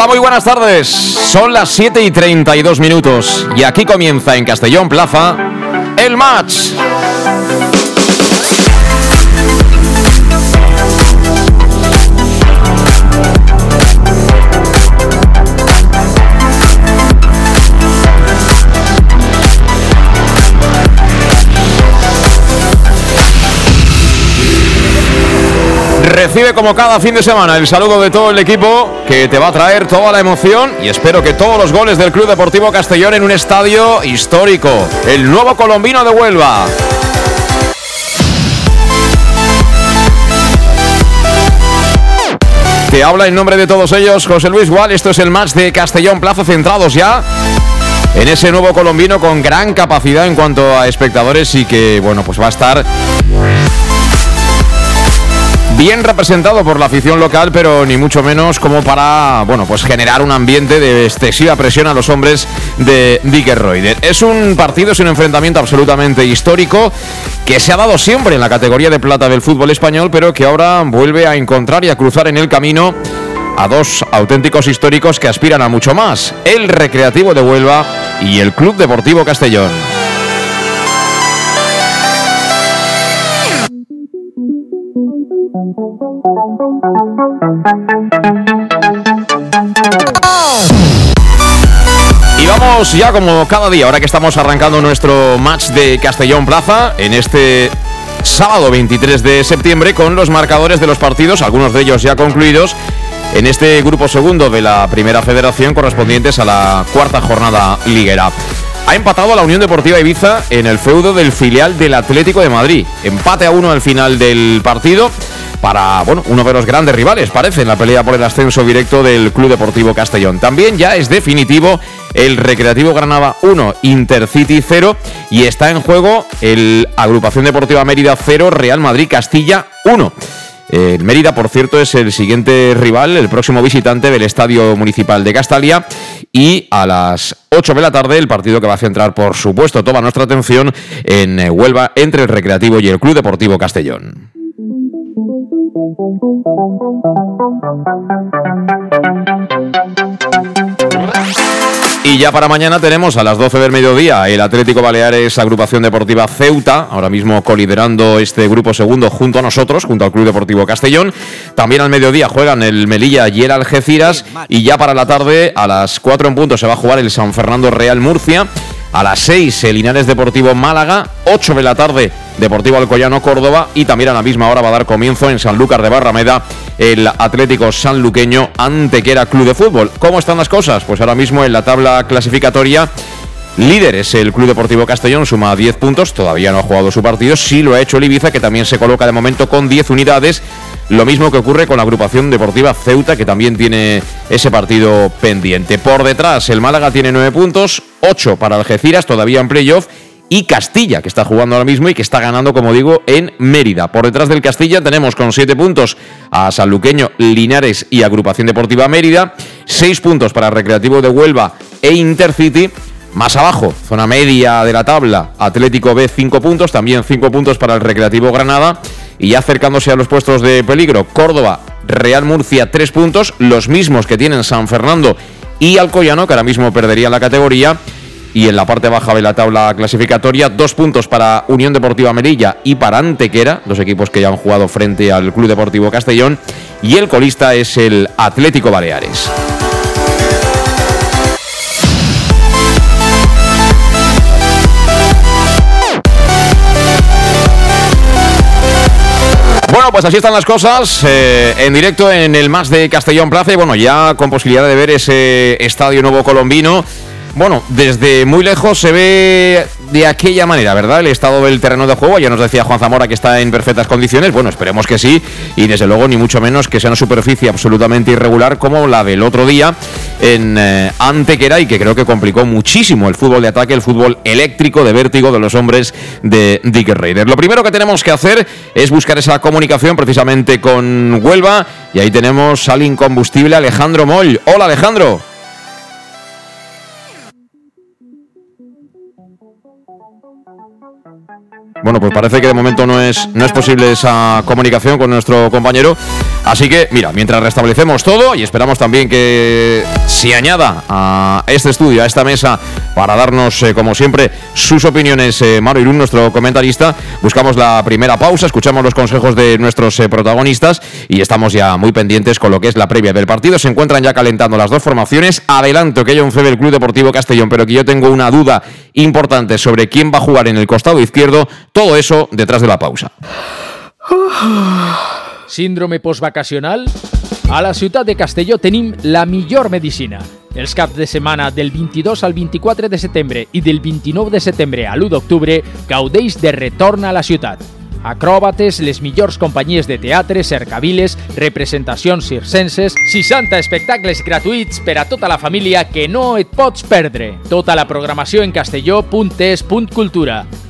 Hola, muy buenas tardes. Son las 7 y 32 minutos y aquí comienza en Castellón Plaza el match. Recibe como cada fin de semana el saludo de todo el equipo que te va a traer toda la emoción y espero que todos los goles del Club Deportivo Castellón en un estadio histórico, el nuevo colombino de Huelva. Te habla en nombre de todos ellos José Luis Gual, esto es el match de Castellón Plazo centrados ya en ese nuevo colombino con gran capacidad en cuanto a espectadores y que bueno, pues va a estar bien representado por la afición local, pero ni mucho menos como para, bueno, pues generar un ambiente de excesiva presión a los hombres de Dicker. Es un partido, es un enfrentamiento absolutamente histórico que se ha dado siempre en la categoría de plata del fútbol español, pero que ahora vuelve a encontrar y a cruzar en el camino a dos auténticos históricos que aspiran a mucho más, el Recreativo de Huelva y el Club Deportivo Castellón. Y vamos ya como cada día, ahora que estamos arrancando nuestro match de Castellón Plaza, en este sábado 23 de septiembre, con los marcadores de los partidos, algunos de ellos ya concluidos, en este grupo segundo de la Primera Federación correspondientes a la cuarta jornada liguera. Ha empatado a la Unión Deportiva Ibiza en el feudo del filial del Atlético de Madrid. Empate a uno al final del partido para bueno, uno de los grandes rivales, parece, en la pelea por el ascenso directo del Club Deportivo Castellón. También ya es definitivo el Recreativo Granada 1, Intercity 0 y está en juego el Agrupación Deportiva Mérida 0, Real Madrid Castilla 1. El Mérida, por cierto, es el siguiente rival, el próximo visitante del Estadio Municipal de Castalia. Y a las 8 de la tarde, el partido que va a centrar, por supuesto, toda nuestra atención en Huelva entre el Recreativo y el Club Deportivo Castellón. Y ya para mañana tenemos a las 12 del mediodía el Atlético Baleares Agrupación Deportiva Ceuta, ahora mismo coliderando este grupo segundo junto a nosotros, junto al Club Deportivo Castellón. También al mediodía juegan el Melilla y el Algeciras. Y ya para la tarde, a las 4 en punto, se va a jugar el San Fernando Real Murcia. A las 6, el Linares Deportivo Málaga. 8 de la tarde, Deportivo Alcoyano Córdoba. Y también a la misma hora va a dar comienzo en Sanlúcar de Barrameda el Atlético Sanluqueño Antequera Club de Fútbol. ¿Cómo están las cosas? Pues ahora mismo en la tabla clasificatoria. Líder es el Club Deportivo Castellón, suma 10 puntos, todavía no ha jugado su partido, sí lo ha hecho el Ibiza, que también se coloca de momento con 10 unidades, lo mismo que ocurre con la agrupación deportiva Ceuta, que también tiene ese partido pendiente. Por detrás, el Málaga tiene 9 puntos, 8 para Algeciras, todavía en playoff, y Castilla, que está jugando ahora mismo y que está ganando, como digo, en Mérida. Por detrás del Castilla tenemos con 7 puntos a Sanluqueño, Linares y Agrupación Deportiva Mérida, 6 puntos para Recreativo de Huelva e Intercity. Más abajo, zona media de la tabla, Atlético B 5 puntos, también 5 puntos para el Recreativo Granada. Y ya acercándose a los puestos de peligro, Córdoba, Real Murcia 3 puntos, los mismos que tienen San Fernando y Alcoyano, que ahora mismo perdería la categoría. Y en la parte baja de la tabla clasificatoria, dos puntos para Unión Deportiva Melilla y para Antequera, dos equipos que ya han jugado frente al Club Deportivo Castellón. Y el colista es el Atlético Baleares. Pues así están las cosas. Eh, en directo en el Más de Castellón Plaza. Y bueno, ya con posibilidad de ver ese estadio nuevo colombino. Bueno, desde muy lejos se ve de aquella manera, ¿verdad? El estado del terreno de juego, ya nos decía Juan Zamora que está en perfectas condiciones, bueno, esperemos que sí, y desde luego ni mucho menos que sea una superficie absolutamente irregular como la del otro día en eh, Antequera y que creo que complicó muchísimo el fútbol de ataque, el fútbol eléctrico de vértigo de los hombres de Dick Raider. Lo primero que tenemos que hacer es buscar esa comunicación precisamente con Huelva y ahí tenemos al incombustible Alejandro Moll. Hola Alejandro. Bueno, pues parece que de momento no es, no es posible esa comunicación con nuestro compañero. Así que, mira, mientras restablecemos todo y esperamos también que se añada a este estudio, a esta mesa, para darnos, eh, como siempre, sus opiniones, eh, Maro Irún, nuestro comentarista, buscamos la primera pausa, escuchamos los consejos de nuestros eh, protagonistas y estamos ya muy pendientes con lo que es la previa del partido. Se encuentran ya calentando las dos formaciones. Adelanto que hay un fe Club Deportivo Castellón, pero que yo tengo una duda importante sobre quién va a jugar en el costado izquierdo. Todo eso detrás de la pausa. Síndrome postvacacional? A la ciutat de Castelló tenim la millor medicina. Els caps de setmana del 22 al 24 de setembre i del 29 de setembre a l'1 d'octubre gaudeix de retorn a la ciutat. Acròbates, les millors companyies de teatre, cercaviles, representacions circenses, 60 espectacles gratuïts per a tota la família que no et pots perdre. Tota la programació en castelló.es.cultura.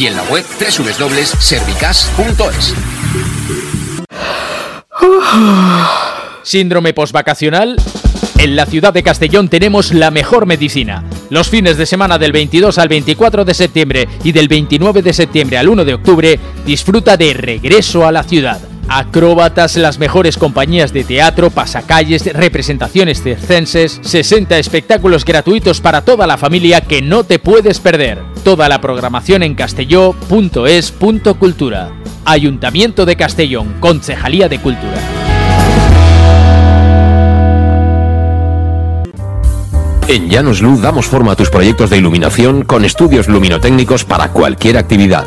y en la web www.servicas.es. Síndrome postvacacional. En la ciudad de Castellón tenemos la mejor medicina. Los fines de semana del 22 al 24 de septiembre y del 29 de septiembre al 1 de octubre, disfruta de regreso a la ciudad. Acróbatas, las mejores compañías de teatro, pasacalles, representaciones circenses, 60 espectáculos gratuitos para toda la familia que no te puedes perder. Toda la programación en castelló.es.cultura. Ayuntamiento de Castellón, Concejalía de Cultura. En Llanos Luz damos forma a tus proyectos de iluminación con estudios luminotécnicos para cualquier actividad.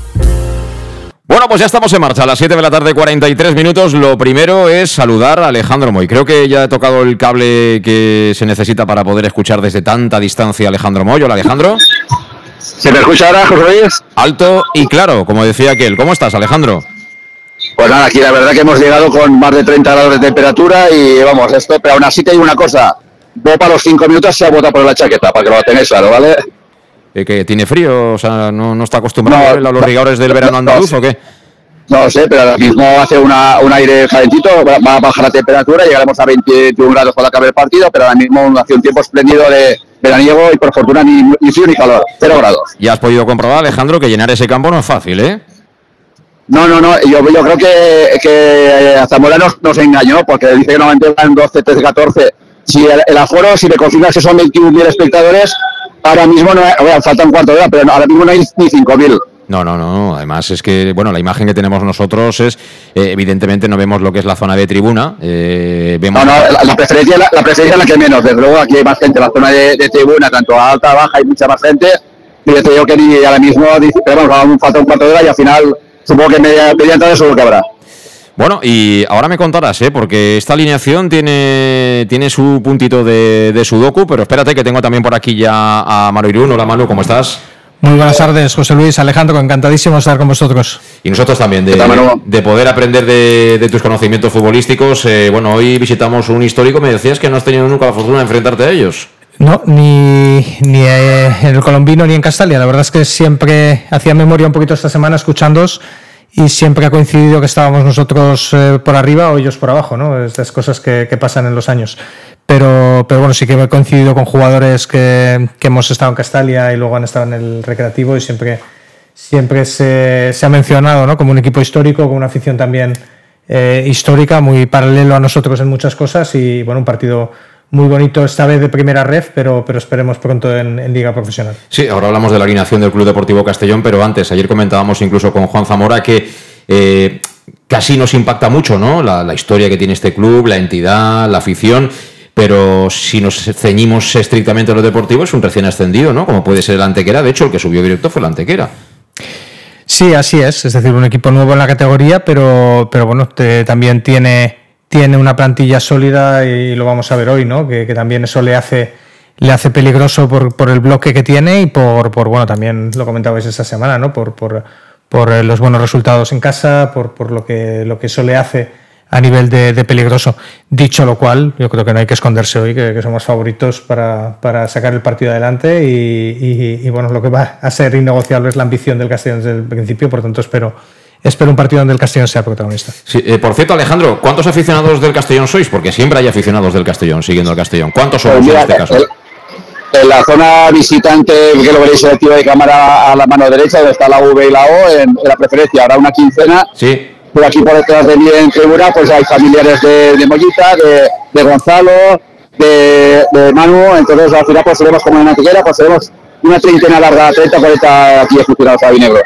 Bueno, pues ya estamos en marcha, a las 7 de la tarde, 43 minutos. Lo primero es saludar a Alejandro Moy. Creo que ya he tocado el cable que se necesita para poder escuchar desde tanta distancia a Alejandro Moy. Hola, Alejandro. ¿Se me escucha ahora, José Luis? Alto y claro, como decía aquel. ¿Cómo estás, Alejandro? Pues nada, aquí la verdad que hemos llegado con más de 30 grados de temperatura y vamos, esto, pero aún así te digo una cosa. Veo para los 5 minutos se ha botado por la chaqueta, para que lo tengáis claro, ¿vale? Eh, ¿Que tiene frío? O sea, ¿no, no está acostumbrado No, a los rigores del no, verano no, andaluz o qué? No lo sé, pero ahora mismo hace una, un aire calentito, va a bajar la temperatura, llegaremos a 21 grados cuando acabe el partido, pero ahora mismo hace un tiempo espléndido de veraniego y por fortuna ni, ni frío ni calor, cero grados. Ya has podido comprobar, Alejandro, que llenar ese campo no es fácil, ¿eh? No, no, no, yo, yo creo que, que a Zamora nos, nos engañó, porque dice que normalmente van 12, 13, 14. Si el, el aforo, si me confirmas que son 21.000 espectadores, ahora mismo no hay, bueno, falta un cuarto de hora, pero ahora mismo no hay ni 5.000. No, no, no. Además es que, bueno, la imagen que tenemos nosotros es, eh, evidentemente no vemos lo que es la zona de tribuna. eh, vemos No, no, la, la preferencia, la, la preferencia es la que menos. Desde luego aquí hay más gente en la zona de, de tribuna, tanto a alta, baja, hay mucha más gente. Y yo te digo que ni ahora mismo, pero vamos, falta un cuarto de hora y al final supongo que media, media entrada seguro que habrá. Bueno, y ahora me contarás, ¿eh? porque esta alineación tiene, tiene su puntito de, de sudoku, pero espérate que tengo también por aquí ya a Manu Irún. Hola Manu, ¿cómo estás? Muy buenas tardes, José Luis, Alejandro, encantadísimo de estar con vosotros. Y nosotros también, de, de poder aprender de, de tus conocimientos futbolísticos. Eh, bueno, hoy visitamos un histórico, me decías que no has tenido nunca la fortuna de enfrentarte a ellos. No, ni, ni eh, en el colombino ni en Castalia. La verdad es que siempre hacía memoria un poquito esta semana escuchándoos y siempre ha coincidido que estábamos nosotros eh, por arriba o ellos por abajo, ¿no? Estas cosas que, que pasan en los años. Pero, pero bueno, sí que he coincidido con jugadores que, que hemos estado en Castalia y luego han estado en el recreativo y siempre, siempre se, ha mencionado ¿no? como un equipo histórico, con una afición también eh, histórica, muy paralelo a nosotros en muchas cosas y bueno, un partido muy bonito esta vez de primera ref, pero, pero esperemos pronto en, en Liga Profesional. Sí, ahora hablamos de la alineación del Club Deportivo Castellón, pero antes, ayer comentábamos incluso con Juan Zamora que eh, casi nos impacta mucho ¿no? La, la historia que tiene este club, la entidad, la afición. Pero si nos ceñimos estrictamente a lo deportivo, es un recién ascendido, ¿no? Como puede ser el Antequera. De hecho, el que subió directo fue el Antequera. Sí, así es. Es decir, un equipo nuevo en la categoría, pero, pero bueno, te- también tiene, tiene una plantilla sólida y lo vamos a ver hoy, ¿no? Que, también eso le hace, le hace peligroso por, por el bloque que tiene y por, por bueno, también lo comentabais esta semana, ¿no? Por, por, por eh, los buenos resultados en casa, por, por lo, que, lo que eso le hace a nivel de, de peligroso. Dicho lo cual, yo creo que no hay que esconderse hoy, que, que somos favoritos para, para sacar el partido adelante y, y- y, bueno, lo que va a ser innegociable es la ambición del Castellón desde el principio, por tanto espero, espero un partido donde el Castellón sea protagonista. Eh, por cierto, Alejandro, ¿cuántos aficionados del Castellón sois? Porque siempre hay aficionados del Castellón siguiendo al Castellón. ¿Cuántos somos pues en este caso? en la zona visitante, que lo veréis el tiro de cámara a la mano derecha, donde está la V y la O, en, la preferencia habrá una quincena. Sí. Por aquí por detrás de mí en tribuna, pues hay familiares de, de Mollita, de, Gonzalo, de, Manu, entonces al final pues seremos como una antiquera, pues seremos una treintena larga, 30, 40 aquí aficionados a Vinegro.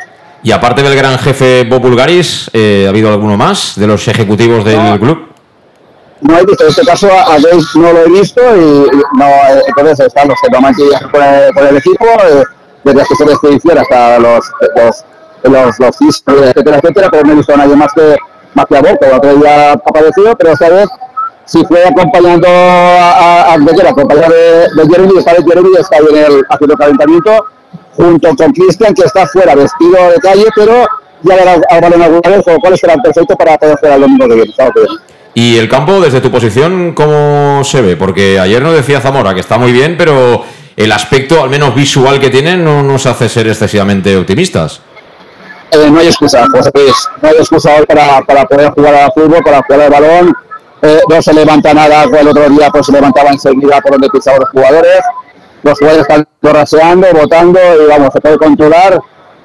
Y aparte del gran jefe Bob Bulgaris, eh, ¿ha habido alguno más de los ejecutivos del club? No he visto, en este caso a Gates no lo he visto y, no, entonces están los que viajan con el, con el equipo, eh, desde las de expedición hasta los, los, los, los etcétera, etcétera, pero no he visto a nadie más que, más que a Bob, que otro día ha aparecido, pero esta vez si fue acompañando a, a, a de, acompañado de, de Jeremy, esta vez Jeremy está en el, haciendo calentamiento junto con Cristian, que está fuera, vestido de calle, pero ya verá al balón con lo cual será perfecto para poder jugar el domingo de viene. ¿Y el campo, desde tu posición, cómo se ve? Porque ayer nos decía Zamora que está muy bien, pero el aspecto, al menos visual que tiene, no nos hace ser excesivamente optimistas. Eh, no hay excusa, José Luis. No hay excusa hoy para, para poder jugar al fútbol, para jugar al balón. Eh, no se levanta nada, el otro día pues se levantaba enseguida por donde pisaban los jugadores los jugadores están raseando, votando y vamos, se puede controlar.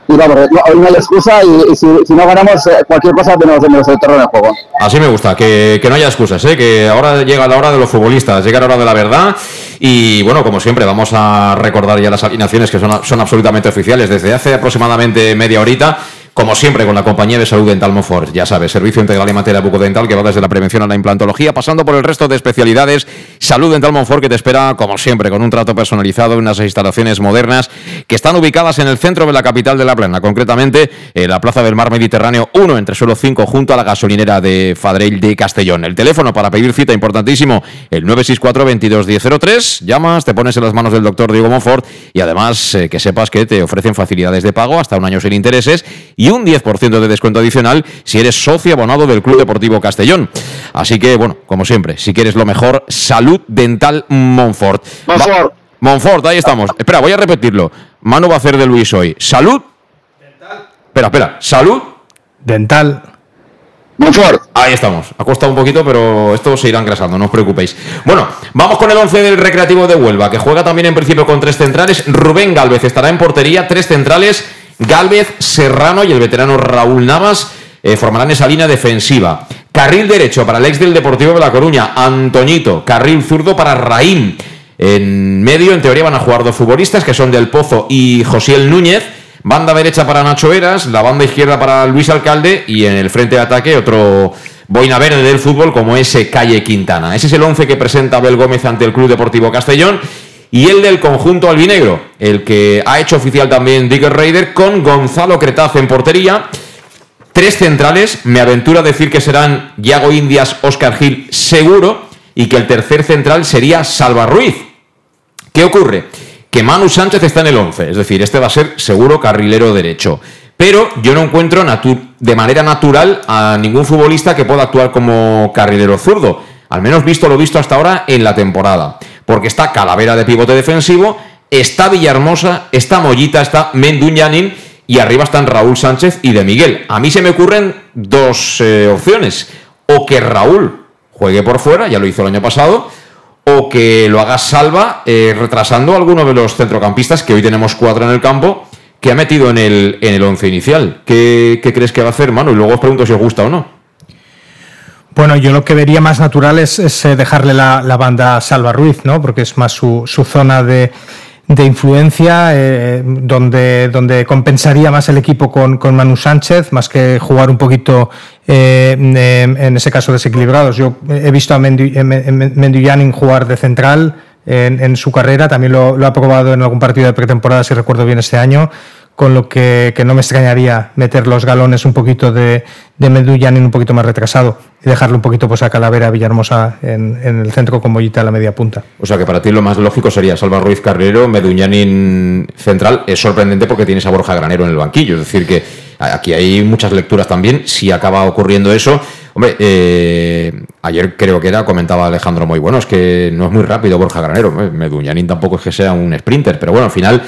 Y vamos, hoy no hay excusa y, si, no ganamos eh, cualquier cosa tenemos en el terreno de juego. Así me gusta, que, que no haya excusas, ¿eh? que ahora llega la hora de los futbolistas, llega la hora de la verdad y bueno, como siempre, vamos a recordar ya las alineaciones que son, son absolutamente oficiales desde hace aproximadamente media horita como siempre, con la compañía de salud dental Monfort. Ya sabes, servicio integral en materia bucodental que va desde la prevención a la implantología, pasando por el resto de especialidades. Salud dental Monfort que te espera, como siempre, con un trato personalizado en unas instalaciones modernas que están ubicadas en el centro de la capital de La Plana, concretamente en la Plaza del Mar Mediterráneo 1, entre suelo 5, junto a la gasolinera de Fadrell de Castellón. El teléfono para pedir cita, importantísimo, el 964 22 1003. Llamas, te pones en las manos del doctor Diego Monfort y además eh, que sepas que te ofrecen facilidades de pago hasta un año sin intereses y un 10% de descuento adicional si eres socio abonado del Club Deportivo Castellón. Así que, bueno, como siempre, si quieres lo mejor, Salud Dental Monfort. Monfort. Monfort, ahí estamos. Espera, voy a repetirlo. Mano va a hacer de Luis hoy. Salud. Dental. Espera, espera. Salud. Dental. Monfort. Ahí estamos. Ha costado un poquito, pero esto se irá engrasando, no os preocupéis. Bueno, vamos con el 11 del Recreativo de Huelva, que juega también en principio con tres centrales. Rubén Galvez estará en portería, tres centrales. Galvez, Serrano y el veterano Raúl Navas eh, formarán esa línea defensiva. Carril derecho para el ex del Deportivo de La Coruña, Antoñito. Carril zurdo para Raín. En medio, en teoría, van a jugar dos futbolistas que son Del Pozo y Josiel Núñez. Banda derecha para Nacho Veras, la banda izquierda para Luis Alcalde y en el frente de ataque otro boina verde del fútbol como ese Calle Quintana. Ese es el once que presenta Abel Gómez ante el Club Deportivo Castellón y el del conjunto albinegro, el que ha hecho oficial también Digger Raider con Gonzalo Cretaz en portería. Tres centrales, me aventuro a decir que serán Yago Indias, Oscar Gil, seguro, y que el tercer central sería Salva Ruiz. ¿Qué ocurre? Que Manu Sánchez está en el 11, es decir, este va a ser seguro carrilero derecho. Pero yo no encuentro de manera natural a ningún futbolista que pueda actuar como carrilero zurdo, al menos visto lo visto hasta ahora en la temporada porque está Calavera de pivote defensivo, está Villahermosa, está Mollita, está Menduñanin y arriba están Raúl Sánchez y de Miguel. A mí se me ocurren dos eh, opciones. O que Raúl juegue por fuera, ya lo hizo el año pasado, o que lo haga Salva eh, retrasando a alguno de los centrocampistas, que hoy tenemos cuatro en el campo, que ha metido en el, en el once inicial. ¿Qué, ¿Qué, crees que va a hacer, Manu? Y luego os pregunto si os gusta o no. Bueno, yo lo que vería más natural es, eh, dejarle la, banda a Salva Ruiz, ¿no? Porque es más su, zona de, influencia, eh, donde, donde compensaría más el equipo con, Manu Sánchez, más que jugar un poquito, eh, en ese caso, desequilibrados. Yo he visto a Mendy, jugar de central en, su carrera, también lo, lo, ha probado en algún partido de pretemporada, si recuerdo bien, este año con lo que, no me extrañaría meter los galones un poquito de, de Medullanin un poquito más retrasado y dejarle un poquito pues, a Calavera Villahermosa en, el centro con Mollita a la media punta. O sea que para ti lo más lógico sería Salva Ruiz Carrero, Medullanin central. Es sorprendente porque tienes a Borja Granero en el banquillo. Es decir, que aquí hay muchas lecturas también. Si acaba ocurriendo eso, hombre, eh, ayer creo que era, comentaba Alejandro muy bueno, es que no es muy rápido Borja Granero. Medullanin tampoco es que sea un sprinter, pero bueno, al final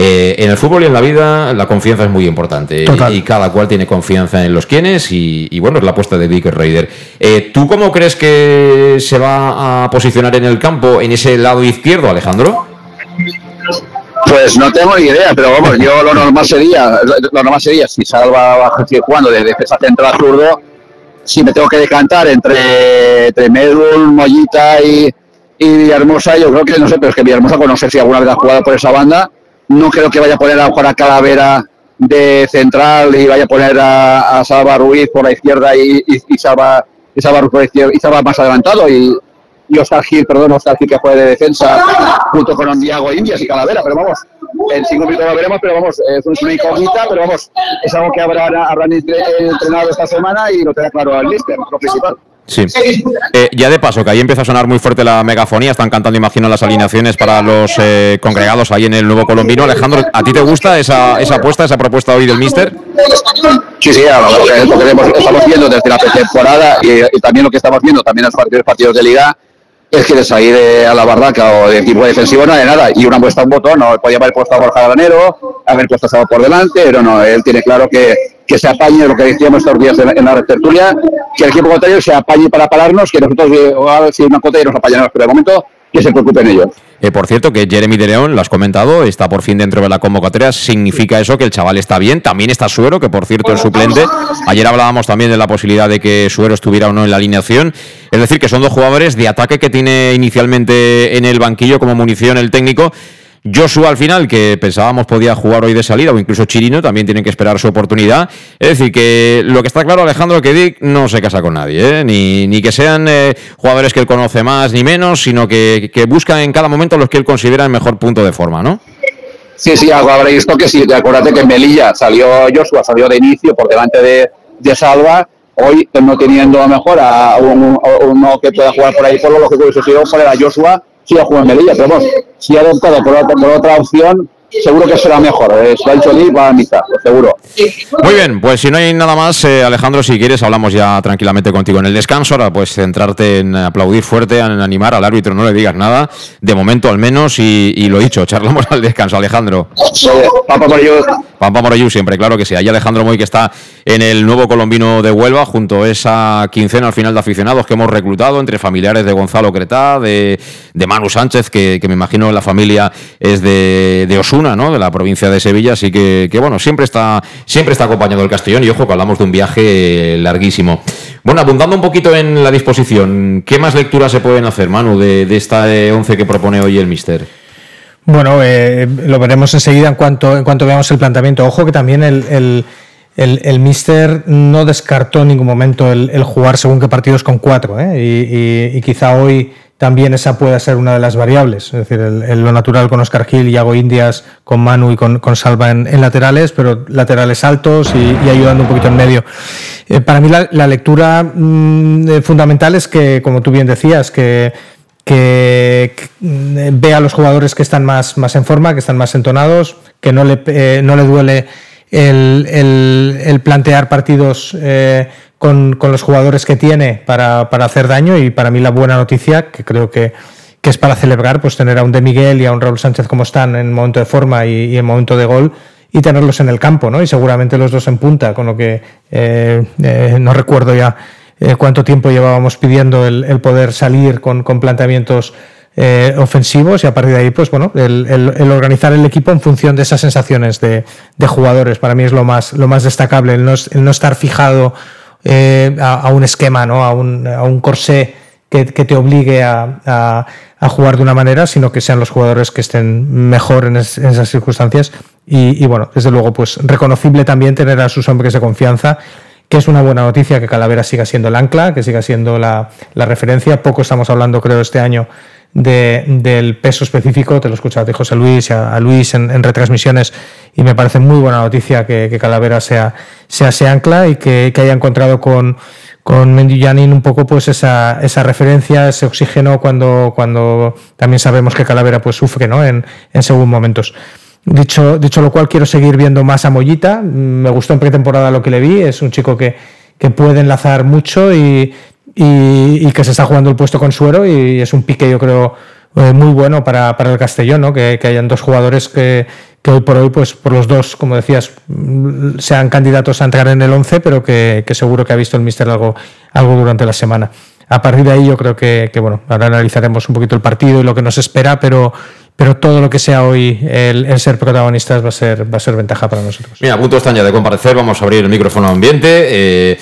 Eh, en el fútbol y en la vida la confianza es muy importante y, cada cual tiene confianza en los quienes y, bueno, es la apuesta de Dick Raider. Eh, ¿Tú cómo crees que se va a posicionar en el campo en ese lado izquierdo, Alejandro? Pues no tengo ni idea, pero vamos, yo lo normal sería, lo normal sería si Salva jugando de defensa central zurdo, si me tengo que decantar entre, entre Medul, Mollita y, y Villahermosa, yo creo que no sé, pero es que Villahermosa, pues no sé si alguna vez ha jugado por esa banda, no creo que vaya a poner a jugar a Calavera de central y vaya a poner a, Salva Ruiz por la izquierda y, y, y Salva Ruiz por la izquierda y Salva más adelantado y, y Oscar Gil, perdón, Oscar Gil que juega de defensa junto con Diago Indias y Calavera, pero vamos, en cinco minutos lo veremos, pero vamos, es una incógnita, pero vamos, es algo que habrán, habrán entrenado esta semana y lo tendrá claro al Mister, lo principal. Sí. Eh, ya de paso, que ahí empieza a sonar muy fuerte la megafonía, están cantando, imagino, las alineaciones para los eh, congregados ahí en el nuevo colombino. Alejandro, ¿a ti te gusta esa, esa apuesta, esa propuesta hoy del Mister? Sí, sí, lo que, estamos viendo desde la pretemporada y, y, también lo que estamos viendo también en los partidos de liga es que de salir a la barraca o de equipo defensivo no hay nada. Y una muestra un botón, no podía haber puesto a Borja Granero, haber puesto a por delante, pero no, él tiene claro que, que se apañe lo que decíamos estos días en, la tertulia, que el equipo contrario se apañe para pararnos, que nosotros, a ver si una cota y nos apañamos, pero de momento que se preocupen ellos. Eh, por cierto, que Jeremy de León, lo has comentado, está por fin dentro de la convocatoria. ¿Significa eso que el chaval está bien? También está Suero, que por cierto es suplente. Ayer hablábamos también de la posibilidad de que Suero estuviera o no en la alineación. Es decir, que son dos jugadores de ataque que tiene inicialmente en el banquillo como munición el técnico Joshua al final, que pensábamos podía jugar hoy de salida, o incluso Chirino, también tienen que esperar su oportunidad. Es decir, que lo que está claro, Alejandro, que Dick no se casa con nadie, ¿eh? ni, ni, que sean eh, jugadores que él conoce más ni menos, sino que, que busca en cada momento los que él considera el mejor punto de forma, ¿no? Sí, sí, algo habrá visto que sí. Acuérdate que Melilla salió, Joshua salió de inicio por delante de, de Salva. Hoy, no teniendo a mejor a uno que pueda jugar por ahí, por lo que hubiese sido poner a Joshua sí a jugar en Melilla, pero vamos, si ha optado por, por otra opción, seguro que será mejor. Eh, va hecho va a mitad, seguro. Muy bien, pues si no hay nada más, eh, Alejandro, si quieres, hablamos ya tranquilamente contigo en el descanso. Ahora, pues centrarte en aplaudir fuerte, en animar al árbitro, no le digas nada, de momento al menos, y, y lo dicho, charlamos al descanso, Alejandro. Pampa Morellú. Pampa Morellú siempre, claro que sí. Ahí Alejandro Moy, que está en el nuevo colombino de Huelva, junto a esa quincena al final de aficionados que hemos reclutado entre familiares de Gonzalo Cretá, de, de Manu Sánchez, que, que me imagino la familia es de, de Osuna ¿no? De la provincia de Sevilla, así que, bueno, siempre está, siempre está acompañado el Castellón y ojo que hablamos de un viaje larguísimo. Bueno, abundando un poquito en la disposición, ¿qué más lecturas se pueden hacer, Manu, de, de esta 11 que propone hoy el Mister? Bueno, eh, lo veremos enseguida en cuanto, en cuanto veamos el planteamiento. Ojo que también el, el Mister no descartó en ningún momento el, jugar según qué partidos con cuatro, ¿eh? y, quizá hoy también esa puede ser una de las variables. Es decir, el, lo natural con Oscar Gil y Hago Indias, con Manu y con, Salva en, laterales, pero laterales altos y, ayudando un poquito en medio. Eh, para mí la, lectura mm, eh, fundamental es que, como tú bien decías, que, que, mm, ve a los jugadores que están más, más en forma, que están más entonados, que no le, eh, no le duele el, plantear partidos con, con los jugadores que tiene para, para, hacer daño y para mí la buena noticia, que creo que, que, es para celebrar, pues tener a un De Miguel y a un Raúl Sánchez como están en momento de forma y, en momento de gol y tenerlos en el campo, ¿no? Y seguramente los dos en punta, con lo que eh, eh, no recuerdo ya eh, cuánto tiempo llevábamos pidiendo el, el poder salir con, con planteamientos ofensivos y a partir de ahí, pues bueno, el, el, organizar el equipo en función de esas sensaciones de, de, jugadores, para mí es lo más, lo más destacable, el no, el no estar fijado eh, a, un esquema, ¿no? a, un, a un corsé que, te obligue a, jugar de una manera, sino que sean los jugadores que estén mejor en, esas circunstancias. Y, bueno, desde luego, pues reconocible también tener a sus hombres de confianza que es una buena noticia que Calavera siga siendo el ancla, que siga siendo la, referencia. Poco estamos hablando, creo, este año del peso específico, te lo escuchaba de José Luis, a, a Luis en, retransmisiones, y me parece muy buena noticia que, Calavera sea, sea ese ancla y que, haya encontrado con, con Mendillanin un poco pues esa, esa referencia, ese oxígeno cuando, cuando también sabemos que Calavera pues sufre ¿no? en, en según momentos. Dicho, dicho lo cual, quiero seguir viendo más a Mollita. Me gustó en pretemporada lo que le vi. Es un chico que, que puede enlazar mucho y, y, que se está jugando el puesto con Suero y es un pique yo creo eh, muy bueno para, para el Castellón, ¿no? que, que, hayan dos jugadores que, que hoy por hoy, pues por los dos, como decías, mm, sean candidatos a entrar en el 11, pero que, seguro que ha visto el Mister algo, algo durante la semana. A partir de ahí yo creo que, bueno, ahora analizaremos un poquito el partido y lo que nos espera, pero, pero todo lo que sea hoy el, ser protagonistas va a ser, va a ser ventaja para nosotros. Mira, a punto están ya de comparecer, vamos a abrir el micrófono ambiente. Eh,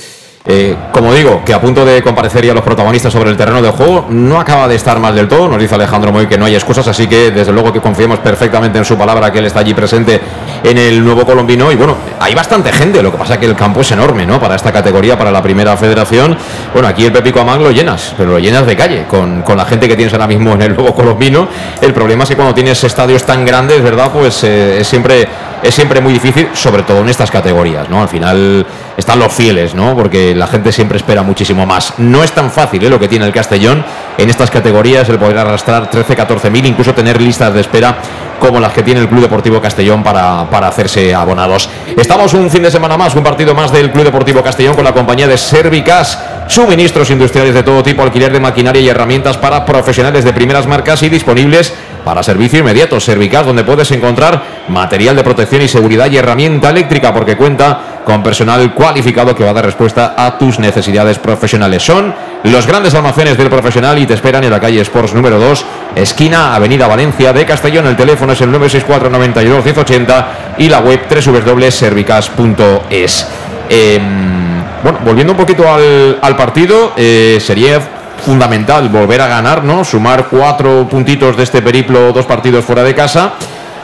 eh, como digo, que a punto de comparecer ya los protagonistas sobre el terreno de juego, no acaba de estar mal del todo. Nos dice Alejandro Moy que no hay excusas, así que desde luego que confiemos perfectamente en su palabra, que él está allí presente en el nuevo colombino. Y bueno, hay bastante gente, lo que pasa es que el campo es enorme, ¿no? Para esta categoría, para la primera federación. Bueno, aquí el Pepico Amán lo llenas, pero lo llenas de calle, con, la gente que tienes ahora mismo en el nuevo colombino. El problema es que cuando tienes estadios tan grandes, ¿verdad? Pues eh, es siempre es siempre muy difícil, sobre todo en estas categorías, ¿no? Al final están los fieles, ¿no? Porque la gente siempre espera muchísimo más. No es tan fácil ¿eh? lo que tiene el Castellón en estas categorías, el poder arrastrar 13, 14 mil, incluso tener listas de espera como las que tiene el Club Deportivo Castellón para, para hacerse abonados. Estamos un fin de semana más, un partido más del Club Deportivo Castellón con la compañía de Servicas, suministros industriales de todo tipo, alquiler de maquinaria y herramientas para profesionales de primeras marcas y disponibles para servicio inmediato. Servicas, donde puedes encontrar material de protección y seguridad y herramienta eléctrica, porque cuenta con personal cualificado que va a dar respuesta a tus necesidades profesionales. Son los grandes almacenes del profesional y te esperan en la calle Sports número 2, esquina Avenida Valencia de Castellón. El teléfono es el 964 92 1080 y la web www.servicas.es. Em, bueno, volviendo un poquito al, partido, eh, sería fundamental volver a ganar, ¿no? Sumar cuatro puntitos de este periplo, dos partidos fuera de casa.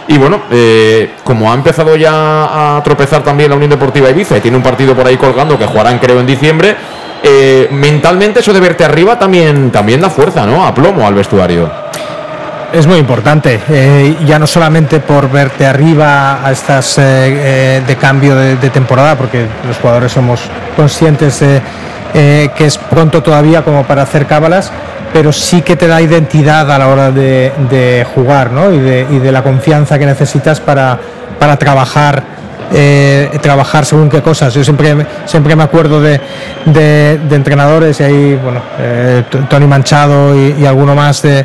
Y bueno, eh, como ha empezado ya a tropezar también la Unión Deportiva Ibiza y tiene un partido por ahí colgando que jugarán creo en diciembre, eh, mentalmente eso de verte arriba también, también da fuerza, ¿no? A plomo al vestuario. Es muy importante, eh, ya no solamente por verte arriba a estas de cambio de, de, temporada, porque los jugadores somos conscientes de eh, que es pronto todavía como para hacer cábalas, pero sí que te da identidad a la hora de, jugar ¿no? y, de, la confianza que necesitas para, para trabajar. Eh, trabajar según qué cosas. Yo siempre, siempre me acuerdo de, entrenadores y ahí, bueno, eh, Tony Manchado y, alguno más de,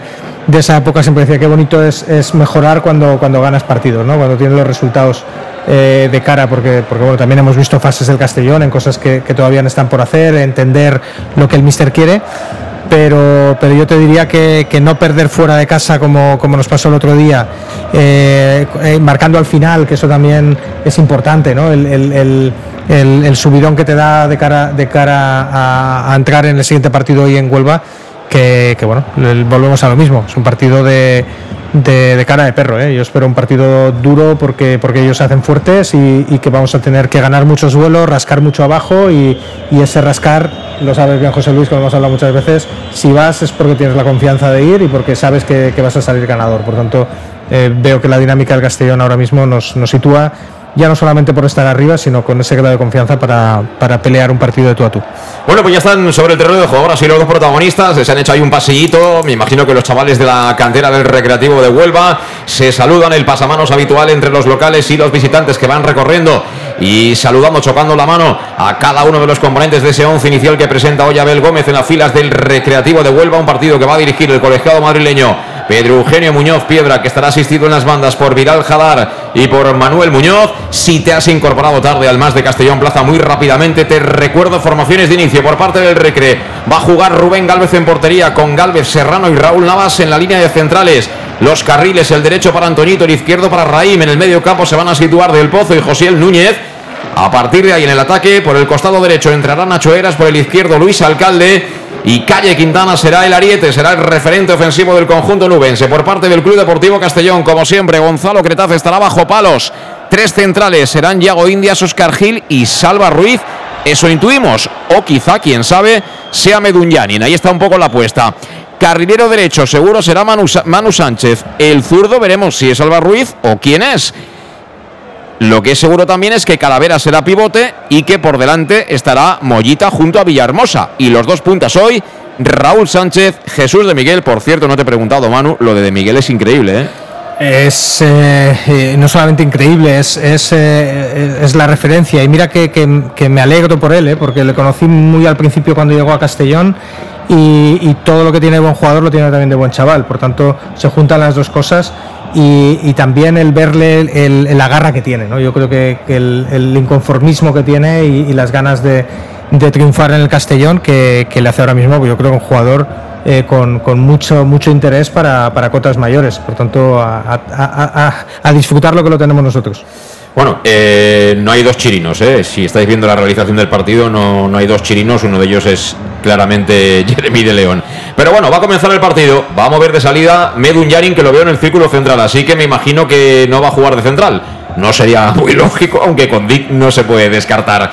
esa época siempre decía qué bonito es, mejorar cuando, cuando ganas partidos, ¿no? cuando tienes los resultados eh, de cara, porque, porque bueno, también hemos visto fases del Castellón en cosas que, todavía no están por hacer, entender lo que el míster quiere. Pero, pero yo te diría que, no perder fuera de casa como, como nos pasó el otro día, eh, eh, marcando al final, que eso también es importante, ¿no? el, el, el, subidón que te da de cara, de cara a, a, entrar en el siguiente partido hoy en Huelva, que, bueno, volvemos a lo mismo, es un partido de, de, cara de perro. ¿eh? Yo espero un partido duro porque, porque ellos se hacen fuertes y, que vamos a tener que ganar muchos vuelos, rascar mucho abajo y, ese rascar, lo sabes bien José Luis, como hemos hablado muchas veces, si vas es porque tienes la confianza de ir y porque sabes que, vas a salir ganador. Por tanto, eh, veo que la dinámica del Castellón ahora mismo nos sitúa ya no solamente por estar arriba, sino con ese grado de confianza para, para pelear un partido de tú a tú. Bueno, pues ya están sobre el terreno de juego. Ahora sí, los dos protagonistas se han hecho ahí un pasillito. Me imagino que los chavales de la cantera del Recreativo de Huelva se saludan el pasamanos habitual entre los locales y los visitantes que van recorriendo y saludando, chocando la mano a cada uno de los componentes de ese once inicial que presenta hoy Abel Gómez en las filas del Recreativo de Huelva, un partido que va a dirigir el colegiado madrileño Pedro Eugenio Muñoz Piedra, que estará asistido en las bandas por Viral Jadar y por Manuel Muñoz. Si te has incorporado tarde al más de Castellón Plaza muy rápidamente, te recuerdo formaciones de inicio por parte del Recre. Va a jugar Rubén Galvez en portería con Galvez Serrano y Raúl Navas en la línea de centrales. Los carriles, el derecho para Antonito, el izquierdo para Raím. En el medio campo se van a situar Del Pozo y Josiel Núñez. A partir de ahí en el ataque, por el costado derecho entrará Nacho Eras, por el izquierdo Luis Alcalde y Calle Quintana será el ariete, será el referente ofensivo del conjunto nubense. Por parte del Club Deportivo Castellón, como siempre, Gonzalo Cretaz estará bajo palos. Tres centrales serán Yago Indias, Oscar Gil y Salva Ruiz. Eso intuimos. O quizá, quién sabe, sea Medunyanin. Ahí está un poco la apuesta. Carrilero derecho, seguro será Manu, Sánchez. El zurdo veremos si es Salva Ruiz o quién es. Lo que es seguro también es que Calavera será pivote y que por delante estará Mollita junto a Villahermosa. Y los dos puntas hoy, Raúl Sánchez, Jesús de Miguel. Por cierto, no te he preguntado, Manu, lo de de Miguel es increíble, ¿eh? Es eh, eh, no solamente increíble, es, es, es, la referencia. Y mira que, que, me alegro por él, porque le conocí muy al principio cuando llegó a Castellón. Y, y, todo lo que tiene de buen jugador lo tiene también de buen chaval. Por tanto, se juntan las dos cosas y, también el verle el, la garra que tiene. ¿no? Yo creo que, el, inconformismo que tiene y, las ganas de, triunfar en el Castellón que, le hace ahora mismo, yo creo un jugador eh, con, mucho, mucho interés para, para cotas mayores. Por tanto, a disfrutar lo que lo tenemos nosotros. Bueno, eh, no hay dos chirinos, ¿eh? Si estáis viendo la realización del partido, no, no hay dos chirinos, uno de ellos es claramente Jeremy de León. Pero bueno, va a comenzar el partido, va a mover de salida Medun Yarin, que lo veo en el círculo central, así que me imagino que no va a jugar de central. No sería muy lógico, aunque con Dick no se puede descartar.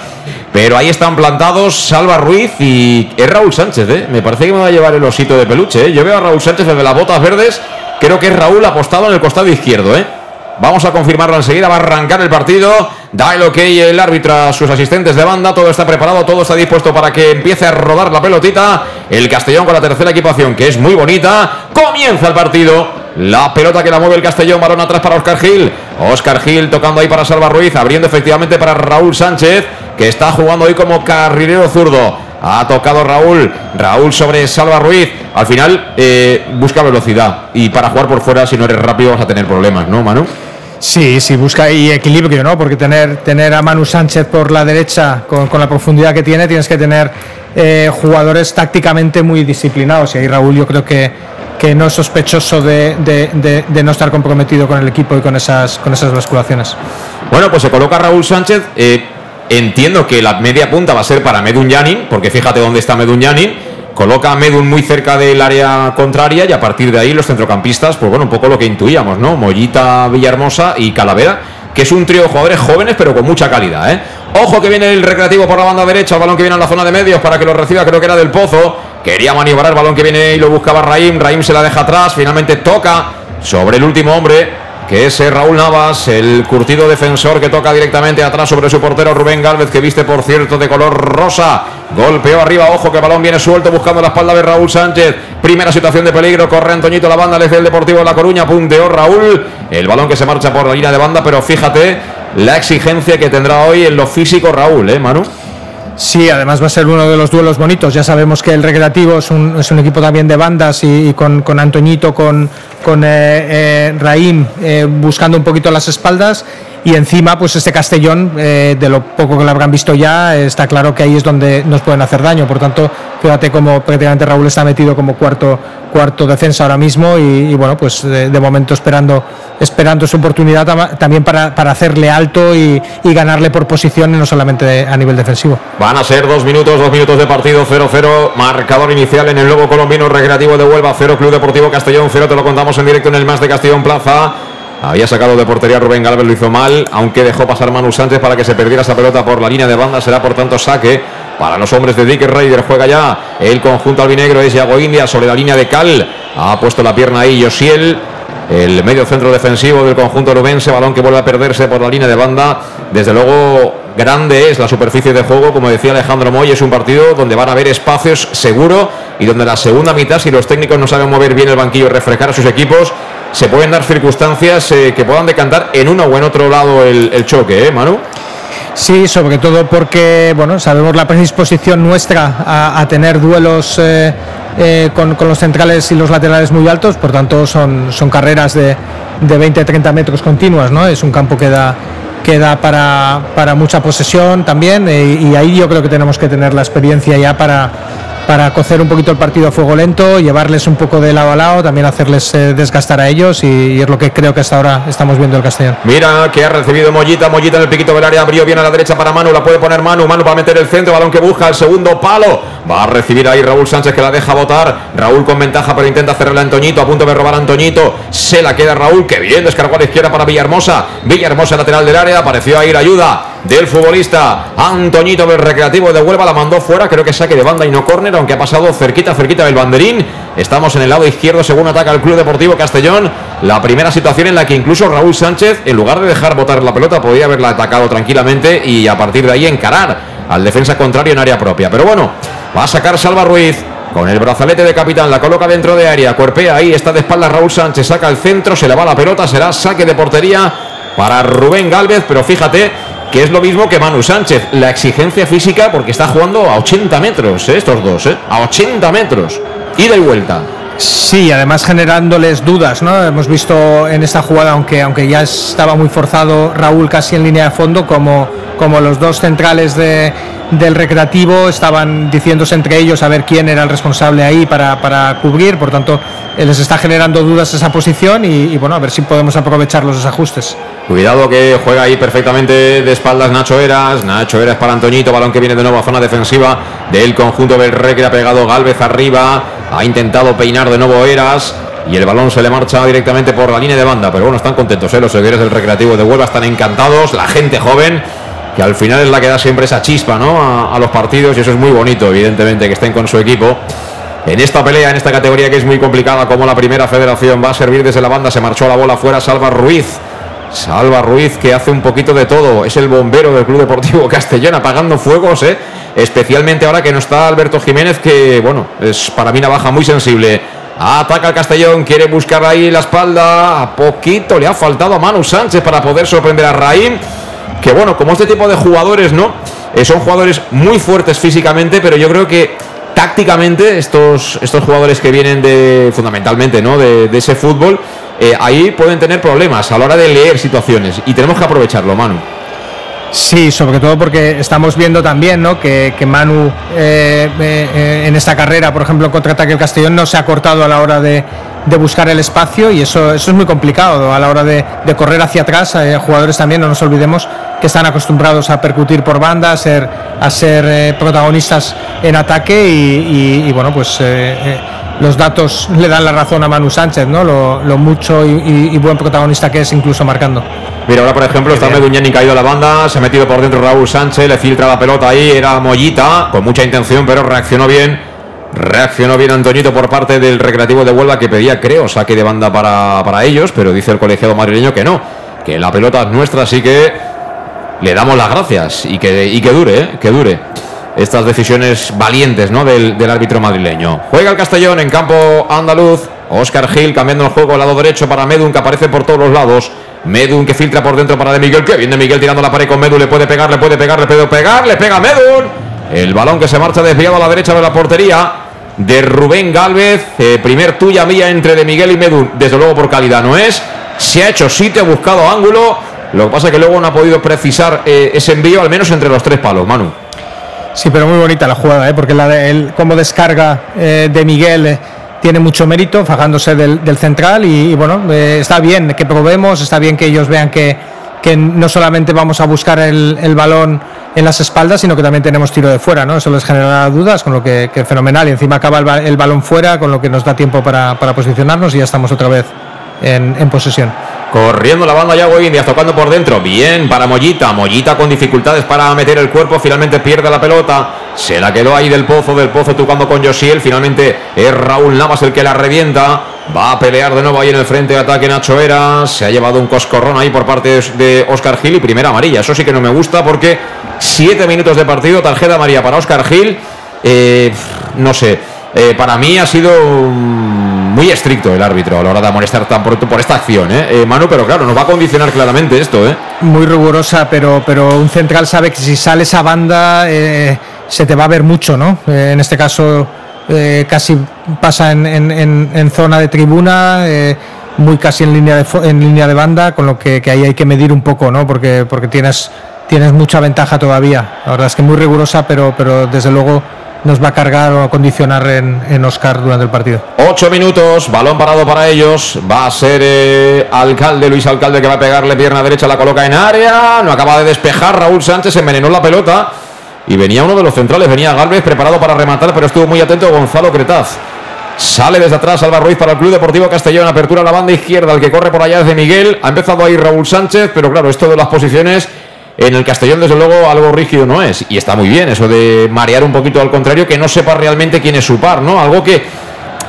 Pero ahí están plantados Salva Ruiz y es Raúl Sánchez, ¿eh? Me parece que me va a llevar el osito de peluche, ¿eh? Yo veo a Raúl Sánchez desde las botas verdes, creo que es Raúl apostado en el costado izquierdo, ¿eh? Vamos a confirmarlo enseguida. Va a arrancar el partido. Da el ok el árbitro a sus asistentes de banda. Todo está preparado, todo está dispuesto para que empiece a rodar la pelotita. El Castellón con la tercera equipación, que es muy bonita. Comienza el partido. La pelota que la mueve el Castellón, balón atrás para Oscar Gil. Oscar Gil tocando ahí para Salva Ruiz, abriendo efectivamente para Raúl Sánchez, que está jugando hoy como carrilero zurdo. Ha tocado Raúl. Raúl sobre Salva Ruiz. Al final eh, busca velocidad. Y para jugar por fuera, si no eres rápido, vas a tener problemas, ¿no, Manu? Sí, sí, busca equilibrio, ¿no? Porque tener, tener a Manu Sánchez por la derecha, con, la profundidad que tiene, tienes que tener eh, jugadores tácticamente muy disciplinados. Y ahí Raúl yo creo que, que no es sospechoso de, no estar comprometido con el equipo y con esas, con esas basculaciones. Bueno, pues se coloca Raúl Sánchez. Eh, Entiendo que la media punta va a ser para Medun Yanin, porque fíjate dónde está Medun Yanin. Coloca a Medun muy cerca del área contraria y a partir de ahí los centrocampistas, pues bueno, un poco lo que intuíamos, ¿no? Mollita, Villahermosa y Calavera, que es un trío de jugadores jóvenes pero con mucha calidad, ¿eh? Ojo que viene el recreativo por la banda derecha, el balón que viene a la zona de medios para que lo reciba, creo que era del Pozo. Quería maniobrar el balón que viene y lo buscaba Raim, Raim se la deja atrás, finalmente toca sobre el último hombre que es Raúl Navas, el curtido defensor que toca directamente atrás sobre su portero Rubén Gálvez, que viste por cierto de color rosa. Golpeó arriba, ojo que balón viene suelto buscando la espalda de Raúl Sánchez. Primera situación de peligro, corre Antoñito la banda, le el Deportivo de La Coruña, punteó Raúl. El balón que se marcha por la línea de banda, pero fíjate la exigencia que tendrá hoy en lo físico Raúl, ¿eh, Manu? Sí, además va a ser uno de los duelos bonitos. Ya sabemos que el Recreativo es un, es un equipo también de bandas y, con, con, Antoñito, con, con eh, eh Raim eh, buscando un poquito las espaldas y encima pues este Castellón eh, de lo poco que lo habrán visto ya está claro que ahí es donde nos pueden hacer daño por tanto fíjate cómo prácticamente Raúl está metido como cuarto cuarto defensa ahora mismo y, bueno pues de, momento esperando esperando su oportunidad también para, para hacerle alto y, ganarle por posición no solamente a nivel defensivo van a ser dos minutos dos minutos de partido 0-0 marcador inicial en el nuevo colombino recreativo de Huelva 0 Club Deportivo Castellón 0 te lo contamos en directo en el más de Castellón Plaza había sacado de portería Rubén Galvez, lo hizo mal, aunque dejó pasar Manu Sánchez para que se perdiera esa pelota por la línea de banda. Será por tanto saque para los hombres de Dick Raider. Juega ya el conjunto albinegro, es Yago India sobre la línea de Cal. Ha puesto la pierna ahí Josiel. El medio centro defensivo del conjunto rubense, balón que vuelve a perderse por la línea de banda. Desde luego, grande es la superficie de juego, como decía Alejandro Moy, es un partido donde van a haber espacios seguro y donde la segunda mitad, si los técnicos no saben mover bien el banquillo y refrescar a sus equipos, se pueden dar circunstancias eh, que puedan decantar en uno o en otro lado el, choque, ¿eh, Manu? Sí, sobre todo porque bueno, sabemos la predisposición nuestra a, tener duelos eh, eh, con, los centrales y los laterales muy altos, por tanto son, son carreras de, de 20-30 metros continuas, ¿no? Es un campo que da, que da para, para mucha posesión también y ahí yo creo que tenemos que tener la experiencia ya para para cocer un poquito el partido a fuego lento, llevarles un poco de lado a lado, también hacerles eh, desgastar a ellos y, es lo que creo que hasta ahora estamos viendo el Castellón. Mira que ha recibido Mollita, Mollita en el piquito del área, abrió bien a la derecha para Manu, la puede poner Manu, Manu para meter el centro, balón que busca el segundo palo, va a recibir ahí Raúl Sánchez que la deja botar, Raúl con ventaja pero intenta cerrarle a Antoñito, a punto de robar a Antoñito, se la queda Raúl, que bien, descargó a la izquierda para Villahermosa, Villahermosa lateral del área, apareció a ir ayuda del futbolista Antoñito del Recreativo de Huelva, la mandó fuera, creo que saque de banda y no córner, aunque ha pasado cerquita, cerquita del banderín. Estamos en el lado izquierdo según ataca el Club Deportivo Castellón. La primera situación en la que incluso Raúl Sánchez, en lugar de dejar botar la pelota, podía haberla atacado tranquilamente y a partir de ahí encarar al defensa contrario en área propia. Pero bueno, va a sacar Salva Ruiz. Con el brazalete de capitán, la coloca dentro de área, cuerpea ahí, está de espalda Raúl Sánchez, saca el centro, se le va la pelota, será saque de portería para Rubén Galvez, pero fíjate que es lo mismo que Manu Sánchez. La exigencia física, porque está jugando a 80 metros, ¿eh? estos dos, ¿eh? a 80 metros. Ida y vuelta. Sí, además generándoles dudas, ¿no? Hemos visto en esta jugada, aunque, aunque ya estaba muy forzado Raúl casi en línea de fondo, como, como los dos centrales de, del recreativo estaban diciéndose entre ellos a ver quién era el responsable ahí para, para cubrir, por tanto eh, les está generando dudas esa posición y, bueno, a ver si podemos aprovechar los ajustes. Cuidado que juega ahí perfectamente de espaldas Nacho Eras. Nacho Eras para Antoñito, balón que viene de nuevo a zona defensiva del conjunto del Recre. Ha pegado Galvez arriba. Ha intentado peinar de nuevo Eras. Y el balón se le marcha directamente por la línea de banda. Pero bueno, están contentos, ¿eh? los seguidores del Recreativo de Huelva están encantados. La gente joven, que al final es la que da siempre esa chispa ¿no? a, a los partidos. Y eso es muy bonito, evidentemente, que estén con su equipo. En esta pelea, en esta categoría que es muy complicada, como la primera federación va a servir desde la banda, se marchó la bola fuera Salva Ruiz. Salva Ruiz que hace un poquito de todo, es el bombero del Club Deportivo Castellón apagando fuegos, ¿eh? Especialmente ahora que no está Alberto Jiménez, que bueno, es para mí una baja muy sensible. Ataca el Castellón, quiere buscar ahí la espalda, a poquito le ha faltado a Manu Sánchez para poder sorprender a Raim, que bueno, como este tipo de jugadores, ¿no? Eh, son jugadores muy fuertes físicamente, pero yo creo que tácticamente estos, estos jugadores que vienen de fundamentalmente ¿no? de, de ese fútbol eh, ahí pueden tener problemas a la hora de leer situaciones y tenemos que aprovecharlo, Manu. Sí, sobre todo porque estamos viendo también ¿no? que, que Manu eh, eh, en esta carrera, por ejemplo, contra Ataque el Castellón, no se ha cortado a la hora de, de buscar el espacio y eso, eso es muy complicado a la hora de, de correr hacia atrás. Hay jugadores también, no nos olvidemos, que están acostumbrados a percutir por banda, a ser, a ser eh, protagonistas en ataque y, bueno, pues eh, los datos le dan la razón a Manu Sánchez, ¿no? Lo, lo mucho y, y, buen protagonista que es incluso marcando. Mira, ahora por ejemplo está Meduñani caído a la banda, se ha metido por dentro Raúl Sánchez, le filtra la pelota ahí, era Mollita, con mucha intención, pero reaccionó bien. Reaccionó bien Antoñito por parte del Recreativo de Huelva que pedía, creo, saque de banda para, para ellos, pero dice el colegiado madrileño que no, que la pelota es nuestra, así que le damos las gracias y que, y que dure, ¿eh? que dure estas decisiones valientes ¿no? del, del, árbitro madrileño. Juega el Castellón en campo andaluz. Oscar Gil cambiando el juego al lado derecho para Medun que aparece por todos los lados. Medun que filtra por dentro para De Miguel. Que viene Miguel tirando la pared con Medun. Le puede pegar, le puede pegar, le puede pegar. Le pega Medun. El balón que se marcha desviado a la derecha de la portería de Rubén Galvez. Eh, primer tuya mía entre De Miguel y Medun. Desde luego por calidad no es. Se ha hecho sitio, ha buscado ángulo. Lo que pasa es que luego no ha podido precisar eh, ese envío, al menos entre los tres palos, Manu. Sí, pero muy bonita la jugada, ¿eh? porque la de como descarga eh, de Miguel eh, tiene mucho mérito, fajándose del, del central y, y bueno, eh, está bien que probemos, está bien que ellos vean que, que no solamente vamos a buscar el, el, balón en las espaldas, sino que también tenemos tiro de fuera, ¿no? Eso les genera dudas, con lo que, que fenomenal. Y encima acaba el, el, balón fuera, con lo que nos da tiempo para, para posicionarnos y ya estamos otra vez en, en posesión. Corriendo la banda Yago Indias, tocando por dentro. Bien para Mollita. Mollita con dificultades para meter el cuerpo. Finalmente pierde la pelota. Se la quedó ahí del pozo. Del pozo tocando con Josiel. Finalmente es Raúl Navas el que la revienta. Va a pelear de nuevo ahí en el frente de ataque Nacho Eras. Se ha llevado un coscorrón ahí por parte de Oscar Gil y primera amarilla. Eso sí que no me gusta porque siete minutos de partido. Tarjeta amarilla para Oscar Gil. Eh, no sé. Eh, para mí ha sido muy estricto el árbitro a la hora de amonestar tan pronto por esta acción, ¿eh? eh Manu, pero claro, nos va a condicionar claramente esto, ¿eh? Muy rigurosa, pero, pero un central sabe que si sale esa banda eh, se te va a ver mucho, ¿no? Eh, en este caso casi pasa en, en, en, zona de tribuna, muy casi en línea de, en línea de banda, con lo que, que, ahí hay que medir un poco, ¿no? Porque, porque tienes, tienes mucha ventaja todavía. La verdad es que muy rigurosa, pero, pero desde luego nos va a cargar o a condicionar en, en, Oscar durante el partido. Ocho minutos, balón parado para ellos. Va a ser eh, Alcalde, Luis Alcalde, que va a pegarle pierna derecha, la coloca en área. No acaba de despejar. Raúl Sánchez envenenó la pelota. Y venía uno de los centrales, venía Galvez preparado para rematar, pero estuvo muy atento Gonzalo Cretaz. Sale desde atrás Alba Ruiz para el Club Deportivo Castellón. Apertura a la banda izquierda. El que corre por allá es de Miguel. Ha empezado ahí Raúl Sánchez, pero claro, esto de las posiciones en el Castellón, desde luego, algo rígido no es. Y está muy bien eso de marear un poquito al contrario, que no sepa realmente quién es su par, ¿no? Algo que,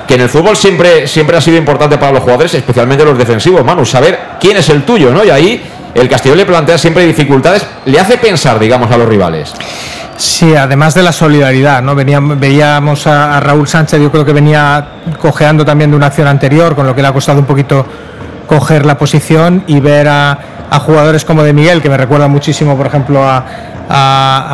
que en el fútbol siempre, siempre ha sido importante para los jugadores, especialmente los defensivos, Manu, saber quién es el tuyo, ¿no? Y ahí el Castellón le plantea siempre dificultades, le hace pensar, digamos, a los rivales. Sí, además de la solidaridad, ¿no? Veníamos, veíamos a, a Raúl Sánchez, yo creo que venía cojeando también de una acción anterior, con lo que le ha costado un poquito coger la posición y ver a, a, jugadores como de Miguel, que me recuerda muchísimo, por ejemplo, a,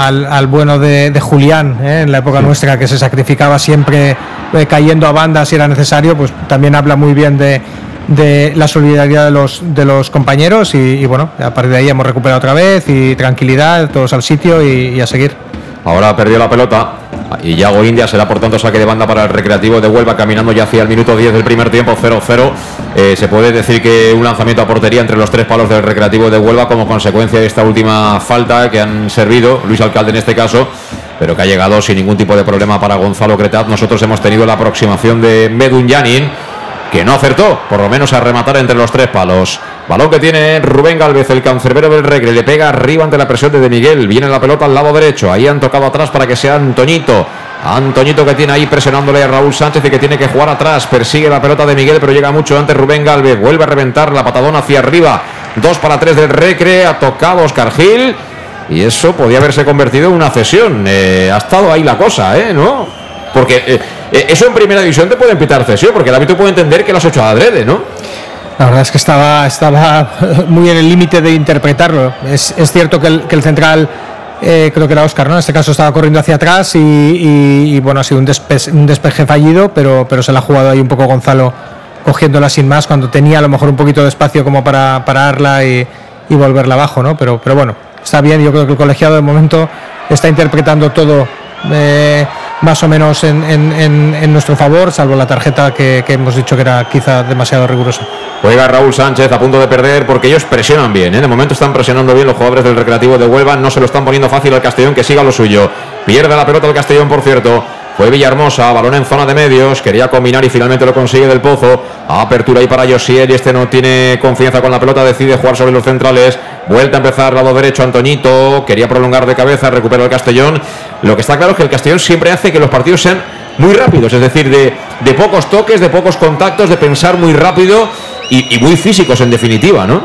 al, bueno de, Julián ¿eh? en la época nuestra, que se sacrificaba siempre eh, cayendo a banda si era necesario, pues también habla muy bien de, de la solidaridad de los, de los compañeros y, bueno, a partir de ahí hemos recuperado otra vez y tranquilidad, todos al sitio y, a seguir. Ahora perdió la pelota y Yago India será por tanto saque de banda para el Recreativo de Huelva caminando ya hacia el minuto 10 del primer tiempo 0-0. Eh, se puede decir que un lanzamiento a portería entre los tres palos del Recreativo de Huelva como consecuencia de esta última falta que han servido, Luis Alcalde en este caso, pero que ha llegado sin ningún tipo de problema para Gonzalo Cretaz. Nosotros hemos tenido la aproximación de Medun Yanin que no acertó, por lo menos a rematar entre los tres palos. Balón que tiene Rubén Galvez, el cancerbero del Regre, le pega arriba ante la presión de Miguel, viene la pelota al lado derecho, ahí han tocado atrás para que sea Antoñito. Antoñito que tiene ahí presionándole a Raúl Sánchez y que tiene que jugar atrás, persigue la pelota de Miguel, pero llega mucho antes Rubén Galvez, vuelve a reventar la patadona hacia arriba, dos para tres del Recre, ha tocado Oscar Gil. Y eso podía haberse convertido en una cesión. Eh, ha estado ahí la cosa, ¿eh? ¿No? Porque eh, eh, eso en primera división te puede pitar cesión, porque el árbitro puede entender que lo has hecho adrede, ¿no? La verdad es que estaba, estaba muy en el límite de interpretarlo. Es, cierto que el, central, eh, creo que era Oscar, ¿no? En este caso estaba corriendo hacia atrás y, bueno, ha sido un, un, despeje fallido, pero, pero se la ha jugado ahí un poco Gonzalo cogiéndola sin más cuando tenía a lo mejor un poquito de espacio como para pararla y, y volverla abajo, ¿no? Pero, pero bueno, está bien, yo creo que el colegiado de momento está interpretando todo. Eh, más o menos en, nuestro favor, salvo la tarjeta que, hemos dicho que era quizá demasiado rigurosa. Juega Raúl Sánchez a punto de perder porque ellos presionan bien. ¿eh? De momento están presionando bien los jugadores del Recreativo de Huelva. No se lo están poniendo fácil al Castellón que siga lo suyo. Pierde la pelota el Castellón, por cierto. Fue Villahermosa, balón en zona de medios, quería combinar y finalmente lo consigue del Pozo. Apertura ahí para Josiel y este no tiene confianza con la pelota, decide jugar sobre los centrales. Vuelta a empezar lado derecho Antoñito, quería prolongar de cabeza, recupera el Castellón. Lo que está claro es que el Castellón siempre hace que los partidos sean muy rápidos, es decir, de, pocos toques, de pocos contactos, de pensar muy rápido y, y muy físicos en definitiva, ¿no?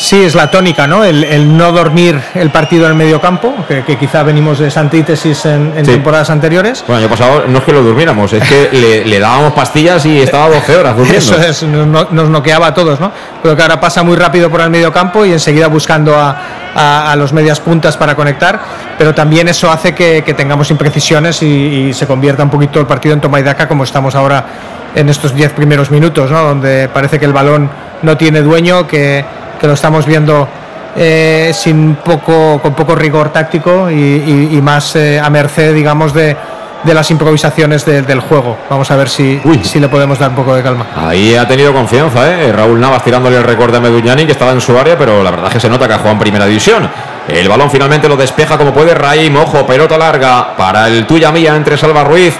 Sí, es la tónica, ¿no? El, no dormir el partido en el medio campo, que, quizá venimos de esa antítesis en, temporadas anteriores. Bueno, año pasado no es que lo durmiéramos, es que le, dábamos pastillas y estaba 12 horas durmiendo. Eso es, nos, noqueaba a todos, ¿no? Pero que ahora pasa muy rápido por el medio campo y enseguida buscando a, los medias puntas para conectar, pero también eso hace que, tengamos imprecisiones y, se convierta un poquito el partido en toma y daca como estamos ahora en estos 10 primeros minutos, ¿no? Donde parece que el balón no tiene dueño, que que lo estamos viendo eh, sin poco, con poco rigor táctico y, más eh, a merced, digamos, de, de las improvisaciones del juego. Vamos a ver si, si le podemos dar un poco de calma. Ahí ha tenido confianza, ¿eh? Raúl Navas tirándole el récord a Meduñani, que estaba en su área, pero la verdad es que se nota que ha jugado en primera división. El balón finalmente lo despeja como puede Raim, ojo, pelota larga para el tuya mía entre Salva Ruiz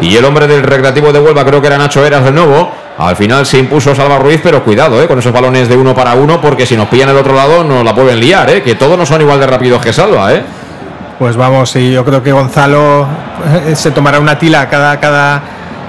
y el hombre del recreativo de Huelva, creo que era Nacho Eras de nuevo. Al final se impuso Salva Ruiz, pero cuidado eh, con esos balones de uno para uno, porque si nos pillan el otro lado nos la pueden liar, eh, que todos no son igual de rápidos que Salva. Eh. Pues vamos, y yo creo que Gonzalo eh, se tomará una tila cada, cada,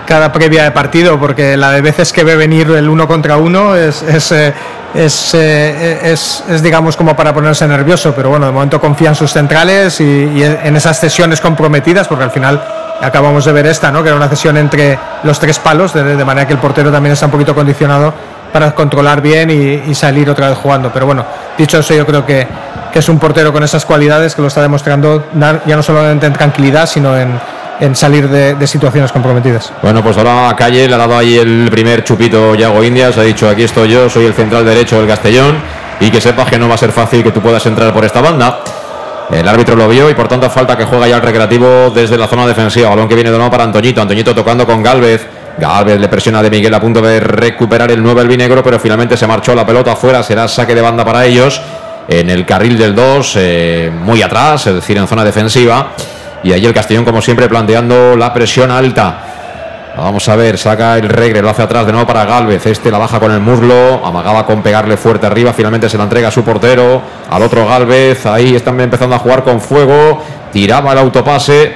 cada previa de partido, porque la de veces que ve venir el uno contra uno es, es, eh, es, es, digamos, como para ponerse nervioso, pero bueno, de momento confía en sus centrales y, y en esas sesiones comprometidas, porque al final acabamos de ver esta, ¿no? que era una cesión entre los tres palos, de, manera que el portero también está un poquito condicionado para controlar bien y, salir otra vez jugando. Pero bueno, dicho eso, yo creo que, es un portero con esas cualidades que lo está demostrando ya no solamente en tranquilidad, sino en, salir de, situaciones comprometidas. Bueno, pues ahora a Calle le ha dado ahí el primer chupito Yago Indias, ha dicho aquí estoy yo, soy el central derecho del Castellón y que sepas que no va a ser fácil que tú puedas entrar por esta banda. El árbitro lo vio y por tanto falta que juega ya el recreativo desde la zona defensiva. Balón que viene de nuevo para Antoñito. Antoñito tocando con Galvez. Galvez le presiona de Miguel a punto de recuperar el 9 albinegro, pero finalmente se marchó la pelota afuera. Será saque de banda para ellos. En el carril del 2, eh, muy atrás, es decir, en zona defensiva. Y allí el Castellón, como siempre, planteando la presión alta. Vamos a ver, saca el regre, lo hace atrás de nuevo para Galvez. Este la baja con el muslo, amagaba con pegarle fuerte arriba. Finalmente se la entrega a su portero, al otro Galvez. Ahí están empezando a jugar con fuego. Tiraba el autopase.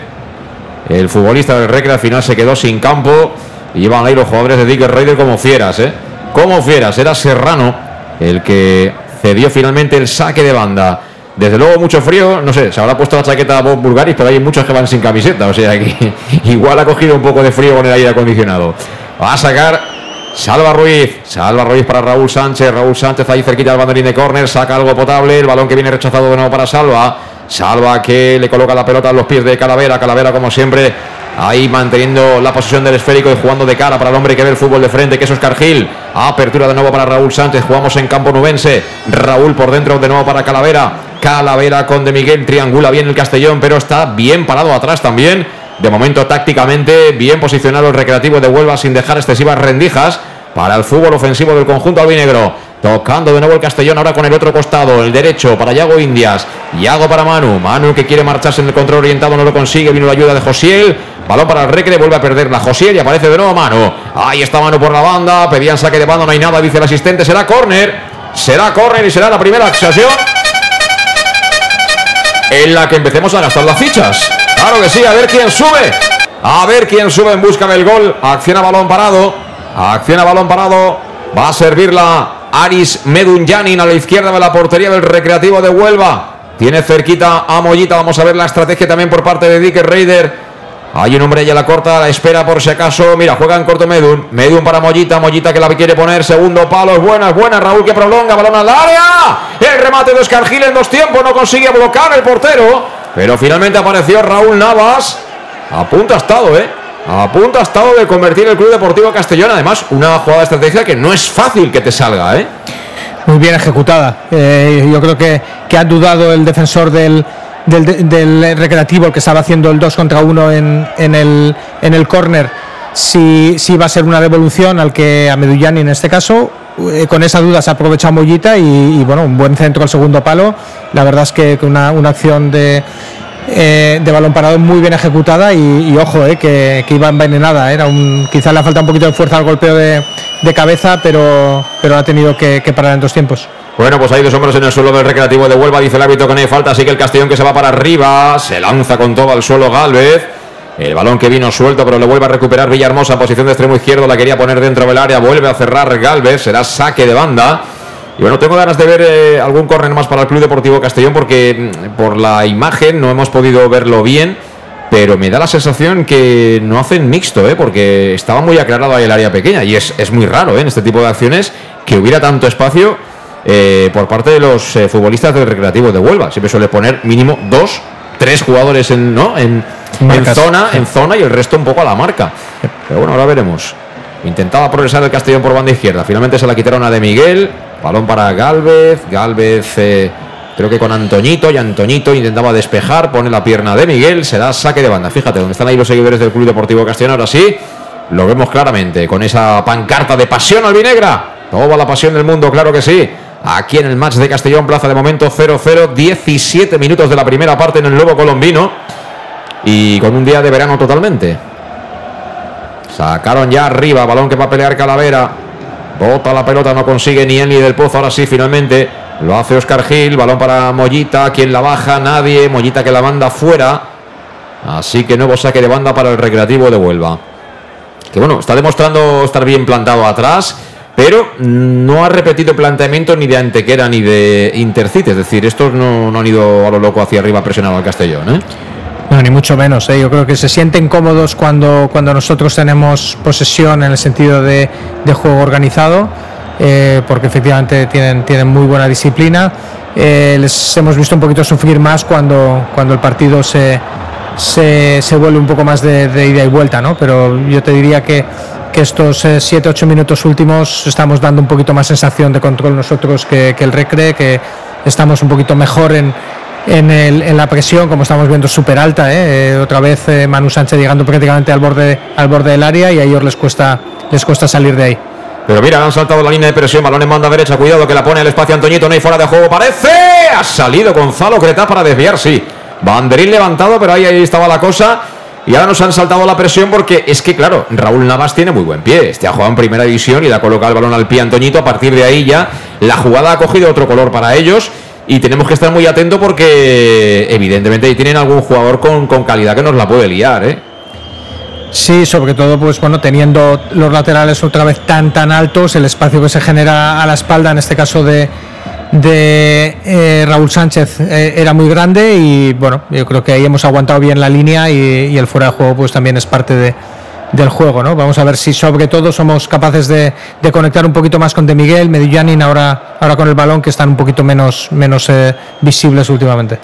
El futbolista del regre al final se quedó sin campo. Y iban ahí los jugadores de Dick Raider como fieras, ¿eh? Como fieras. Era Serrano el que cedió finalmente el saque de banda. Desde luego mucho frío, no sé, se habrá puesto la chaqueta Bob Bulgaris, pero hay muchos que van sin camiseta, o sea que igual ha cogido un poco de frío con el aire acondicionado. Va a sacar Salva Ruiz, Salva Ruiz para Raúl Sánchez, Raúl Sánchez ahí cerquita del banderín de córner, saca algo potable, el balón que viene rechazado de nuevo para Salva. Salva que le coloca la pelota a los pies de Calavera. Calavera, como siempre, ahí manteniendo la posición del esférico y jugando de cara para el hombre que ve el fútbol de frente, que es Oscar Gil. Apertura de nuevo para Raúl Sánchez. Jugamos en campo nubense. Raúl por dentro de nuevo para Calavera. Calavera con De Miguel. Triangula bien el Castellón, pero está bien parado atrás también. De momento, tácticamente, bien posicionado el recreativo de Huelva sin dejar excesivas rendijas para el fútbol ofensivo del conjunto albinegro. Tocando de nuevo el Castellón ahora con el otro costado, el derecho para Yago Indias. Yago para Manu. Manu que quiere marcharse en el control orientado, no lo consigue. Vino la ayuda de Josiel. Balón para el Recre, vuelve a perder la Josiel y aparece de nuevo Manu. Ahí está Manu por la banda. Pedían saque de banda, no hay nada, dice el asistente. Será córner. Será córner y será la primera acción en la que empecemos a gastar las fichas. Claro que sí, a ver quién sube. A ver quién sube en busca del gol. Acciona balón parado. Acciona balón parado. Va a servirla Aris Medunyanin a la izquierda de la portería del Recreativo de Huelva. Tiene cerquita a Mollita. Vamos a ver la estrategia también por parte de Dick Raider. Hay un hombre ya la corta, la espera por si acaso. Mira, juega en corto Medun. Medun para Mollita. Mollita que la quiere poner. Segundo palo. Es buena, es buena. Raúl que prolonga. Balón al área. El remate de Oscar Gil en dos tiempos. No consigue bloquear el portero. Pero finalmente apareció Raúl Navas. A punto ha estado, ¿eh? A punto ha estado de convertir el Club Deportivo Castellón. Además, una jugada de estrategia que no es fácil que te salga, ¿eh? Muy bien ejecutada. Eh, yo creo que, que ha dudado el defensor del, del, recreativo, el que estaba haciendo el 2 contra 1 en, en el, en el córner, si, si va a ser una devolución al que a Medullani en este caso. Eh, con esa duda se ha aprovechado Mollita y, bueno, un buen centro al segundo palo. La verdad es que una, una acción de, eh, de balón parado muy bien ejecutada y, ojo, eh, que, que, iba envenenada. Era un, quizá le ha faltado un poquito de fuerza al golpeo de, de cabeza, pero, pero ha tenido que parar en dos tiempos. Bueno, pues hay dos hombres en el suelo del recreativo de Huelva, dice el árbitro que no hay falta, así que el Castellón que se va para arriba, se lanza con todo al suelo Galvez. El balón que vino suelto, pero le vuelve a recuperar Villahermosa, posición de extremo izquierdo, la quería poner dentro del área, vuelve a cerrar Galvez, será saque de banda. Y bueno, tengo ganas de ver eh, algún córner más para el Club Deportivo Castellón porque mm, por la imagen no hemos podido verlo bien, pero me da la sensación que no hacen mixto, ¿eh? porque estaba muy aclarado ahí el área pequeña y es, es muy raro ¿eh? en este tipo de acciones que hubiera tanto espacio eh, por parte de los eh, futbolistas del Recreativo de Huelva. Siempre suele poner mínimo dos, tres jugadores en, ¿no? en, zona, en zona y el resto un poco a la marca. Pero bueno, ahora veremos. Intentaba progresar el Castellón por banda izquierda. Finalmente se la quitaron a De Miguel. Balón para Galvez. Galvez eh, creo que con Antoñito. Y Antoñito intentaba despejar. Pone la pierna de Miguel. Se da saque de banda. Fíjate, donde están ahí los seguidores del Club Deportivo Castellón. Ahora sí, lo vemos claramente. Con esa pancarta de pasión albinegra. Toda la pasión del mundo, claro que sí aquí en el match de Castellón Plaza de momento 0-0, 17 minutos de la primera parte en el Lobo Colombino y con un día de verano totalmente. Sacaron ya arriba, balón que va a pelear Calavera. Bota la pelota, no consigue ni él ni del Pozo. Ahora sí, finalmente lo hace Oscar Gil. Balón para Mollita. Quien la baja? Nadie. Mollita que la manda fuera. Así que nuevo saque de banda para el Recreativo de Huelva. Que bueno, está demostrando estar bien plantado atrás pero no ha repetido planteamiento ni de Antequera ni de Intercity. Es decir, estos no, han ido a lo loco hacia arriba presionado al Castellón. ¿eh? No, ni mucho menos. ¿eh? Yo creo que se sienten cómodos cuando, cuando nosotros tenemos posesión en el sentido de, juego organizado, eh, porque efectivamente tienen, tienen muy buena disciplina. les hemos visto un poquito sufrir más cuando, cuando el partido se, se, vuelve un poco más de, de ida y vuelta, ¿no? Pero yo te diría que que estos 7-8 eh, minutos últimos estamos dando un poquito más sensación de control nosotros que, el Recre, que estamos un poquito mejor en, en, la presión, como estamos viendo, súper alta. ¿eh? Eh, otra vez Manu Sánchez llegando prácticamente al borde, al borde del área y a ellos les cuesta, les cuesta salir de ahí. Pero mira, han saltado la línea de presión, balón en banda derecha, cuidado que la pone el espacio Antoñito, no hay fuera de juego, parece. Ha salido Gonzalo Creta para desviar, sí. Banderín levantado, pero ahí, ahí estaba la cosa. Y ahora nos han saltado la presión porque es que, claro, Raúl Navas tiene muy buen pie. Este ha jugado en primera división y le ha colocado el balón al pie a Antoñito. A partir de ahí ya la jugada ha cogido otro color para ellos. Y tenemos que estar muy atentos porque, evidentemente, tienen algún jugador con, con calidad que nos la puede liar, ¿eh? Sí, sobre todo, pues bueno, teniendo los laterales otra vez tan tan altos, el espacio que se genera a la espalda, en este caso de, de eh, Raúl Sánchez eh, era muy grande y bueno, yo creo que ahí hemos aguantado bien la línea y, el fuera de juego pues también es parte de, del juego, ¿no? Vamos a ver si sobre todo somos capaces de, conectar un poquito más con De Miguel, Medillanin ahora, ahora con el balón que están un poquito menos, menos eh, visibles últimamente.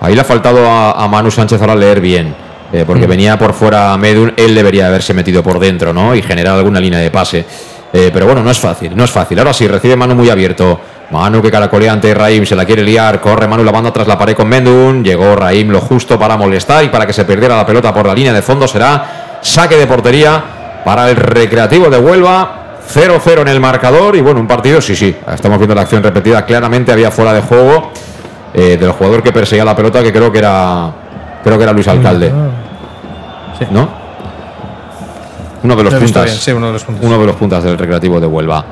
Ahí le ha faltado a, Manu Sánchez ahora leer bien. Eh, porque mm. venía por fuera Medun, él debería haberse metido por dentro, ¿no? Y generar alguna línea de pase. Pero bueno, no es fácil, no es fácil. Ahora sí, recibe Manu muy abierto. Manu que caracolea ante Raim, se la quiere liar, corre Manu la banda tras la pared con Mendun, llegó Raim lo justo para molestar y para que se perdiera la pelota por la línea de fondo será saque de portería para el Recreativo de Huelva. 0-0 en el marcador y bueno, un partido, sí, sí, estamos viendo la acción repetida, claramente había fuera de juego eh, del jugador que perseguía la pelota que creo que era creo que era Luis Alcalde. ¿No? Uno de los puntas. uno de los puntas. Uno de los puntas del Recreativo de Huelva.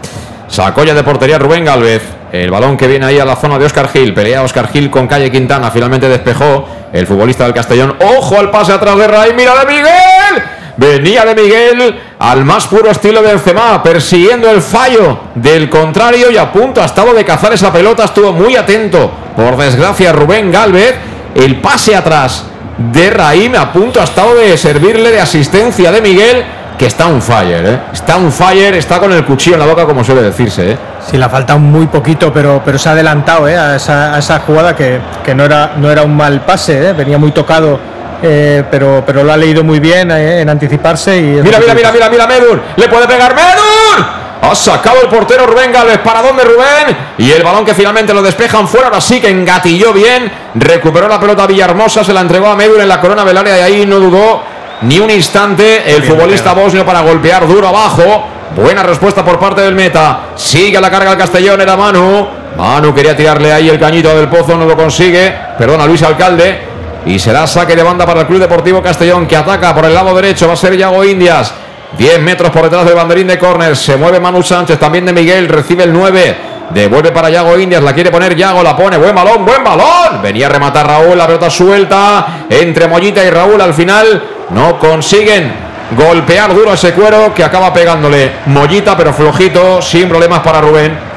Sacó ya de portería Rubén Galvez. El balón que viene ahí a la zona de Oscar Gil. Pelea Oscar Gil con Calle Quintana. Finalmente despejó el futbolista del Castellón. ¡Ojo al pase atrás de Ray! ¡Mira de Miguel! Venía de Miguel al más puro estilo de Benzema, persiguiendo el fallo del contrario y a punto ha estado de cazar esa pelota. Estuvo muy atento, por desgracia, Rubén Galvez. El pase atrás de Raim a punto ha estado de servirle de asistencia de Miguel que está un fire, ¿eh? Está un fire, está con el cuchillo en la boca, como suele decirse, ¿eh? Sí, le ha faltado muy poquito, pero, pero se ha adelantado ¿eh? a, esa, jugada que, no, era, no era un mal pase, ¿eh? venía muy tocado. Eh, pero, pero lo ha leído muy bien en anticiparse y mira, mira, mira, mira, mira, Medur, le puede pegar Medur, ha sacado el portero Rubén Gálvez. ¿Para dónde Rubén? Y el balón que finalmente lo despejan fuera. Ahora sí que engatilló bien. Recuperó la pelota Villahermosa. Se la entregó a Medur en la corona del área. Y ahí no dudó ni un instante el futbolista bosnio para golpear duro abajo. Buena respuesta por parte del meta. Sigue la carga el Castellón, era Manu. Manu quería tirarle ahí el cañito del pozo, no lo consigue. Perdona, Luis Alcalde. Y será saque de banda para el Club Deportivo Castellón que ataca por el lado derecho. Va a ser Yago Indias. 10 metros por detrás del banderín de córner. Se mueve Manu Sánchez, también de Miguel. Recibe el 9. Devuelve para Yago Indias, la quiere poner Yago, la pone, buen balón, buen balón. Venía a rematar Raúl, la pelota suelta entre Mollita y Raúl al final. No consiguen golpear duro ese cuero que acaba pegándole Mollita, pero flojito, sin problemas para Rubén.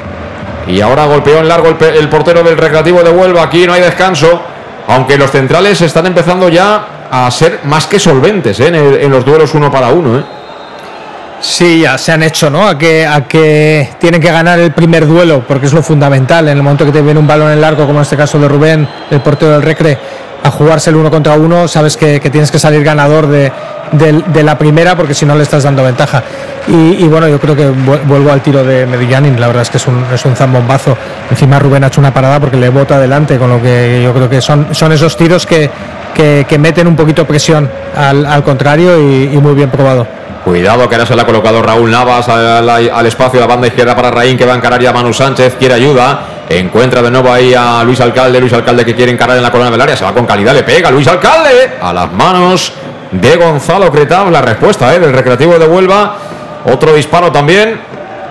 Y ahora golpeó en largo el, portero del Recreativo de Huelva. Aquí no hay descanso. Aunque los centrales están empezando ya a ser más que solventes ¿eh? en, los duelos uno para uno. ¿eh? Sí, ya se han hecho, ¿no? A que, a que tienen que ganar el primer duelo, porque es lo fundamental. En el momento que te viene un balón en largo, como en este caso de Rubén, el portero del Recre, a jugarse el uno contra uno, sabes que, tienes que salir ganador de, la primera porque si no le estás dando ventaja. Y, bueno, yo creo que vuelvo al tiro de Medillanin, la verdad es que es un, zambombazo. Encima Rubén ha hecho una parada porque le bota adelante, con lo que yo creo que son, son esos tiros que, que, meten un poquito presión al, contrario y, muy bien probado. Cuidado que ahora se le ha colocado Raúl Navas al, espacio de la banda izquierda para Raín que va a encarar ya a Manu Sánchez, quiere ayuda. Encuentra de nuevo ahí a Luis Alcalde. Luis Alcalde que quiere encarar en la corona del área. Se va con calidad, le pega Luis Alcalde a las manos de Gonzalo Cretav. La respuesta ¿eh? del Recreativo de Huelva. Otro disparo también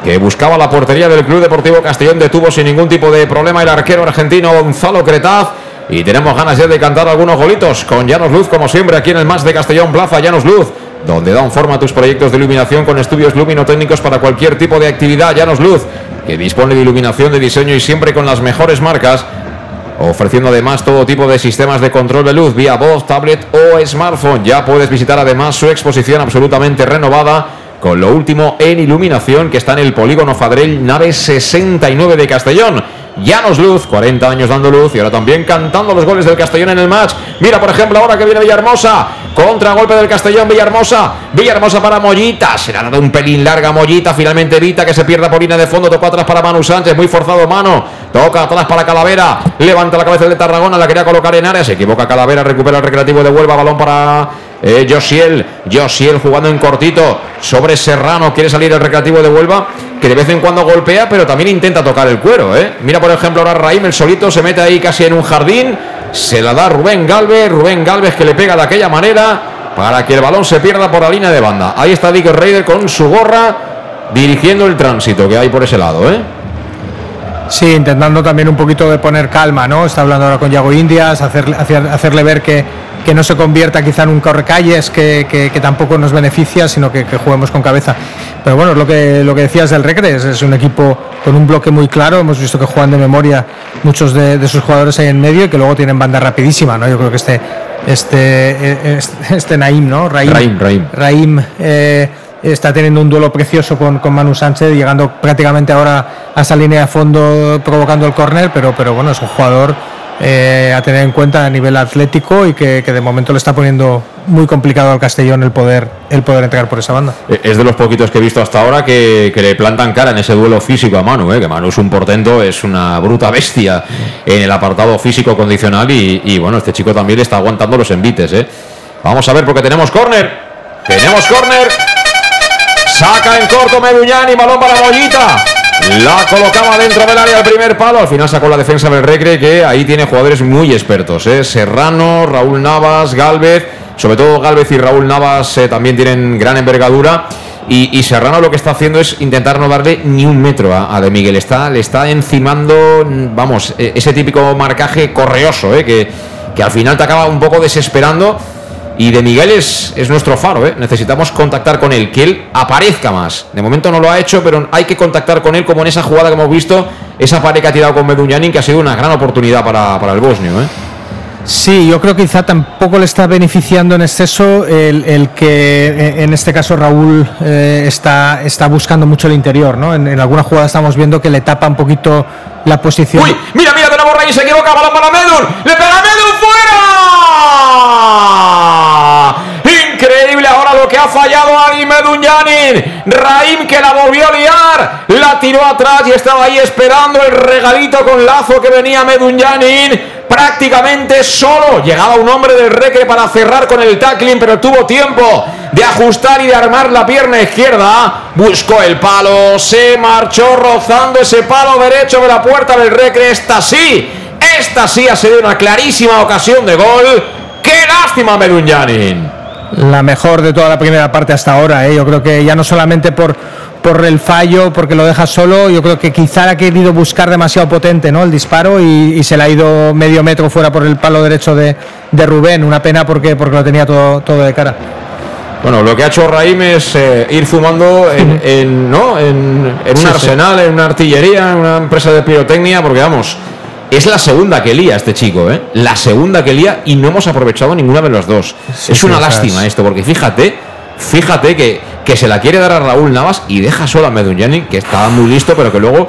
que buscaba la portería del Club Deportivo Castellón. Detuvo sin ningún tipo de problema el arquero argentino Gonzalo Cretaz. Y tenemos ganas ya de cantar algunos golitos con Llanos Luz, como siempre, aquí en el Más de Castellón Plaza Llanos Luz donde dan forma a tus proyectos de iluminación con estudios luminotécnicos para cualquier tipo de actividad. Llanos Luz que dispone de iluminación de diseño y siempre con las mejores marcas, ofreciendo además todo tipo de sistemas de control de luz vía voz, tablet o smartphone. Ya puedes visitar además su exposición absolutamente renovada con lo último en iluminación que está en el polígono Fadrell, nave 69 de Castellón. Llanos Luz, 40 años dando luz y ahora también cantando los goles del Castellón en el match. Mira, por ejemplo, ahora que viene Villahermosa, golpe del Castellón, Villahermosa, Villahermosa para Mollita, se le ha dado un pelín larga Mollita, finalmente evita que se pierda por línea de fondo, toca atrás para Manu Sánchez, muy forzado mano, toca atrás para Calavera, levanta la cabeza de Tarragona, la quería colocar en área, se equivoca Calavera, recupera el recreativo de Huelva, balón para eh, Josiel, Josiel jugando en cortito sobre Serrano, quiere salir el recreativo de Huelva, que de vez en cuando golpea, pero también intenta tocar el cuero. ¿eh? Mira, por ejemplo, ahora Raim, el solito, se mete ahí casi en un jardín, se la da Rubén Galvez, Rubén Galvez que le pega de aquella manera para que el balón se pierda por la línea de banda. Ahí está Dick Raider con su gorra dirigiendo el tránsito que hay por ese lado. ¿eh? Sí, intentando también un poquito de poner calma, ¿no? Está hablando ahora con Yago Indias, hacerle ver que, que no se convierta quizá en un correcalles que, que, tampoco nos beneficia, sino que, juguemos con cabeza. Pero bueno, lo que, lo que decías del Recre es, un equipo con un bloque muy claro, hemos visto que juegan de memoria muchos de, sus jugadores ahí en medio y que luego tienen banda rapidísima, ¿no? Yo creo que este, este, este, este Naim, ¿no? Raim. Raim, Raim. Eh, está teniendo un duelo precioso con, con, Manu Sánchez, llegando prácticamente ahora a esa línea de fondo provocando el córner, pero, pero bueno, es un jugador eh, a tener en cuenta a nivel atlético y que, de momento le está poniendo muy complicado al Castellón el poder, el poder entregar por esa banda. Eh, es de los poquitos que he visto hasta ahora que, le plantan cara en ese duelo físico a Manu, ¿eh? que Manu es un portento, es una bruta bestia en el apartado físico condicional y, bueno, este chico también está aguantando los envites. ¿eh? Vamos a ver porque tenemos córner, tenemos córner, saca en corto Meduñani, balón para Mollita. La colocaba dentro del área al primer palo. Al final sacó la defensa del Recre, que ahí tiene jugadores muy expertos. ¿eh? Serrano, Raúl Navas, Galvez. Sobre todo Galvez y Raúl Navas eh, también tienen gran envergadura. Y, Serrano lo que está haciendo es intentar no darle ni un metro a, De Miguel. Está, le está encimando, vamos, e, ese típico marcaje correoso, ¿eh? que, que al final te acaba un poco desesperando y de Miguel es, nuestro faro, ¿eh? necesitamos contactar con él, que él aparezca más. De momento no lo ha hecho, pero hay que contactar con él, como en esa jugada que hemos visto, esa pared que ha tirado con Meduñanin, que ha sido una gran oportunidad para, el bosnio. ¿eh? Sí, yo creo que quizá tampoco le está beneficiando en exceso el, que eh, en este caso Raúl eh, está, está buscando mucho el interior, ¿no? En, alguna jugada estamos viendo que le tapa un poquito la posición. ¡Uy! Mira, mira, tenemos Rey, se equivoca, balón para Medun, le pega Medun fuera. Increíble ahora lo que ha fallado ahí Medunyanin. Raim que la volvió a liar. La tiró atrás y estaba ahí esperando el regalito con lazo que venía Medunyanin. Prácticamente solo llegaba un hombre del Recre para cerrar con el tackling, pero tuvo tiempo de ajustar y de armar la pierna izquierda. Buscó el palo, se marchó rozando ese palo derecho de la puerta del Recre. Esta sí, esta sí ha sido una clarísima ocasión de gol. ¡Qué lástima, Medunyanin! La mejor de toda la primera parte hasta ahora. ¿eh? Yo creo que ya no solamente por, por el fallo, porque lo deja solo, yo creo que quizá ha querido buscar demasiado potente ¿no? el disparo y, se le ha ido medio metro fuera por el palo derecho de, Rubén. Una pena porque, porque lo tenía todo, todo de cara. Bueno, lo que ha hecho Raim es eh, ir fumando en, ¿no? en, un arsenal, en una artillería, en una empresa de pirotecnia, porque vamos, es la segunda que lía este chico, ¿eh? La segunda que lía y no hemos aprovechado ninguna de los dos. es una lástima esto, porque fíjate, fíjate que, que se la quiere dar a Raúl Navas y deja solo a Medunyani, que estaba muy listo, pero que luego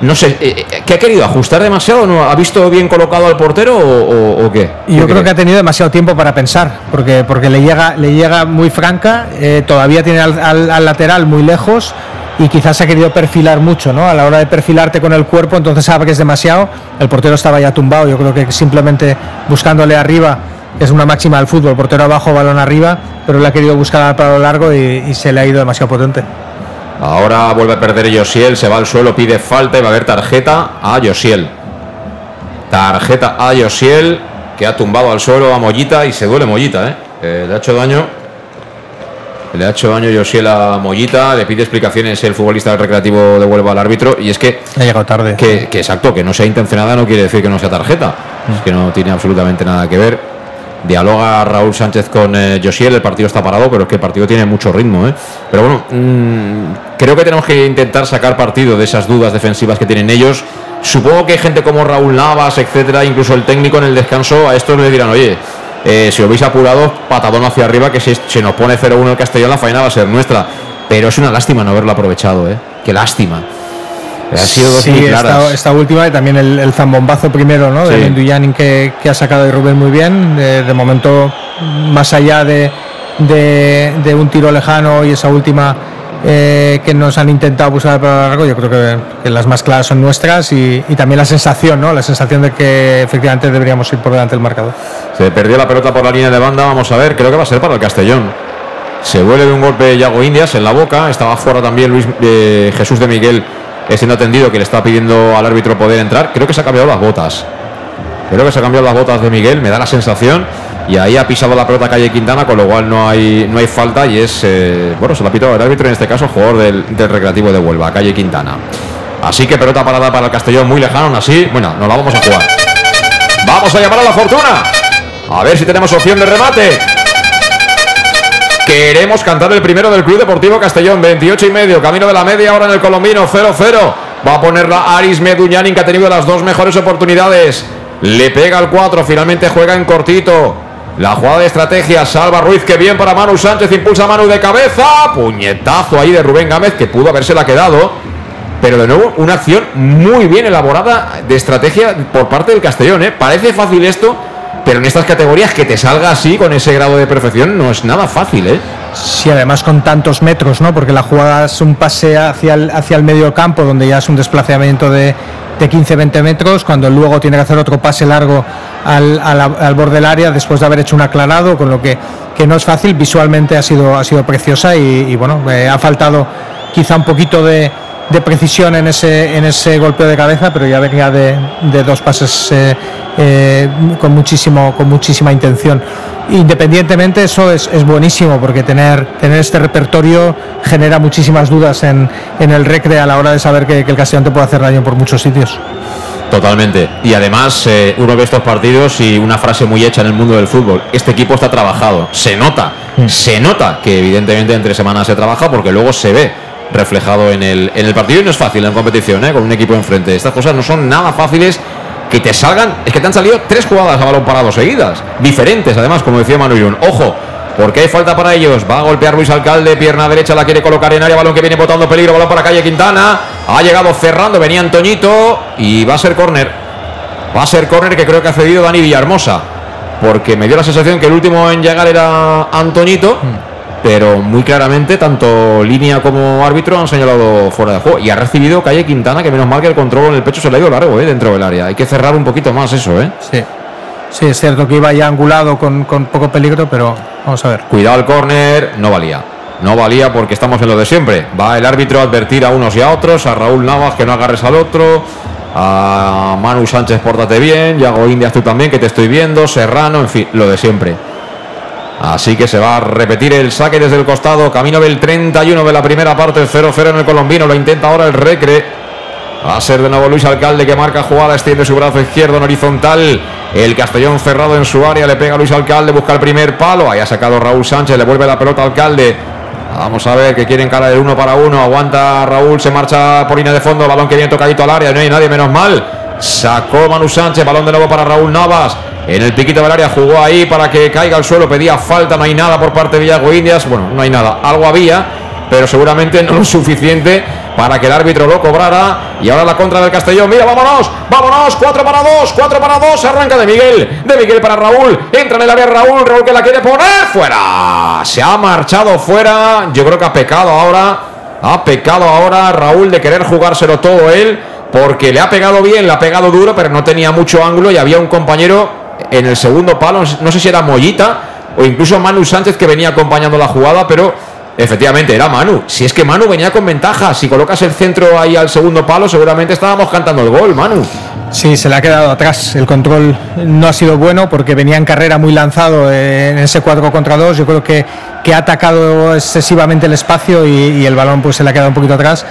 no sé, eh, eh, ¿qué ha querido? ¿Ajustar demasiado? ¿No? ¿Ha visto bien colocado al portero o, qué? Yo creo que ha tenido demasiado tiempo para pensar, porque, porque le, llega, le llega muy franca, eh, todavía tiene al, lateral muy lejos y quizás ha querido perfilar mucho, ¿no? A la hora de perfilarte con el cuerpo, entonces sabe que es demasiado. El portero estaba ya tumbado, yo creo que simplemente buscándole arriba, es una máxima del fútbol, portero abajo, balón arriba, pero le ha querido buscar al lo largo y, se le ha ido demasiado potente. Ahora vuelve a perder Josiel, se va al suelo, pide falta y va a haber tarjeta a Josiel. Tarjeta a Josiel, que ha tumbado al suelo a Mollita y se duele Mollita, ¿eh? eh le ha hecho daño le ha hecho daño Josiel a Mollita, le pide explicaciones el futbolista del recreativo de Huelva al árbitro y es que... Ha llegado tarde. Que, exacto, que no sea intencionada no quiere decir que no sea tarjeta. Es que no tiene absolutamente nada que ver. Dialoga Raúl Sánchez con eh, Josiel, el partido está parado, pero es que el partido tiene mucho ritmo. ¿eh? Pero bueno, mm, creo que tenemos que intentar sacar partido de esas dudas defensivas que tienen ellos. Supongo que hay gente como Raúl Navas, etcétera, incluso el técnico en el descanso, a estos le dirán, oye, eh, si os veis apurado, patadón hacia arriba, que si se nos pone 0-1 el Castellón, la faena va a ser nuestra. Pero es una lástima no haberlo aprovechado, ¿eh? Qué lástima. Ha sido dos sí, esta, última y también el, zambombazo primero, ¿no? De Menduyanin que, que, ha sacado de Rubén muy bien. De, momento, más allá de, de, un tiro lejano y esa última eh, que nos han intentado buscar para largo, yo creo que, las más claras son nuestras y, también la sensación, ¿no? La sensación de que efectivamente deberíamos ir por delante del marcador. Se perdió la pelota por la línea de banda, vamos a ver, creo que va a ser para el Castellón. Se vuelve de un golpe Yago Indias en la boca, estaba fuera también Luis eh, Jesús de Miguel siendo atendido que le está pidiendo al árbitro poder entrar. Creo que se ha cambiado las botas. Creo que se ha cambiado las botas de Miguel, me da la sensación y ahí ha pisado la pelota calle Quintana, con lo cual no hay, no hay falta y es, eh, bueno, se lo ha pitado el árbitro, en este caso jugador del, Recreativo de Huelva, calle Quintana. Así que pelota parada para el Castellón, muy lejano, aún así, bueno, nos la vamos a jugar. Vamos a llamar a la fortuna. A ver si tenemos opción de remate. Queremos cantar el primero del Club Deportivo Castellón, 28 y medio, camino de la media ahora en el Colombino, 0-0. Va a ponerla Aris Meduñanin, que ha tenido las dos mejores oportunidades. Le pega al 4, finalmente juega en cortito. La jugada de estrategia, salva Ruiz, que bien para Manu Sánchez, impulsa Manu de cabeza. Puñetazo ahí de Rubén Gámez, que pudo habérsela quedado. pero de nuevo una acción muy bien elaborada de estrategia por parte del Castellón. ¿eh? Parece fácil esto, pero en estas categorías que te salga así con ese grado de perfección no es nada fácil. ¿eh? Sí, además con tantos metros, ¿no? Porque la jugada es un pase hacia el, hacia el medio campo, donde ya es un desplazamiento de, de 15-20 metros, cuando luego tiene que hacer otro pase largo al, al, borde del área después de haber hecho un aclarado, con lo que, que no es fácil, visualmente ha sido, ha sido preciosa y, bueno, eh, ha faltado quizá un poquito de, de precisión en ese, en ese golpe de cabeza, pero ya venía de, de dos pases eh, eh, con, muchísimo, con muchísima intención. Independientemente, eso es, es, buenísimo, porque tener, tener este repertorio genera muchísimas dudas en, en el recre a la hora de saber que, que el Castellón te puede hacer daño por muchos sitios. Totalmente. Y además, eh, uno ve estos partidos y una frase muy hecha en el mundo del fútbol. Este equipo está trabajado. Se nota. Mm. Se nota que evidentemente entre semanas se trabaja porque luego se ve reflejado en el, en el partido y no es fácil en competición, ¿eh? con un equipo enfrente. Estas cosas no son nada fáciles que te salgan. Es que te han salido tres jugadas a balón parado seguidas, diferentes además, como decía Manu Ojo, porque hay falta para ellos. Va a golpear Luis Alcalde, pierna derecha la quiere colocar en área, balón que viene botando peligro, balón para calle Quintana. Ha llegado cerrando, venía Antoñito y va a ser córner. Va a ser córner que creo que ha cedido Dani Villahermosa. Porque me dio la sensación que el último en llegar era Antoñito. Mm pero muy claramente tanto línea como árbitro han señalado fuera de juego. Y ha recibido Calle Quintana que menos mal que el control en el pecho se le ha ido largo ¿eh? dentro del área. Hay que cerrar un poquito más eso ¿eh? sí. Sí es cierto que iba ya angulado con, con poco peligro pero vamos a ver. Cuidado el córner no valía. No valía porque estamos en lo de siempre. Va el árbitro a advertir a unos y a otros a Raúl Navas que no agarres al otro a Manu Sánchez pórtate bien Yago Indias tú también que te estoy viendo Serrano en fin lo de siempre Así que se va a repetir el saque desde el costado. Camino del 31 de la primera parte. 0-0 en el colombino. Lo intenta ahora el Recre. Va a ser de nuevo Luis Alcalde que marca jugada. Extiende su brazo izquierdo en horizontal. El Castellón cerrado en su área. Le pega Luis Alcalde. Busca el primer palo. Ahí ha sacado Raúl Sánchez. Le vuelve la pelota al Alcalde. Vamos a ver que quieren cara del uno para uno. Aguanta Raúl. Se marcha por línea de fondo. Balón que viene tocadito al área. No hay nadie menos mal. Sacó Manu Sánchez. Balón de nuevo para Raúl Navas. En el piquito del área jugó ahí para que caiga al suelo, pedía falta, no hay nada por parte de Villago Indias, bueno, no hay nada, algo había, pero seguramente no lo suficiente para que el árbitro lo cobrara. Y ahora la contra del Castellón. Mira, vámonos, vámonos. 4 para 2, 4 para 2. Arranca de Miguel. De Miguel para Raúl. Entra en el área Raúl. Raúl que la quiere poner fuera. Se ha marchado fuera. Yo creo que ha pecado ahora. Ha pecado ahora Raúl de querer jugárselo todo él. Porque le ha pegado bien, le ha pegado duro, pero no tenía mucho ángulo y había un compañero en el segundo palo, no sé si era Mollita o incluso Manu Sánchez que venía acompañando la jugada, pero efectivamente era Manu. Si es que Manu venía con ventaja, si colocas el centro ahí al segundo palo, seguramente estábamos cantando el gol, Manu. Sí, se le ha quedado atrás. El control no ha sido bueno porque venía en carrera muy lanzado en ese 4 contra 2. Yo creo que, que ha atacado excesivamente el espacio y, el balón pues se le ha quedado un poquito atrás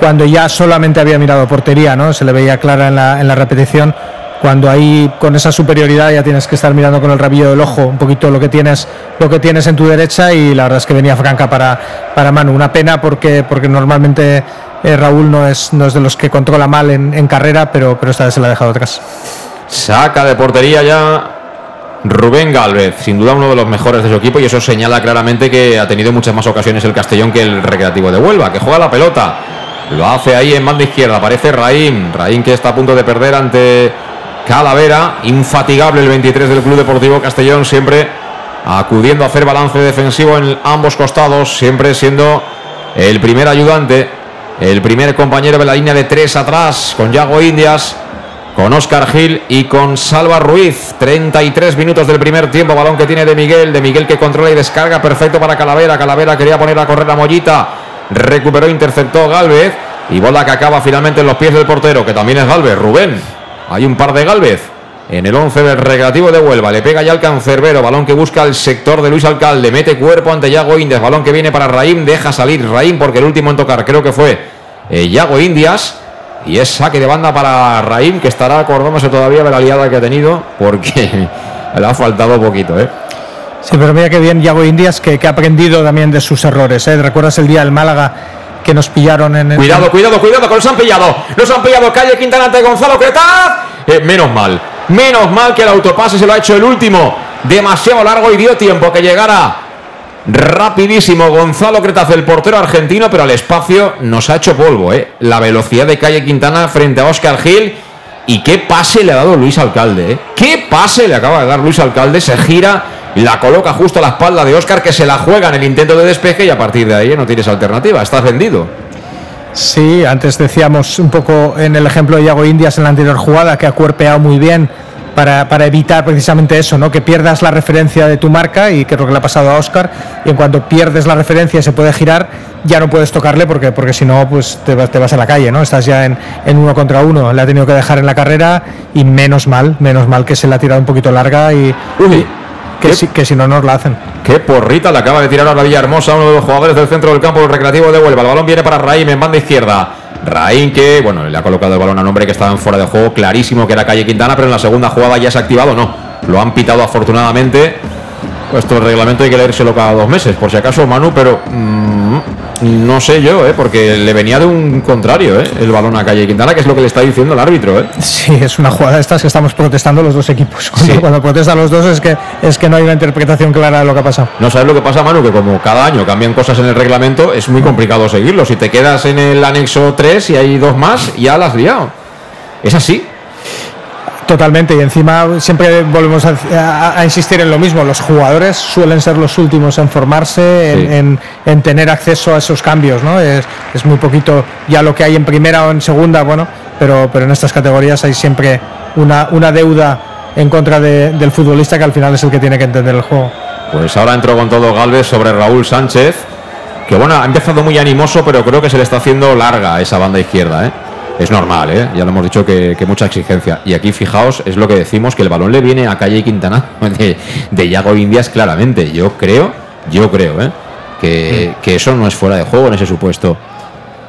cuando ya solamente había mirado portería, ¿no? Se le veía clara en la, en la repetición cuando ahí con esa superioridad ya tienes que estar mirando con el rabillo del ojo un poquito lo que tienes lo que tienes en tu derecha y la verdad es que venía franca para, para Manu. Una pena porque porque normalmente eh, Raúl no es no es de los que controla mal en, carrera pero pero esta vez se la ha dejado atrás. Saca de portería ya Rubén Galvez, sin duda uno de los mejores de su equipo y eso señala claramente que ha tenido muchas más ocasiones el Castellón que el Recreativo de Huelva, que juega la pelota. Lo hace ahí en banda izquierda, aparece Raín, Raín que está a punto de perder ante Calavera, infatigable el 23 del Club Deportivo Castellón, siempre acudiendo a hacer balance defensivo en ambos costados, siempre siendo el primer ayudante, el primer compañero de la línea de tres atrás, con Yago Indias, con Oscar Gil y con Salva Ruiz. 33 minutos del primer tiempo, balón que tiene de Miguel, de Miguel que controla y descarga, perfecto para Calavera. Calavera quería poner a correr la mollita, recuperó, interceptó Galvez y bola que acaba finalmente en los pies del portero, que también es Galvez, Rubén. Hay un par de Galvez. En el 11 del recreativo de Huelva. Le pega ya al cancerbero. Balón que busca el sector de Luis Alcalde. Mete cuerpo ante Yago Indias. Balón que viene para Raim. Deja salir Raim porque el último en tocar creo que fue eh, Yago Indias. Y es saque de banda para Raim que estará acordándose todavía de la liada que ha tenido porque le ha faltado poquito, ¿eh? Sí, pero mira que bien Yago Indias que, ha aprendido también de sus errores. ¿eh? ¿Recuerdas el día del Málaga? Que nos pillaron en el. Cuidado, cuidado, cuidado, que los han pillado. Los han pillado Calle Quintana ante Gonzalo Cretaz. Eh, menos mal. Menos mal que el autopase se lo ha hecho el último. Demasiado largo y dio tiempo que llegara Rapidísimo, Gonzalo Cretaz, el portero argentino, pero al espacio nos ha hecho polvo, ¿eh? La velocidad de Calle Quintana frente a Oscar Gil. Y qué pase le ha dado Luis Alcalde, ¿eh? ¿Qué pase le acaba de dar Luis Alcalde? Se gira la coloca justo a la espalda de Oscar, que se la juega en el intento de despeje y a partir de ahí no tienes alternativa, estás vendido. Sí, antes decíamos un poco en el ejemplo de Iago Indias en la anterior jugada que ha cuerpeado muy bien para, para, evitar precisamente eso, ¿no? que pierdas la referencia de tu marca y creo que le ha pasado a Oscar y en cuanto pierdes la referencia y se puede girar ya no puedes tocarle porque, porque si no pues te vas, te vas a la calle, ¿no? estás ya en, en, uno contra uno, le ha tenido que dejar en la carrera y menos mal, menos mal que se le ha tirado un poquito larga y, y que, si, que si no nos la hacen. Qué porrita le acaba de tirar ahora Villahermosa, uno de los jugadores del centro del campo del recreativo de Huelva. El balón viene para Raim en banda izquierda. Raín que, bueno, le ha colocado el balón a un hombre que estaba en fuera de juego, clarísimo que era Calle Quintana, pero en la segunda jugada ya se ha activado, no. Lo han pitado afortunadamente. Esto el reglamento hay que leérselo cada dos meses, por si acaso, Manu, pero mmm, no sé yo, ¿eh? porque le venía de un contrario ¿eh? el balón a Calle Quintana, que es lo que le está diciendo el árbitro. ¿eh? Sí, es una jugada de estas que estamos protestando los dos equipos. Cuando, sí. cuando protestan los dos es que, es que no hay una interpretación clara de lo que ha pasado. No sabes lo que pasa, Manu, que como cada año cambian cosas en el reglamento, es muy complicado seguirlo. Si te quedas en el anexo 3 y hay dos más, ya la has liado. Es así. Totalmente, y encima siempre volvemos a, a, a, insistir en lo mismo, los jugadores suelen ser los últimos en formarse, en, sí. en, en tener acceso a esos cambios, ¿no? Es, es, muy poquito ya lo que hay en primera o en segunda, bueno, pero, pero en estas categorías hay siempre una, una deuda en contra de, del futbolista que al final es el que tiene que entender el juego. Pues ahora entró con todo Galvez sobre Raúl Sánchez, que bueno, ha empezado muy animoso, pero creo que se le está haciendo larga esa banda izquierda, ¿eh? Es normal, ¿eh? ya lo hemos dicho que, que, mucha exigencia. Y aquí, fijaos, es lo que decimos, que el balón le viene a Calle Quintana de, de Yago Indias claramente. Yo creo, yo creo, ¿eh? que, que, eso no es fuera de juego en ese supuesto.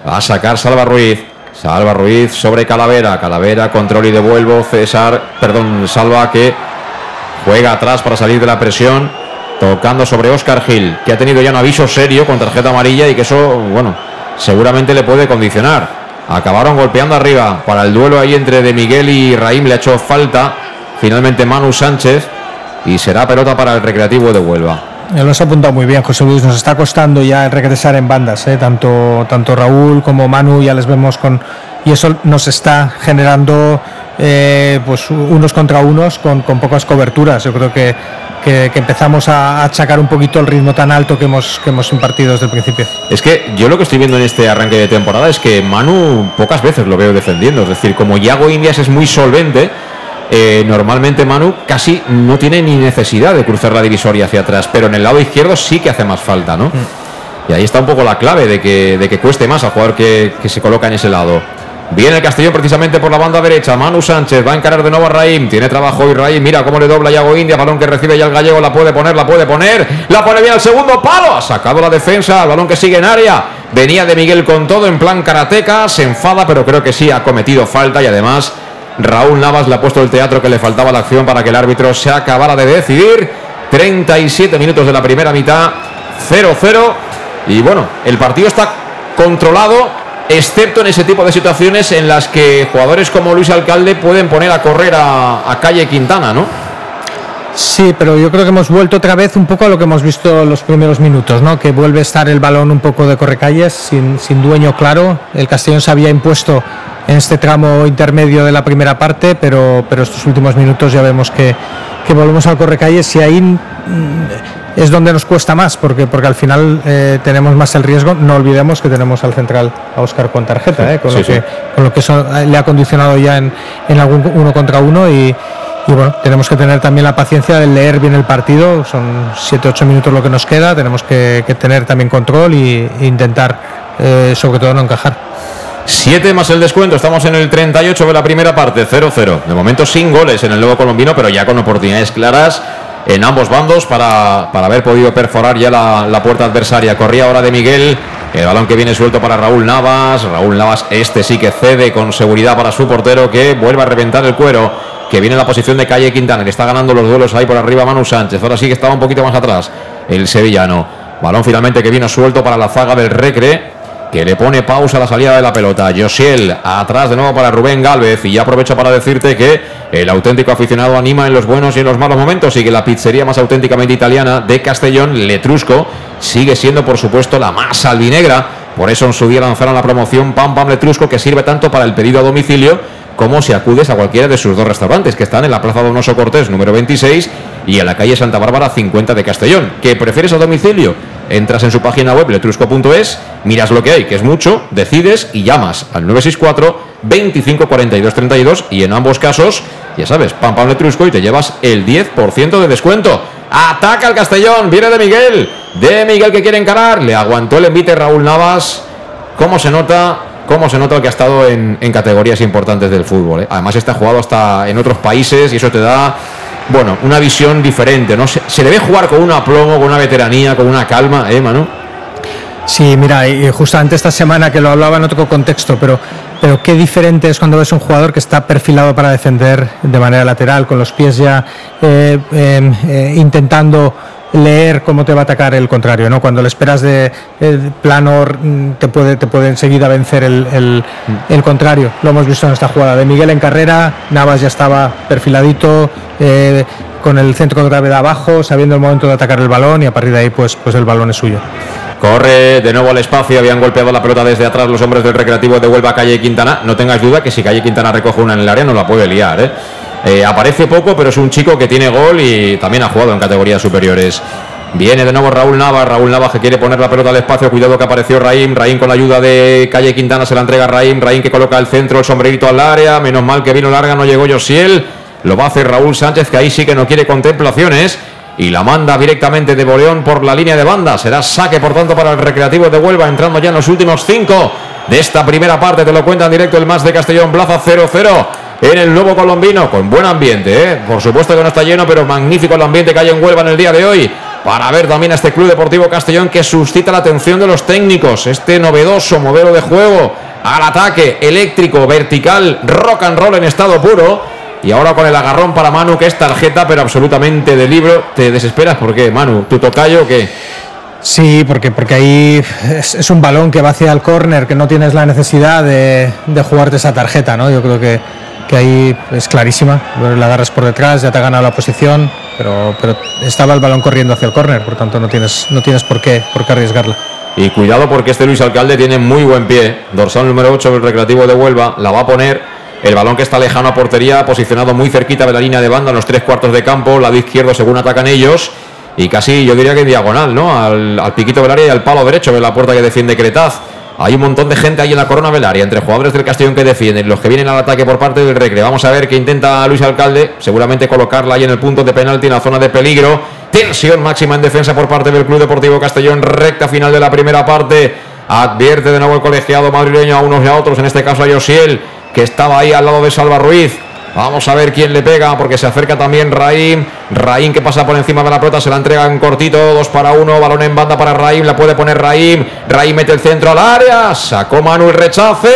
Va a sacar Salva Ruiz. Salva Ruiz sobre Calavera. Calavera, control y devuelvo. César, perdón, Salva que juega atrás para salir de la presión. Tocando sobre Oscar Gil, que ha tenido ya un aviso serio con tarjeta amarilla y que eso, bueno, seguramente le puede condicionar. Acabaron golpeando arriba para el duelo ahí entre De Miguel y Raim. Le ha hecho falta finalmente Manu Sánchez y será pelota para el Recreativo de Huelva. Lo has apuntado muy bien, José Luis. Nos está costando ya regresar en bandas, ¿eh? tanto, tanto Raúl como Manu, ya les vemos con. Y eso nos está generando eh, pues unos contra unos con, con, pocas coberturas. Yo creo que, que, que, empezamos a achacar un poquito el ritmo tan alto que hemos, que hemos impartido desde el principio. Es que yo lo que estoy viendo en este arranque de temporada es que Manu pocas veces lo veo defendiendo. Es decir, como Yago Indias es muy solvente. Eh, normalmente Manu casi no tiene ni necesidad de cruzar la divisoria hacia atrás, pero en el lado izquierdo sí que hace más falta, ¿no? Mm. Y ahí está un poco la clave de que, de que cueste más al jugador que, que se coloca en ese lado. Viene el Castellón precisamente por la banda derecha. Manu Sánchez va a encarar de nuevo a Raim. Tiene trabajo y Raim. Mira cómo le dobla Yago India. Balón que recibe ya el gallego. La puede poner, la puede poner. La pone bien al segundo palo. Ha sacado la defensa. El balón que sigue en área. Venía de Miguel con todo en plan karateca. Se enfada, pero creo que sí ha cometido falta. Y además, Raúl Navas le ha puesto el teatro que le faltaba la acción para que el árbitro se acabara de decidir. 37 minutos de la primera mitad. 0-0. Y bueno, el partido está controlado excepto en ese tipo de situaciones en las que jugadores como Luis Alcalde pueden poner a correr a, Calle Quintana, ¿no? Sí, pero yo creo que hemos vuelto otra vez un poco a lo que hemos visto los primeros minutos, ¿no? Que vuelve a estar el balón un poco de correcalles, sin, sin dueño claro. El Castellón se había impuesto en este tramo intermedio de la primera parte, pero, pero estos últimos minutos ya vemos que, que volvemos al correcalles y ahí es donde nos cuesta más, porque, porque al final eh, tenemos más el riesgo. No olvidemos que tenemos al central a Oscar con tarjeta, eh, con, sí, lo que, sí. con lo que eso le ha condicionado ya en, en algún uno contra uno y, y, bueno, tenemos que tener también la paciencia de leer bien el partido. Son 7-8 minutos lo que nos queda, tenemos que, que tener también control e intentar, eh, sobre todo, no encajar. 7 más el descuento, estamos en el 38 de la primera parte, 0-0. De momento sin goles en el nuevo colombino, pero ya con oportunidades claras en ambos bandos para, para haber podido perforar ya la, la, puerta adversaria. Corría ahora de Miguel, el balón que viene suelto para Raúl Navas. Raúl Navas, este sí que cede con seguridad para su portero que vuelve a reventar el cuero. Que viene en la posición de Calle Quintana, que está ganando los duelos ahí por arriba Manu Sánchez. Ahora sí que estaba un poquito más atrás el sevillano. Balón finalmente que vino suelto para la zaga del Recre. Que le pone pausa a la salida de la pelota. Josiel atrás de nuevo para Rubén Galvez. Y ya aprovecho para decirte que el auténtico aficionado anima en los buenos y en los malos momentos. Y que la pizzería más auténticamente italiana de Castellón, Letrusco, sigue siendo por supuesto la más albinegra. Por eso en su día lanzaron la promoción Pam Pam Letrusco, que sirve tanto para el pedido a domicilio como si acudes a cualquiera de sus dos restaurantes, que están en la Plaza Donoso Cortés número 26 y en la calle Santa Bárbara 50 de Castellón. ¿Que prefieres a domicilio? Entras en su página web letrusco.es, miras lo que hay, que es mucho, decides y llamas al 964 25 42 32 y en ambos casos, ya sabes, pam pam letrusco y te llevas el 10% de descuento. Ataca al Castellón, viene de Miguel, de Miguel que quiere encarar, le aguantó el envite Raúl Navas. ¿Cómo se nota? ¿Cómo se nota que ha estado en, categorías importantes del fútbol? Eh? Además, está jugado hasta en otros países y eso te da bueno, una visión diferente, ¿no? Se, se, debe jugar con un aplomo, con una veteranía, con una calma, ¿eh, Manu? Sí, mira, y justamente esta semana que lo hablaba en otro contexto, pero, pero qué diferente es cuando ves un jugador que está perfilado para defender de manera lateral, con los pies ya eh, em, eh, intentando leer cómo te va a atacar el contrario, ¿no? Cuando le esperas de, plano mm, te puede, te puede enseguida vencer el, el, contrario. Lo hemos visto en esta jugada de Miguel en carrera, Navas ya estaba perfiladito, eh, con el centro de gravedad abajo, sabiendo el momento de atacar el balón y a partir de ahí pues, pues el balón es suyo. Corre de nuevo al espacio, habían golpeado la pelota desde atrás los hombres del recreativo de Huelva, Calle Quintana. No tengas duda que si Calle Quintana recoge una en el área no la puede liar, ¿eh? Eh, aparece poco, pero es un chico que tiene gol y también ha jugado en categorías superiores. Viene de nuevo Raúl Nava, Raúl Nava que quiere poner la pelota al espacio, cuidado que apareció Raim, Raim con la ayuda de Calle Quintana se la entrega a Raim que coloca el centro, el sombrerito al área, menos mal que vino larga, no llegó Josiel, lo va a hacer Raúl Sánchez que ahí sí que no quiere contemplaciones y la manda directamente de Boleón por la línea de banda, será saque por tanto para el Recreativo de Huelva entrando ya en los últimos cinco de esta primera parte, te lo cuenta en directo el más de Castellón Plaza 0-0 en el nuevo colombino, con buen ambiente, ¿eh? por supuesto que no está lleno, pero magnífico el ambiente que hay en Huelva en el día de hoy, para ver también a este Club Deportivo Castellón que suscita la atención de los técnicos, este novedoso modelo de juego al ataque eléctrico, vertical, rock and roll en estado puro. Y ahora con el agarrón para Manu, que es tarjeta, pero absolutamente de libro. ¿Te desesperas? ¿Por qué, Manu? ¿Tu tocayo o qué? Sí, porque, porque ahí es, un balón que va hacia el córner, que no tienes la necesidad de jugarte esa tarjeta, ¿no? Yo creo que que ahí es clarísima, la agarras por detrás, ya te ha ganado la posición, pero, pero estaba el balón corriendo hacia el córner, por tanto no tienes, no tienes por, qué, por qué arriesgarla. Y cuidado porque este Luis Alcalde tiene muy buen pie, dorsal número 8 del Recreativo de Huelva, la va a poner el balón que está lejano a portería, posicionado muy cerquita de la línea de banda, en los tres cuartos de campo, lado izquierdo según atacan ellos, y casi yo diría que diagonal, ¿no? Al, al piquito del área y al palo derecho de la puerta que defiende Cretaz. Hay un montón de gente ahí en la corona velaria, entre jugadores del Castellón que defienden, los que vienen al ataque por parte del Recre. Vamos a ver qué intenta Luis Alcalde, seguramente colocarla ahí en el punto de penalti, en la zona de peligro. Tensión máxima en defensa por parte del Club Deportivo Castellón, recta final de la primera parte. Advierte de nuevo el colegiado madrileño a unos y a otros, en este caso a Josiel, que estaba ahí al lado de Salva Ruiz. Vamos a ver quién le pega, porque se acerca también Raim. Raim que pasa por encima de la pelota, se la entrega en cortito, dos para uno, balón en banda para Raim, la puede poner Raim. Raim mete el centro al área, sacó Manuel rechace,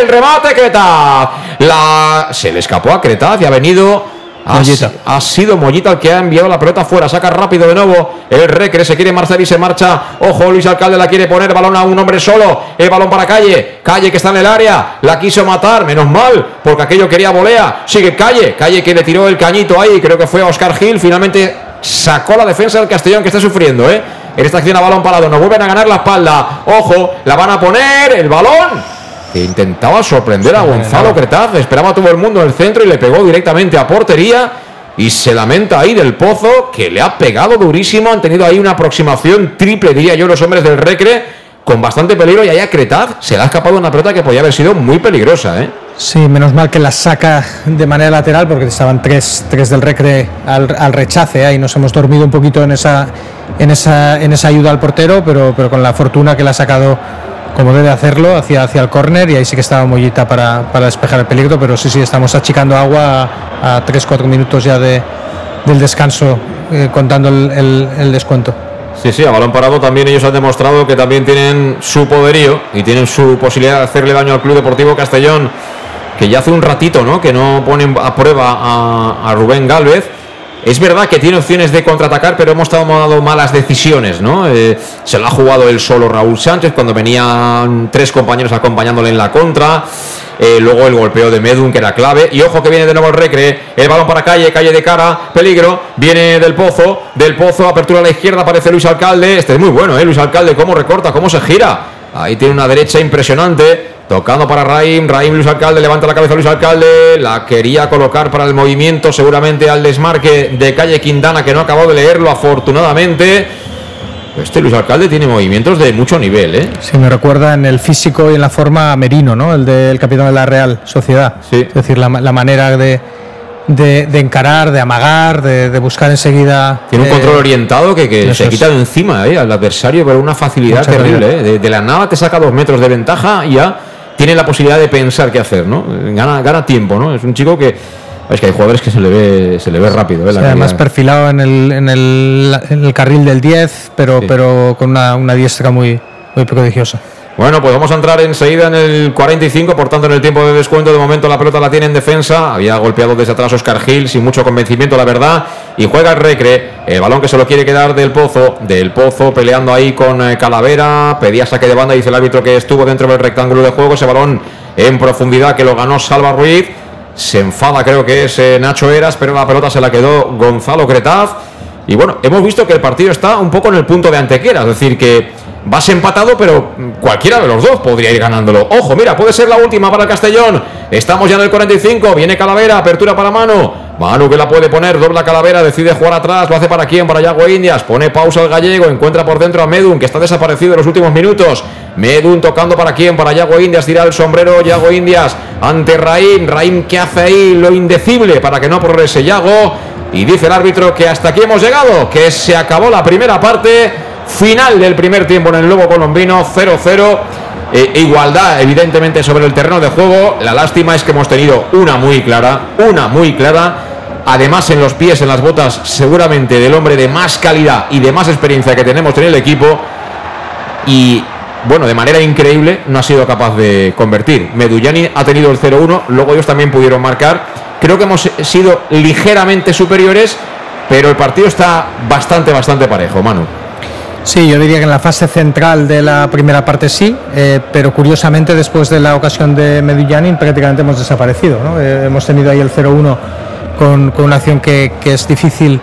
el remate Cretaz. La... Se le escapó a Cretaz y ha venido ha, sido Mollita el que ha enviado la pelota fuera. Saca rápido de nuevo. El Recre se quiere marchar y se marcha. Ojo, Luis Alcalde la quiere poner. Balón a un hombre solo. El balón para Calle. Calle que está en el área. La quiso matar. Menos mal. Porque aquello quería volea. Sigue Calle. Calle que le tiró el cañito ahí. Creo que fue a Oscar Gil. Finalmente sacó la defensa del Castellón que está sufriendo. ¿eh? En esta acción a balón parado. Nos vuelven a ganar la espalda. Ojo. La van a poner. El balón intentaba sorprender a Gonzalo Cretaz, esperaba a todo el mundo en el centro y le pegó directamente a portería y se lamenta ahí del pozo que le ha pegado durísimo, han tenido ahí una aproximación triple, diría yo, los hombres del Recre, con bastante peligro. Y ahí a Cretaz se le ha escapado una pelota que podía haber sido muy peligrosa, ¿eh? Sí, menos mal que la saca de manera lateral porque estaban tres, tres del Recre al, rechace ahí nos hemos dormido un poquito en esa, en esa, en esa ayuda al portero, pero, pero con la fortuna que la ha sacado como debe hacerlo hacia, hacia el córner y ahí sí que estaba Mollita para, para, despejar el peligro, pero sí, sí, estamos achicando agua a, a 3-4 minutos ya de, del descanso, eh, contando el, el, descuento. Sí, sí, a balón parado también ellos han demostrado que también tienen su poderío y tienen su posibilidad de hacerle daño al Club Deportivo Castellón, que ya hace un ratito, ¿no? Que no ponen a prueba a, a Rubén Galvez es verdad que tiene opciones de contraatacar, pero hemos tomado malas decisiones, ¿no? Eh, se lo ha jugado él solo Raúl Sánchez cuando venían tres compañeros acompañándole en la contra. Eh, luego el golpeo de Medun, que era clave. Y ojo que viene de nuevo el recre. El balón para calle, calle de cara, peligro. Viene del pozo, del pozo, apertura a la izquierda, aparece Luis Alcalde. Este es muy bueno, ¿eh? Luis Alcalde, cómo recorta, cómo se gira. Ahí tiene una derecha impresionante. Tocando para Raim, Raim Luis Alcalde, levanta la cabeza Luis Alcalde, la quería colocar para el movimiento seguramente al desmarque de Calle Quintana que no acabó de leerlo afortunadamente. Este Luis Alcalde tiene movimientos de mucho nivel, ¿eh? Sí, me recuerda en el físico y en la forma Merino, ¿no? El del capitán de la Real Sociedad. Sí. Es decir, la, manera de, de, encarar, de amagar, de, buscar enseguida. Tiene un control orientado que, se quita de encima ¿eh? al adversario, pero una facilidad terrible. ¿eh? De, de, la nada te saca dos metros de ventaja y ya tiene la posibilidad de pensar qué hacer, ¿no? Gana, gana tiempo, ¿no? Es un chico que es que hay jugadores que se le ve, se le ve rápido. ¿eh? además perfilado en el, en, el, en el, carril del 10, pero, pero con una, una diestra muy, muy prodigiosa. Bueno, pues vamos a entrar enseguida en el 45, por tanto en el tiempo de descuento. De momento la pelota la tiene en defensa, había golpeado desde atrás Oscar Gil sin mucho convencimiento la verdad, y juega el Recre, el balón que se lo quiere quedar del Pozo, del Pozo peleando ahí con eh, Calavera, pedía saque de banda, dice el árbitro que estuvo dentro del rectángulo de juego, ese balón en profundidad que lo ganó Salva Ruiz, se enfada creo que es eh, Nacho Eras, pero la pelota se la quedó Gonzalo Cretaz, y bueno, hemos visto que el partido está un poco en el punto de Antequera, es decir que Vas empatado, pero cualquiera de los dos podría ir ganándolo. Ojo, mira, puede ser la última para el Castellón. Estamos ya en el 45. Viene Calavera, apertura para Manu. Manu que la puede poner, dobla Calavera, decide jugar atrás. Lo hace para quién? Para Yago Indias. Pone pausa al gallego, encuentra por dentro a Medun, que está desaparecido en los últimos minutos. Medun tocando para quién? Para Yago Indias. Tira el sombrero Yago Indias ante Raim. Raim que hace ahí lo indecible para que no progrese Yago. Y dice el árbitro que hasta aquí hemos llegado, que se acabó la primera parte. Final del primer tiempo en el Lobo Colombino, 0-0. Eh, igualdad, evidentemente, sobre el terreno de juego. La lástima es que hemos tenido una muy clara, una muy clara. Además, en los pies, en las botas, seguramente del hombre de más calidad y de más experiencia que tenemos en el equipo. Y bueno, de manera increíble, no ha sido capaz de convertir. Medullani ha tenido el 0-1, luego ellos también pudieron marcar. Creo que hemos sido ligeramente superiores, pero el partido está bastante, bastante parejo, Manu. Sí, yo diría que en la fase central de la primera parte sí, eh, pero curiosamente después de la ocasión de Medillanin prácticamente hemos desaparecido. Eh, hemos tenido ahí el 0-1 con, una acción que, es difícil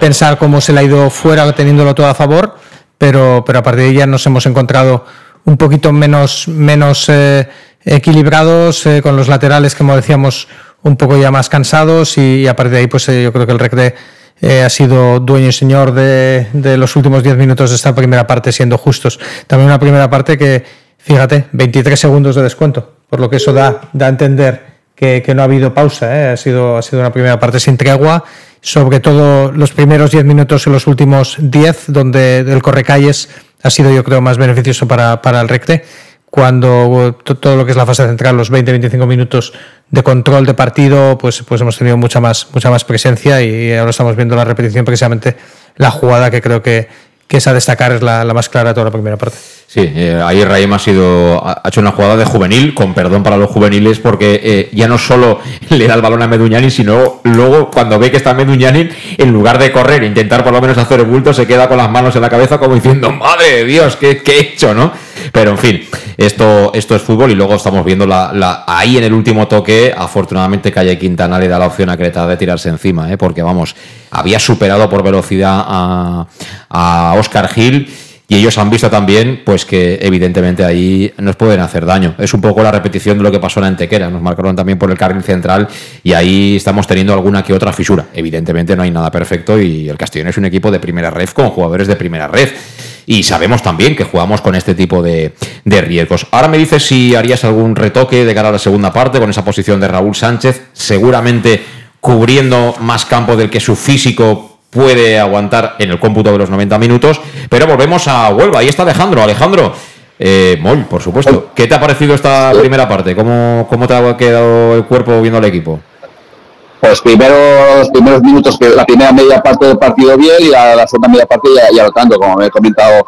pensar cómo se le ha ido fuera teniéndolo todo a favor, pero, pero a partir de ya nos hemos encontrado un poquito menos, menos eh, equilibrados, con los laterales, como decíamos, un poco ya más cansados y, a partir de ahí pues yo creo que el recre eh, ha sido dueño y señor de, los últimos 10 minutos de esta primera parte, siendo justos. También una primera parte que, fíjate, 23 segundos de descuento, por lo que eso da, da a entender que, no ha habido pausa, ¿eh? ha, sido, ha sido una primera parte sin tregua, sobre todo los primeros 10 minutos y los últimos 10, donde el correcalles ha sido, yo creo, más beneficioso para, para el recte cuando todo lo que es la fase central, los 20-25 minutos de control de partido, pues, pues hemos tenido mucha más, mucha más presencia y ahora estamos viendo la repetición, precisamente la jugada que creo que, que es a destacar, es la, más clara de toda la primera parte. Sí, eh, ahí Raim ha, sido, ha hecho una jugada de juvenil, con perdón para los juveniles, porque eh, ya no solo le da el balón a Meduñani, sino luego cuando ve que está Meduñani, en lugar de correr, intentar por lo menos hacer el bulto, se queda con las manos en la cabeza como diciendo, madre de Dios, ¿qué, qué he hecho? ¿no? Pero en fin, esto, esto es fútbol y luego estamos viendo la, ahí en el último toque, afortunadamente Calle Quintana le da la opción a Creta de tirarse encima, ¿eh? porque vamos, había superado por velocidad a, a Oscar Gil. Y ellos han visto también, pues que evidentemente ahí nos pueden hacer daño. Es un poco la repetición de lo que pasó en Antequera. Nos marcaron también por el carril central y ahí estamos teniendo alguna que otra fisura. Evidentemente no hay nada perfecto y el Castellón es un equipo de primera red con jugadores de primera red y sabemos también que jugamos con este tipo de, riesgos. Ahora me dices si harías algún retoque de cara a la segunda parte con esa posición de Raúl Sánchez, seguramente cubriendo más campo del que su físico puede aguantar en el cómputo de los 90 minutos, pero volvemos a Huelva. Ahí está Alejandro. Alejandro, eh, Moll, por supuesto. ¿Qué te ha parecido esta primera parte? ¿Cómo, ¿Cómo te ha quedado el cuerpo viendo al equipo? pues primero, los primeros minutos, que la primera media parte del partido bien y la, la segunda media parte ya, ya tanto, como me he comentado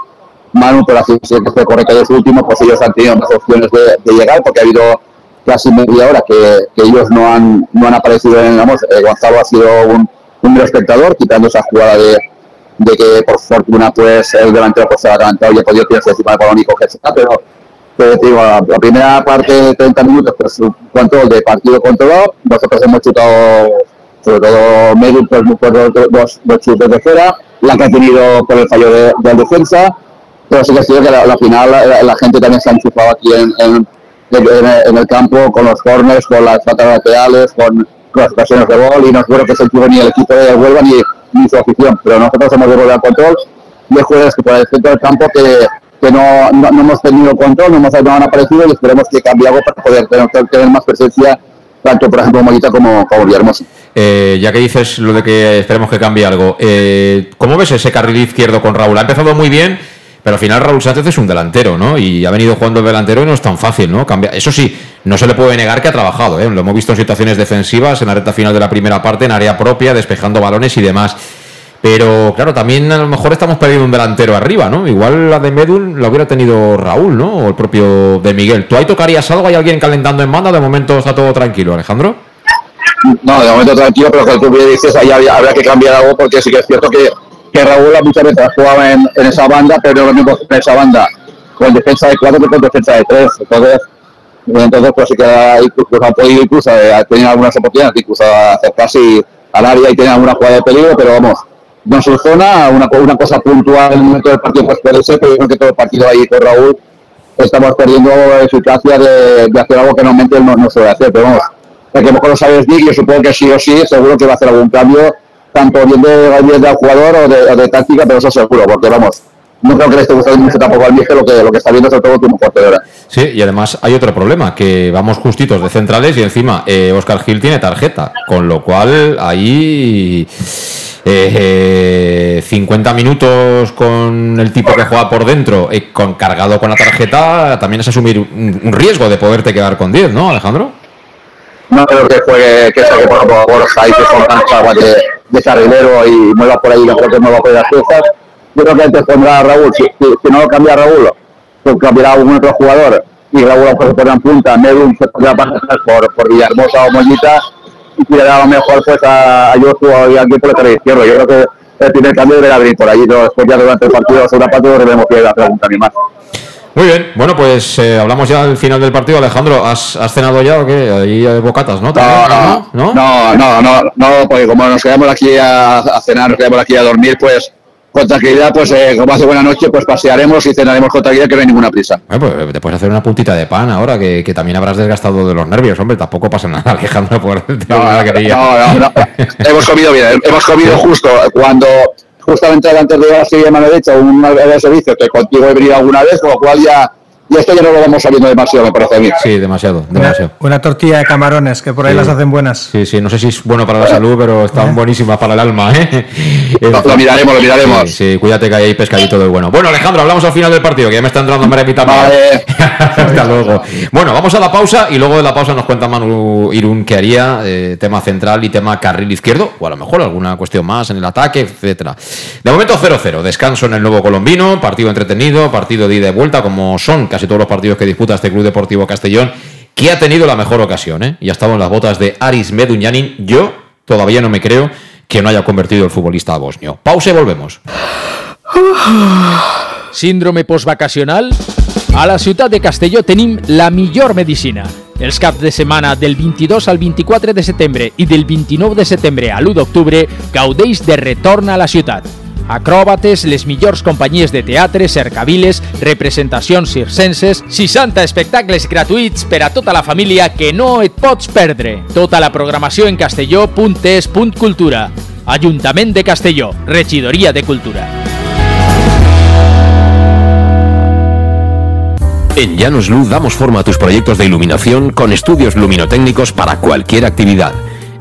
Manu, por así que fue que es último, pues ellos han tenido más opciones de, llegar porque ha habido casi media hora que, ellos no han, no han aparecido en, vamos, eh, Gonzalo ha sido un, un espectador, quitando esa jugada de, de que por fortuna pues el delantero pues se ha levantado y ha podido tirarse encima del balón y cogerse, pero te digo, la, primera parte de 30 minutos, pues un control de partido controlado, nosotros hemos chutado, sobre todo Medu, pues, pues, dos, dos, dos de fuera, la que ha tenido por el fallo de, de defensa, pero sí que es cierto que la, final la, gente también se ha enchufado aquí en, en, el campo con los corners, con las patas laterales, con las ocasiones de gol y no creo que se enchufe ni el equipo de Huelva ni, ni su afición, pero nosotros hemos devuelto el control de jugadores que por el centro del campo que que no, no, no, hemos tenido control, no hemos no han aparecido y esperemos que cambie algo para poder tener, tener más presencia, tanto por ejemplo Mollita como, como. Eh, ya que dices lo de que esperemos que cambie algo, eh, ¿cómo ves ese carril izquierdo con Raúl? Ha empezado muy bien, pero al final Raúl Sánchez es un delantero, ¿no? Y ha venido jugando el delantero y no es tan fácil, ¿no? Cambia. Eso sí, no se le puede negar que ha trabajado, ¿eh? Lo hemos visto en situaciones defensivas, en la recta final de la primera parte, en área propia, despejando balones y demás. Pero claro, también a lo mejor estamos perdiendo un delantero arriba, ¿no? Igual la de Medul la hubiera tenido Raúl, ¿no? O el propio de Miguel. ¿Tú ahí tocarías algo? ¿Hay alguien calentando en banda? De momento está todo tranquilo, Alejandro. No, de momento tranquilo, pero que tú bien dices, ahí habrá que cambiar algo porque sí que es cierto que, que Raúl muchas veces jugaba en, en esa banda, pero es lo mismo en esa banda con defensa de cuatro que con defensa de tres. Entonces, entonces pues sí que incluso han podido incluso, eh, tener algunas oportunidades, incluso acercarse al área y tener alguna jugada de peligro, pero vamos, no su zona, una, una cosa puntual en el momento del partido pues puede ser, pero yo creo que todo el partido ahí con Raúl estamos perdiendo eficacia de, de hacer algo que normalmente no, no suele hacer, pero vamos, el que mejor lo Dick, yo supongo que sí o sí, seguro que va a hacer algún cambio, tanto bien de, bien del jugador o de, de táctica, pero eso seguro, porque vamos, no creo que le esté gustando mucho tampoco al Mije lo que, lo que está viendo, sobre todo último cuarto de hora. Sí, y además hay otro problema, que vamos justitos de centrales y encima eh, Oscar Gil tiene tarjeta, con lo cual ahí eh, 50 minutos con el tipo que juega por dentro, eh, con, cargado con la tarjeta, también es asumir un, un riesgo de poderte quedar con 10, ¿no, Alejandro? No creo que juegue, que saque por ejemplo a Borja y que son tan chaguas de, carrilero y mueva por ahí, yo creo que mueva por las piezas. Yo creo que antes pondrá Raúl, si, si, no lo cambia Raúl, pues cambiará algún otro jugador y Raúl se pone en punta, Medun se pondrá por, por Villahermosa o Mollita y tirará a lo mejor pues a, a y a alguien por el carril izquierdo. Yo creo que el primer cambio deberá venir por allí, ¿no? después ya durante el partido, la segunda parte, veremos que la pregunta ni más. Muy bien, bueno, pues eh, hablamos ya al final del partido. Alejandro, ¿has, has cenado ya o qué? Ahí hay bocatas, ¿no? No, no, no, no, no, no, no, porque como nos quedamos aquí a, a cenar, nos quedamos aquí a dormir, pues con tranquilidad, pues eh, como hace buena noche, pues pasearemos y cenaremos con tranquilidad, que no hay ninguna prisa. Bueno, pues te puedes hacer una puntita de pan ahora, que, que también habrás desgastado de los nervios, hombre, tampoco pasa nada, Alejandro, por no, no, no, hemos comido bien, hemos comido justo cuando justamente antes de la serie de mano derecha un de servicio que contigo he venido alguna vez, con lo cual ya y esto ya no lo vamos sabiendo demasiado, me parece a mí. Sí, demasiado, demasiado. Una, una tortilla de camarones, que por ahí Sí. las hacen buenas. Sí, sí, no sé si es bueno para la salud, pero están buenísimas para el alma, ¿eh? Lo, lo miraremos, lo miraremos. Sí, sí, cuídate que hay ahí pescadito del bueno. Bueno, Alejandro, hablamos al final del partido, que ya me está entrando meremita mía. Vale. Hasta luego. Bueno, vamos a la pausa y luego de la pausa nos cuenta Manu Irún qué haría, eh, tema central y tema carril izquierdo, o a lo mejor alguna cuestión más en el ataque, etcétera. De momento 0-0, descanso en el nuevo colombino, partido entretenido, partido de ida y vuelta, como son casi todos los partidos que disputa este Club Deportivo Castellón, que ha tenido la mejor ocasión, ¿eh? Y ha estado en las botas de Aris Medunyanin. Yo todavía no me creo que no haya convertido el futbolista a bosnio. Pausa y volvemos. Síndrome postvacacional? A la ciutat de Castelló tenim la millor medicina. Els caps de setmana del 22 al 24 de setembre i del 29 de setembre a l'1 d'octubre gaudeix de retorn a la ciutat. Acròbates, les millors companyies de teatre, cercaviles, representacions circenses, 60 espectacles gratuïts per a tota la família que no et pots perdre. Tota la programació en castelló.es.cultura. Ajuntament de Castelló, Regidoria de Cultura. En Llanos Luz damos forma a tus proyectos de iluminación con estudios luminotécnicos para cualquier actividad.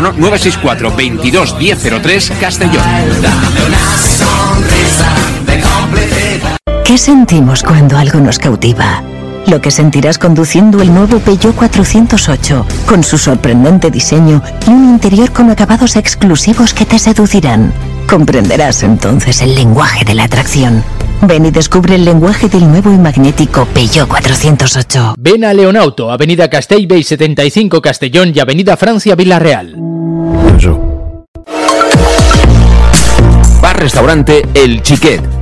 964 22 1003 Castellón. ¿Qué sentimos cuando algo nos cautiva? Lo que sentirás conduciendo el nuevo Peugeot 408, con su sorprendente diseño y un interior con acabados exclusivos que te seducirán. Comprenderás entonces el lenguaje de la atracción. Ven y descubre el lenguaje del nuevo y magnético Peugeot 408. Ven a Leonauto, Avenida Castellbey 75 Castellón y Avenida Francia Villarreal. Bar Restaurante El Chiquet.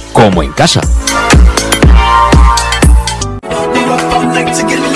como en casa.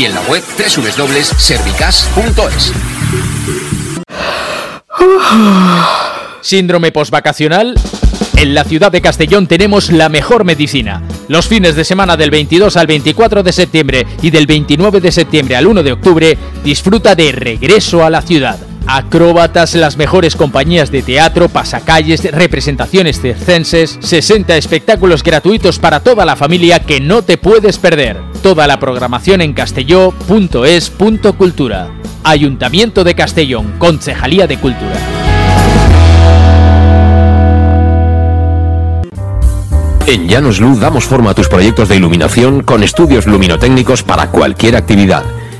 y en la web www.servicas.es. Síndrome postvacacional. En la ciudad de Castellón tenemos la mejor medicina. Los fines de semana del 22 al 24 de septiembre y del 29 de septiembre al 1 de octubre, disfruta de Regreso a la ciudad. Acróbatas, las mejores compañías de teatro, pasacalles, representaciones circenses, 60 espectáculos gratuitos para toda la familia que no te puedes perder. Toda la programación en castelló.es.cultura. Ayuntamiento de Castellón, Concejalía de Cultura. En Llanos Luz damos forma a tus proyectos de iluminación con estudios luminotécnicos para cualquier actividad.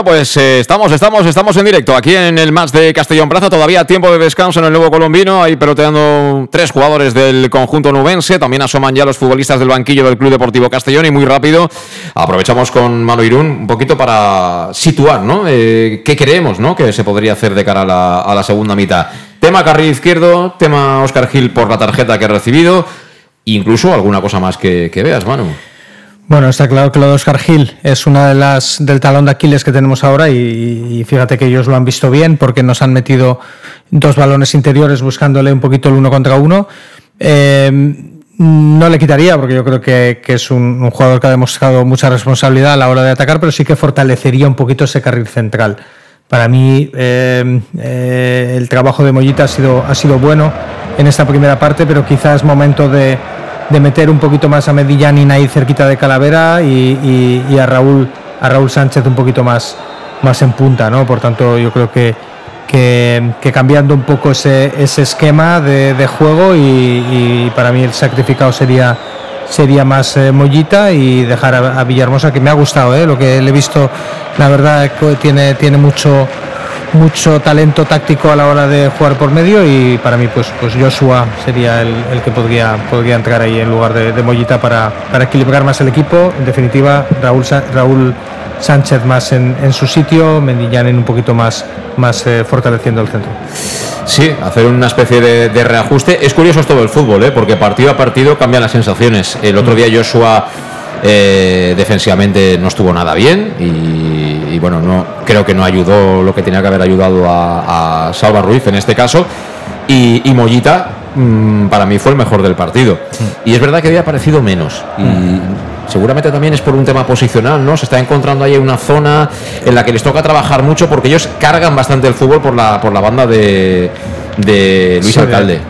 Bueno, pues eh, estamos, estamos, estamos en directo aquí en el match de Castellón Plaza. Todavía tiempo de descanso en el nuevo colombino. Ahí peloteando tres jugadores del conjunto nubense. También asoman ya los futbolistas del banquillo del Club Deportivo Castellón. Y muy rápido aprovechamos con Manu Irún un poquito para situar, ¿no? Eh, ¿Qué creemos, ¿no? Que se podría hacer de cara a la, segunda mitad. Tema carril izquierdo, tema Oscar Gil por la tarjeta que ha recibido. Incluso alguna cosa más que, que veas, Manu. Bueno, está claro que lo de Oscar Gil es una de las del talón de Aquiles que tenemos ahora y, fíjate que ellos lo han visto bien porque nos han metido dos balones interiores buscándole un poquito el uno contra uno. Eh, no le quitaría porque yo creo que, es un, jugador que ha demostrado mucha responsabilidad a la hora de atacar, pero sí que fortalecería un poquito ese carril central. Para mí eh, eh, el trabajo de Mollita ha sido, ha sido bueno en esta primera parte, pero quizás momento de de meter un poquito más a Medillán ahí cerquita de Calavera y, a Raúl a Raúl Sánchez un poquito más, más en punta, ¿no? Por tanto, yo creo que, que, cambiando un poco ese, ese esquema de, juego y, para mí el sacrificado sería sería más eh, Mollita y dejar a, Villahermosa que me ha gustado ¿eh? lo que le he visto la verdad tiene tiene mucho mucho talento táctico a la hora de jugar por medio y para mí pues, pues Joshua sería el, que podría, podría entrar ahí en lugar de, de Mollita para, para, equilibrar más el equipo. En definitiva, Raúl, Raúl Sánchez más en, su sitio, Mendillán en un poquito más, más eh, fortaleciendo el centro. Sí, hacer una especie de, reajuste. Es curioso todo el fútbol, ¿eh? porque partido a partido cambian las sensaciones. El otro día Joshua eh, defensivamente no estuvo nada bien y, bueno, no creo que no ayudó lo que tenía que haber ayudado a, Salva Ruiz en este caso. Y, y Mollita mm, para mí fue el mejor del partido. Mm. Y es verdad que había aparecido menos. Y mm. seguramente también es por un tema posicional, ¿no? Se está encontrando ahí una zona en la que les toca trabajar mucho porque ellos cargan bastante el fútbol por la, por la banda de, de Luis Alcalde.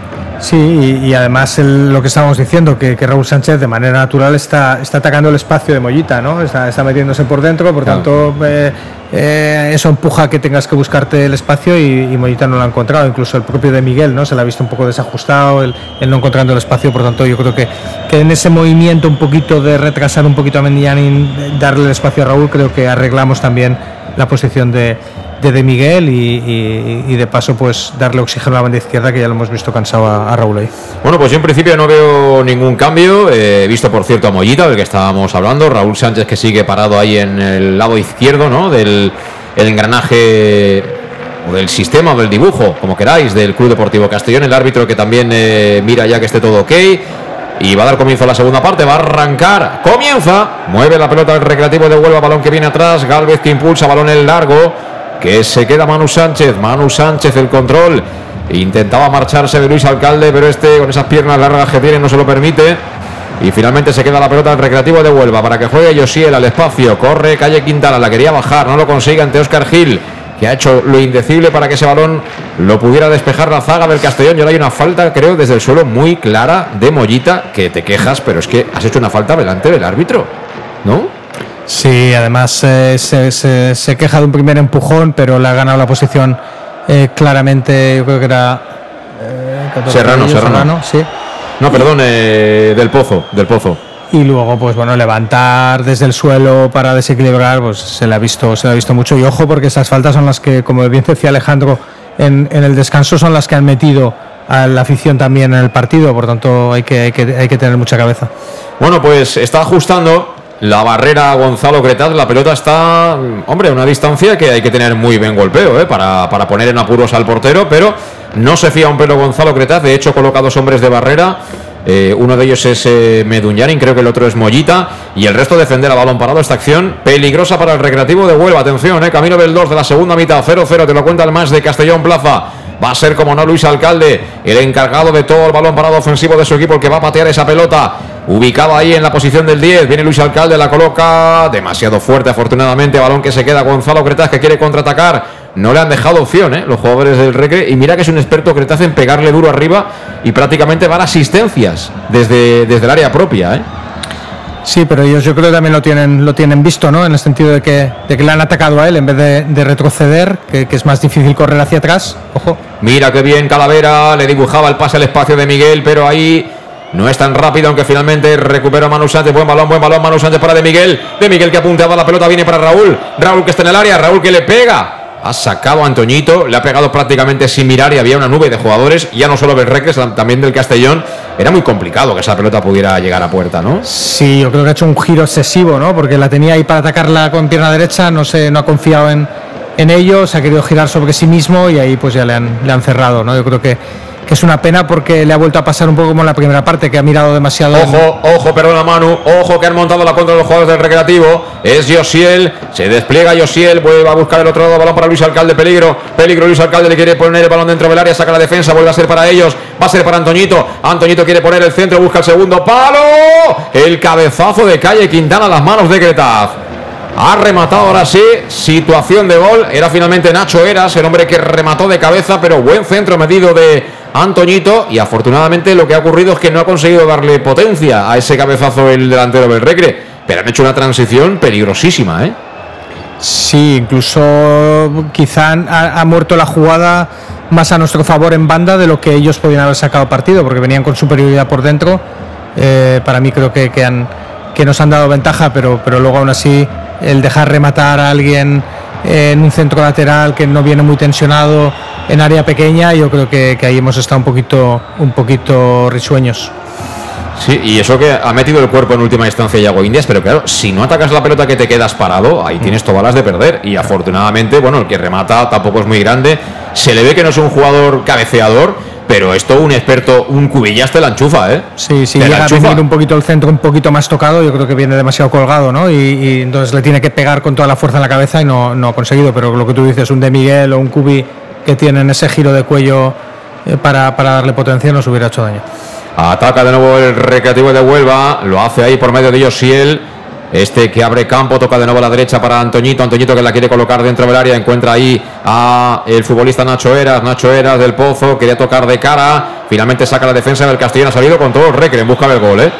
Sí, y, además lo que estábamos diciendo, que, Raúl Sánchez de manera natural está, está atacando el espacio de Mollita, ¿no? Está, está metiéndose por dentro, por tanto eh, eh, eso empuja a que tengas que buscarte el espacio y, Mollita no lo ha encontrado. Incluso el propio de Miguel, ¿no? Se le ha visto un poco desajustado, el, no encontrando el espacio, por tanto yo creo que, que en ese movimiento un poquito de retrasar un poquito a Mendillán y darle el espacio a Raúl, creo que arreglamos también la posición de de Miguel y, de paso pues darle oxígeno a la banda izquierda que ya lo hemos visto cansado a, Raúl ahí. Bueno, pues yo en principio no veo ningún cambio. He visto por cierto a Mollita, del que estábamos hablando, Raúl Sánchez que sigue parado ahí en el lado izquierdo, ¿no? Del engranaje o del sistema o del dibujo, como queráis, del Club Deportivo Castellón, el árbitro que también eh, mira ya que esté todo ok. Y va a dar comienzo a la segunda parte, va a arrancar, comienza, mueve la pelota del recreativo de Huelva, balón que viene atrás, Galvez que impulsa, balón en largo, que se queda Manu Sánchez, Manu Sánchez el control, intentaba marcharse de Luis Alcalde, pero este con esas piernas largas que tiene no se lo permite. Y finalmente se queda la pelota del recreativo de Huelva para que juegue Josiel al espacio. Corre Calle Quintana, la quería bajar, no lo consigue ante Oscar Gil, que ha hecho lo indecible para que ese balón lo pudiera despejar la zaga del Castellón. Y ahora hay una falta, creo, desde el suelo muy clara de Mollita, que te quejas, pero es que has hecho una falta delante del árbitro, ¿no? Sí, además eh, se, queja de un primer empujón, pero le ha ganado la posición eh, claramente, yo creo que era... Eh, Serrano, Serrano, sí. No, perdón, del Pozo, del Pozo. Y luego, pues bueno, levantar desde el suelo para desequilibrar, pues se le ha visto, se le ha visto mucho. Y ojo, porque esas faltas son las que, como bien decía Alejandro, en, el descanso son las que han metido a la afición también en el partido, por tanto hay que, hay que, hay que tener mucha cabeza. Bueno, pues está ajustando la barrera Gonzalo Cretaz, la pelota está, hombre, a una distancia que hay que tener muy buen golpeo ¿eh? para, poner en apuros al portero, pero no se fía un pelo Gonzalo Cretaz, de hecho coloca dos hombres de barrera. Eh, uno de ellos es eh, creo que el otro es Mollita. Y el resto defender a balón parado. Esta acción peligrosa para el recreativo de Huelva. Atención, eh, camino del 2 de la segunda mitad. 0-0, te lo cuenta el más de Castellón Plaza. Va a ser, como no, Luis Alcalde, el encargado de todo el balón parado ofensivo de su equipo, el que va a patear esa pelota. Ubicado ahí en la posición del 10. Viene Luis Alcalde, la coloca demasiado fuerte, afortunadamente. Balón que se queda Gonzalo Cretaz, que quiere contraatacar. No le han dejado opción, ¿eh? los jugadores del Recre. Y mira que es un experto Cretaz en pegarle duro arriba y prácticamente van asistencias desde, desde el área propia. ¿eh? Sí, pero ellos yo creo que también lo tienen, lo tienen visto, ¿no? En el sentido de que, de que le han atacado a él en vez de, retroceder, que, es más difícil correr hacia atrás. Ojo. Mira qué bien Calavera, le dibujaba el pase al espacio de Miguel, pero ahí No es tan rápido, aunque finalmente recupera Manu Sánchez. Buen balón, buen balón. Manu Sánchez para De Miguel. De Miguel que apuntaba la pelota. Viene para Raúl. Raúl que está en el área. Raúl que le pega. Ha sacado a Antoñito. Le ha pegado prácticamente sin mirar y había una nube de jugadores. Ya no solo del Recres, también del Castellón. Era muy complicado que esa pelota pudiera llegar a puerta, ¿no? Sí, yo creo que ha hecho un giro excesivo, ¿no? Porque la tenía ahí para atacarla con pierna derecha. No, sé, no ha confiado en, en ello. Se ha querido girar sobre sí mismo y ahí pues ya le han, le han cerrado, ¿no? Yo creo que que es una pena porque le ha vuelto a pasar un poco como en la primera parte, que ha mirado demasiado. Ojo, ojo, perdona Manu, ojo que han montado la contra de los jugadores del recreativo. Es Josiel, se despliega Josiel, vuelve a buscar el otro lado, balón para Luis Alcalde, peligro, peligro, Luis Alcalde le quiere poner el balón dentro del área, saca la defensa, vuelve a ser para ellos, va a ser para Antoñito, Antoñito quiere poner el centro, busca el segundo palo, el cabezazo de Calle Quintana a las manos de Cretaz. Ha rematado ahora sí, situación de gol. Era finalmente Nacho Eras, el hombre que remató de cabeza, pero buen centro medido de Antoñito. Y afortunadamente lo que ha ocurrido es que no ha conseguido darle potencia a ese cabezazo el delantero del Recre. Pero han hecho una transición peligrosísima, ¿eh? Sí, incluso quizá ha, muerto la jugada más a nuestro favor en banda de lo que ellos podían haber sacado partido, porque venían con superioridad por dentro. Eh, para mí creo que, que, han, que nos han dado ventaja, pero, pero luego aún así el dejar rematar a alguien en un centro lateral que no viene muy tensionado en área pequeña, yo creo que, ahí hemos estado un poquito, un poquito risueños. Sí, y eso que ha metido el cuerpo en última instancia Yago Indias, pero claro, si no atacas la pelota que te quedas parado, ahí tienes todas de perder. Y afortunadamente, bueno, el que remata tampoco es muy grande. Se le ve que no es un jugador cabeceador, pero esto un experto, un cubillaste te la enchufa, ¿eh? Sí, sí, llega a venir un poquito el centro un poquito más tocado, yo creo que viene demasiado colgado, ¿no? Y, entonces le tiene que pegar con toda la fuerza en la cabeza y no, no ha conseguido, pero lo que tú dices, un de Miguel o un cubi que tienen ese giro de cuello eh, para, para darle potencia nos hubiera hecho daño. Ataca de nuevo el recreativo de Huelva, lo hace ahí por medio de Josiel. Este que abre campo, toca de nuevo a la derecha para Antoñito. Antoñito que la quiere colocar dentro del área. Encuentra ahí a el futbolista Nacho Eras. Nacho Eras del Pozo. Quería tocar de cara. Finalmente saca la defensa del Castellón. Ha salido con todo el recre en busca del gol. ¿eh?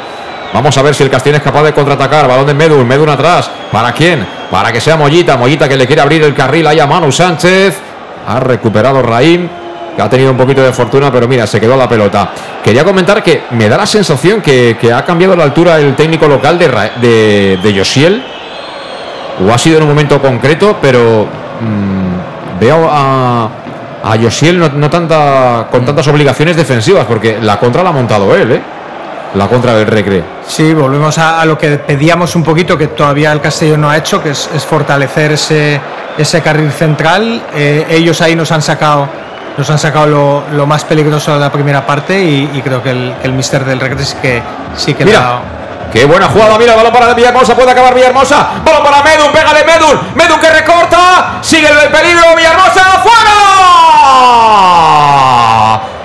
Vamos a ver si el Castellón es capaz de contraatacar. Balón de Medun. Medun atrás. ¿Para quién? Para que sea Mollita. Mollita que le quiere abrir el carril ahí a Manu Sánchez. Ha recuperado Raim que ha tenido un poquito de fortuna, pero mira, se quedó la pelota. Quería comentar que me da la sensación que, ha cambiado la altura el técnico local de, de, de Josiel, o ha sido en un momento concreto, pero mm, veo a, a Josiel no, tanta, con tantas obligaciones defensivas, porque la contra la ha montado él, ¿eh? La contra del Recre. Sí, volvemos a, lo que pedíamos un poquito, que todavía el Castellón no ha hecho, que es, fortalecer ese, ese carril central. Eh, ellos ahí nos han sacado nos han sacado lo, más peligroso de la primera parte y, creo que el, el mister del regreso sí que, sí que Mira. Qué buena jugada, mira, balón para Villahermosa, puede acabar Villahermosa, balón para Medun, pégale Medun, Medun que recorta, sigue el peligro, Villahermosa, ¡fuera!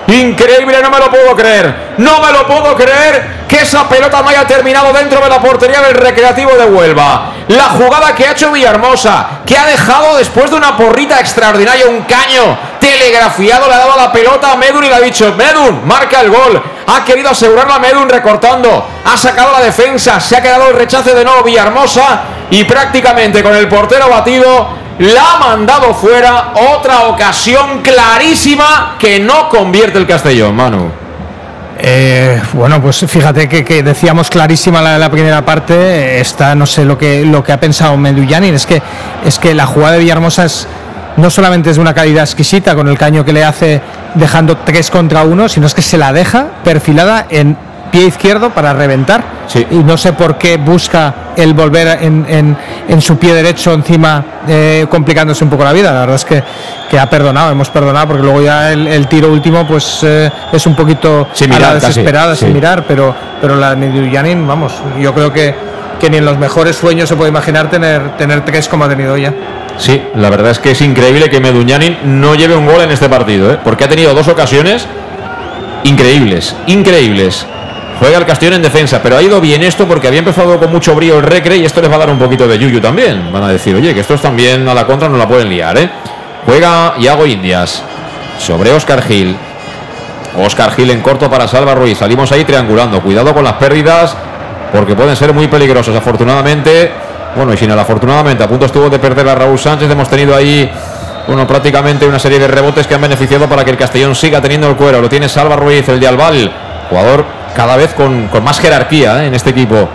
Increíble, no me lo puedo creer, no me lo puedo creer que esa pelota no haya terminado dentro de la portería del Recreativo de Huelva. La jugada que ha hecho Villahermosa, que ha dejado después de una porrita extraordinaria, un caño telegrafiado, le ha dado la pelota a Medun y le ha dicho, Medun, marca el gol. Ha querido asegurarla a Medun recortando, ha sacado la defensa, se ha quedado el rechace de nuevo Villahermosa y prácticamente con el portero batido la ha mandado fuera. Otra ocasión clarísima que no convierte el Castellón, Manu. Eh, bueno, pues fíjate que, decíamos clarísima la, la, primera parte. Esta no sé lo que lo que ha pensado Medullanin. Es que es que la jugada de Villahermosa no solamente es de una calidad exquisita con el caño que le hace dejando tres contra uno, sino es que se la deja perfilada en pie izquierdo para reventar. Y no sé por qué busca el volver en, en, su pie derecho encima, eh, complicándose un poco la vida. La verdad es que, que, ha perdonado, hemos perdonado, porque luego ya el, tiro último pues eh, es un poquito sin mirar, desesperada, sin mirar, pero, pero la de Yanin, vamos, yo creo que, que ni en los mejores sueños se puede imaginar tener, tener tres como ha tenido ya. Sí, la verdad es que es increíble que Meduñanin no lleve un gol en este partido, ¿eh? porque ha tenido dos ocasiones increíbles, increíbles. Juega el Castellón en defensa, pero ha ido bien esto porque había empezado con mucho brío el Recre y esto les va a dar un poquito de yuyu también. Van a decir, oye, que estos también a la contra no la pueden liar, ¿eh? Juega Iago Indias sobre Oscar Gil. Oscar Gil en corto para Salva Ruiz. Salimos ahí triangulando. Cuidado con las pérdidas porque pueden ser muy peligrosas. Afortunadamente, bueno, y sin afortunadamente, a punto estuvo de perder a Raúl Sánchez. Hemos tenido ahí, bueno, prácticamente una serie de rebotes que han beneficiado para que el Castellón siga teniendo el cuero. Lo tiene Salva Ruiz, el de Albal, jugador cada vez con, más jerarquía ¿eh? en este equipo.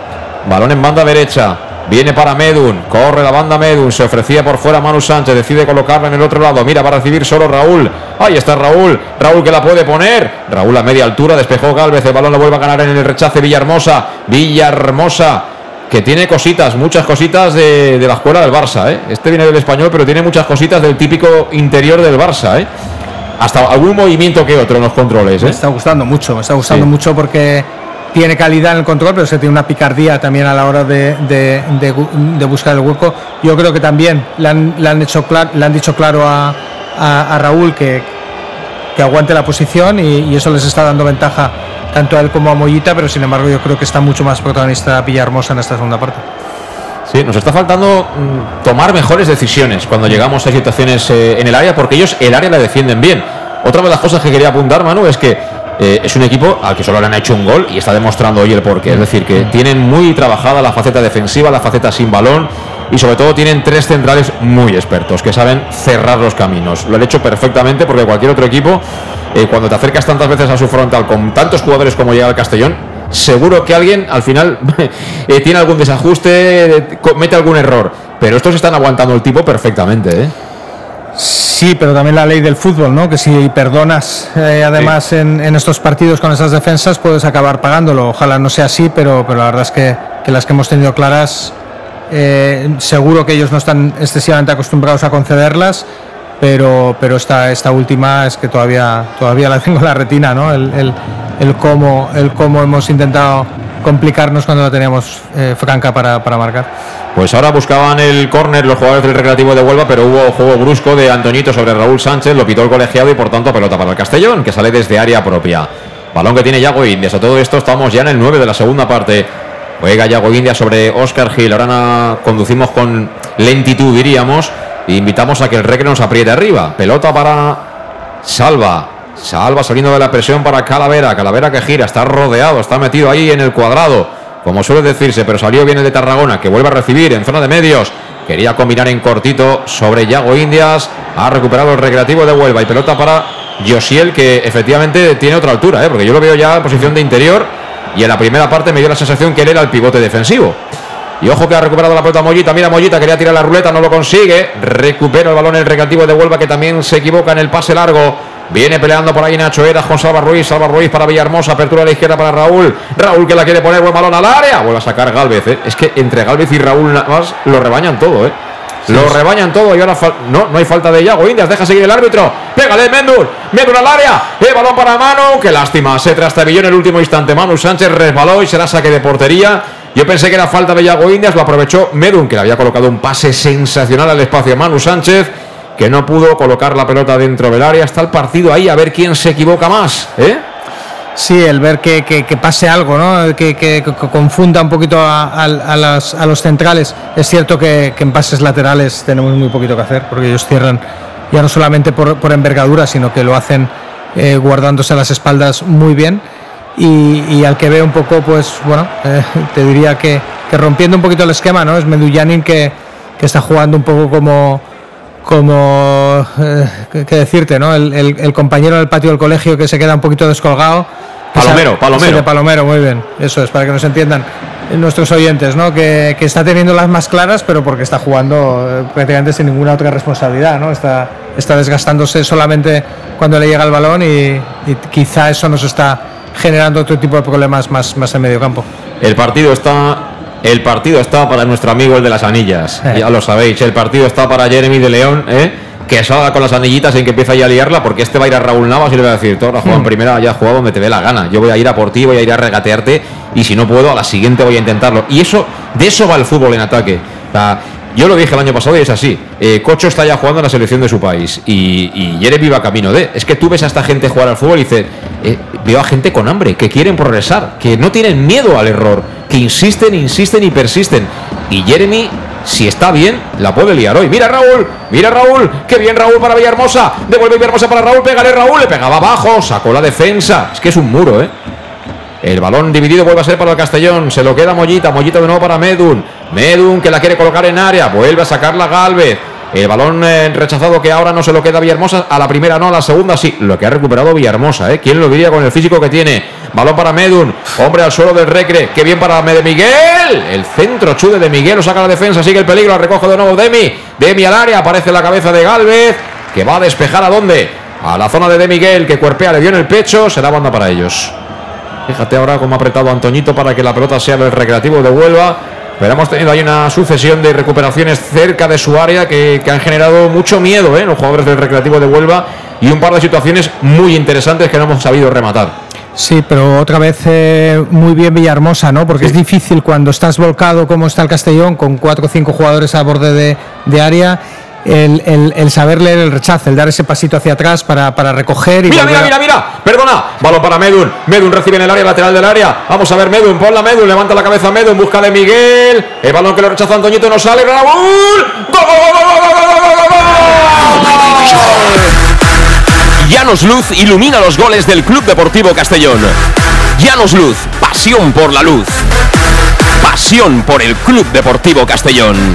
Balón en banda derecha. Viene para Medun, corre la banda Medun, se ofrecía por fuera Manu Sánchez, decide colocarla en el otro lado, mira para recibir solo Raúl, ahí está Raúl, Raúl que la puede poner, Raúl a media altura, despejó Galvez, el balón lo vuelve a ganar en el rechace Villahermosa, Villahermosa que tiene cositas, muchas cositas de, de la escuela del Barça, ¿eh? este viene del español, pero tiene muchas cositas del típico interior del Barça, ¿eh? Hasta algún movimiento que otro en los controles. ¿eh? Me está gustando mucho, me está gustando mucho porque tiene calidad en el control, pero se tiene una picardía también a la hora de, de, de, buscar el hueco. Yo creo que también le han, le han, hecho clar, le han dicho claro a, a, a Raúl que, que, aguante la posición y, y, eso les está dando ventaja tanto a él como a Mollita, pero sin embargo yo creo que está mucho más protagonista Villahermosa en esta segunda parte. Sí, nos está faltando mm, tomar mejores decisiones cuando llegamos a situaciones eh, en el área, porque ellos el área la defienden bien. Otra de las cosas que quería apuntar, Manu, es que eh, es un equipo al que solo le han hecho un gol y está demostrando hoy el porqué. Es decir, que tienen muy trabajada la faceta defensiva, la faceta sin balón y sobre todo tienen tres centrales muy expertos que saben cerrar los caminos. Lo han hecho perfectamente porque cualquier otro equipo, eh, cuando te acercas tantas veces a su frontal con tantos jugadores como llega el Castellón, seguro que alguien al final eh, tiene algún desajuste, comete algún error. Pero estos están aguantando el tipo perfectamente. ¿eh? Sí, pero también la ley del fútbol, ¿no? Que si perdonas eh, además sí. en, en, estos partidos con esas defensas puedes acabar pagándolo. Ojalá no sea así, pero, pero la verdad es que, que las que hemos tenido claras, eh, seguro que ellos no están excesivamente acostumbrados a concederlas, pero, pero esta, esta última es que todavía, todavía la tengo en la retina, ¿no? El, el, el, cómo, el cómo hemos intentado complicarnos cuando la teníamos eh, franca para, para marcar. Pues ahora buscaban el córner los jugadores del Recreativo de Huelva, pero hubo juego brusco de Antoñito sobre Raúl Sánchez, lo pitó el colegiado y por tanto pelota para el Castellón, que sale desde área propia. Balón que tiene Yago Indias. A todo esto estamos ya en el 9 de la segunda parte. Juega Yago Indias sobre Oscar Gil. Ahora conducimos con lentitud, diríamos. E invitamos a que el Recre nos apriete arriba. Pelota para Salva. Salva saliendo de la presión para Calavera. Calavera que gira, está rodeado, está metido ahí en el cuadrado como suele decirse, pero salió bien el de Tarragona, que vuelve a recibir en zona de medios. Quería combinar en cortito sobre Yago Indias. Ha recuperado el recreativo de Huelva y pelota para Josiel, que efectivamente tiene otra altura, ¿eh? porque yo lo veo ya en posición de interior. Y en la primera parte me dio la sensación que él era el pivote defensivo. Y ojo que ha recuperado la pelota Mollita. Mira, Mollita quería tirar la ruleta, no lo consigue. Recupera el balón el recreativo de Huelva, que también se equivoca en el pase largo. Viene peleando por ahí Nacho Eras con Salva Ruiz. Salva Ruiz para Villahermosa. Apertura a la izquierda para Raúl. Raúl que la quiere poner buen balón al área. Vuelve a sacar Galvez. ¿eh? Es que entre Galvez y Raúl nada más lo rebañan todo. ¿eh? Sí, lo sí. rebañan todo y ahora no, no hay falta de Yago Indias. Deja seguir el árbitro. Pégale, Mendur. Mendur al área. El balón para Manu. Qué lástima. Se trastabilló en el último instante. Manu Sánchez resbaló y será saque de portería. Yo pensé que era falta de Yago Indias. Lo aprovechó Medun, que le había colocado un pase sensacional al espacio a Manu Sánchez que no pudo colocar la pelota dentro del área. Está el partido ahí a ver quién se equivoca más. ¿eh? Sí, el ver que, que, que pase algo, ¿no? que, que, confunda un poquito a, a, las, a, los centrales. Es cierto que, en pases laterales tenemos muy poquito que hacer, porque ellos cierran ya no solamente por, por envergadura, sino que lo hacen eh, guardándose las espaldas muy bien. Y, y, al que ve un poco, pues bueno, eh, te diría que, rompiendo un poquito el esquema, ¿no? Es Medullanin que, que está jugando un poco como como eh, qué decirte, ¿no? El, el, el, compañero del patio del colegio que se queda un poquito descolgado. Palomero, Palomero. Sí, Palomero, muy bien. Eso es, para que nos entiendan nuestros oyentes, ¿no? Que, que está teniendo las más claras, pero porque está jugando eh, prácticamente sin ninguna otra responsabilidad, ¿no? Está, está desgastándose solamente cuando le llega el balón y, y quizá eso nos está generando otro tipo de problemas más, más en medio campo. El partido está el partido está para nuestro amigo el de las anillas, eh. ya lo sabéis. El partido está para Jeremy de León, ¿eh? que salga con las anillitas en que empieza ya a liarla, porque este va a ir a Raúl Navas y le va a decir, todo juega en primera, ya jugado donde te dé la gana. Yo voy a ir a por ti, voy a ir a regatearte, y si no puedo, a la siguiente voy a intentarlo. Y eso, de eso va el fútbol en ataque. O sea, yo lo dije el año pasado y es así. Eh, Cocho está ya jugando en la selección de su país y, y Jeremy va camino de. Es que tú ves a esta gente jugar al fútbol y dices, eh, veo a gente con hambre, que quieren progresar, que no tienen miedo al error, que insisten, insisten y persisten. Y Jeremy, si está bien, la puede liar hoy. Mira Raúl, mira Raúl, qué bien Raúl para Villahermosa. Devuelve Villahermosa para Raúl, pégale Raúl, le pegaba abajo, sacó la defensa. Es que es un muro, ¿eh? El balón dividido vuelve a ser para el Castellón. Se lo queda Mollita. Mollita de nuevo para Medun. Medun que la quiere colocar en área. Vuelve a sacarla Galvez. El balón eh, rechazado que ahora no se lo queda Villahermosa. A la primera no, a la segunda sí. Lo que ha recuperado Villahermosa, ¿eh? ¿Quién lo diría con el físico que tiene? Balón para Medun. Hombre al suelo del Recre. Qué bien para de Miguel. El centro chude de Miguel. Lo saca la defensa. Sigue el peligro. Recoge de nuevo Demi. Demi al área. Aparece la cabeza de Galvez. Que va a despejar a dónde? A la zona de De Miguel. Que cuerpea. Le dio en el pecho. Será banda para ellos. Fíjate ahora cómo ha apretado Antoñito para que la pelota sea del recreativo de Huelva. Pero hemos tenido ahí una sucesión de recuperaciones cerca de su área que, han generado mucho miedo ¿eh? los jugadores del Recreativo de Huelva y un par de situaciones muy interesantes que no hemos sabido rematar. Sí, pero otra vez eh, muy bien Villahermosa, ¿no? Porque es difícil cuando estás volcado como está el Castellón, con cuatro o cinco jugadores a borde de, de área el, saber leer el rechazo, el dar ese pasito hacia atrás para, para recoger y. Mira, mira, mira, mira, perdona, balón para Medun. Medun recibe en el área lateral del área. Vamos a ver, Medun, ponla Medun, levanta la cabeza Medun, busca de Miguel. El balón que lo rechaza Antoñito no sale. Raúl. ¡Gol, Llanos Luz ilumina los goles del Club Deportivo Castellón. Llanos Luz, pasión por la luz. Pasión por el Club Deportivo Castellón.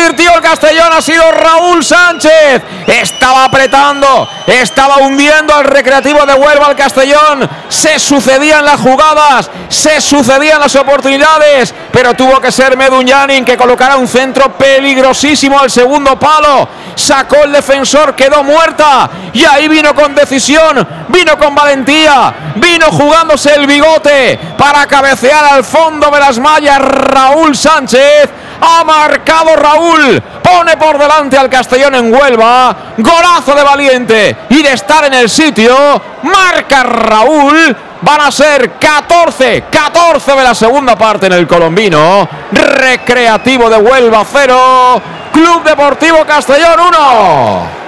Castellón! Ha sido Raúl Sánchez. Estaba apretando, estaba hundiendo al recreativo de Huelva al Castellón. Se sucedían las jugadas, se sucedían las oportunidades, pero tuvo que ser Meduñanin que colocara un centro peligrosísimo al segundo palo. Sacó el defensor, quedó muerta y ahí vino con decisión, vino con valentía, vino jugándose el bigote para cabecear al fondo de las mallas Raúl Sánchez ha marcado Raúl. Pone por delante al Castellón en Huelva. Golazo de Valiente. Y de estar en el sitio. Marca Raúl. Van a ser 14, 14 de la segunda parte en el colombino. Recreativo de Huelva 0. Club Deportivo Castellón 1.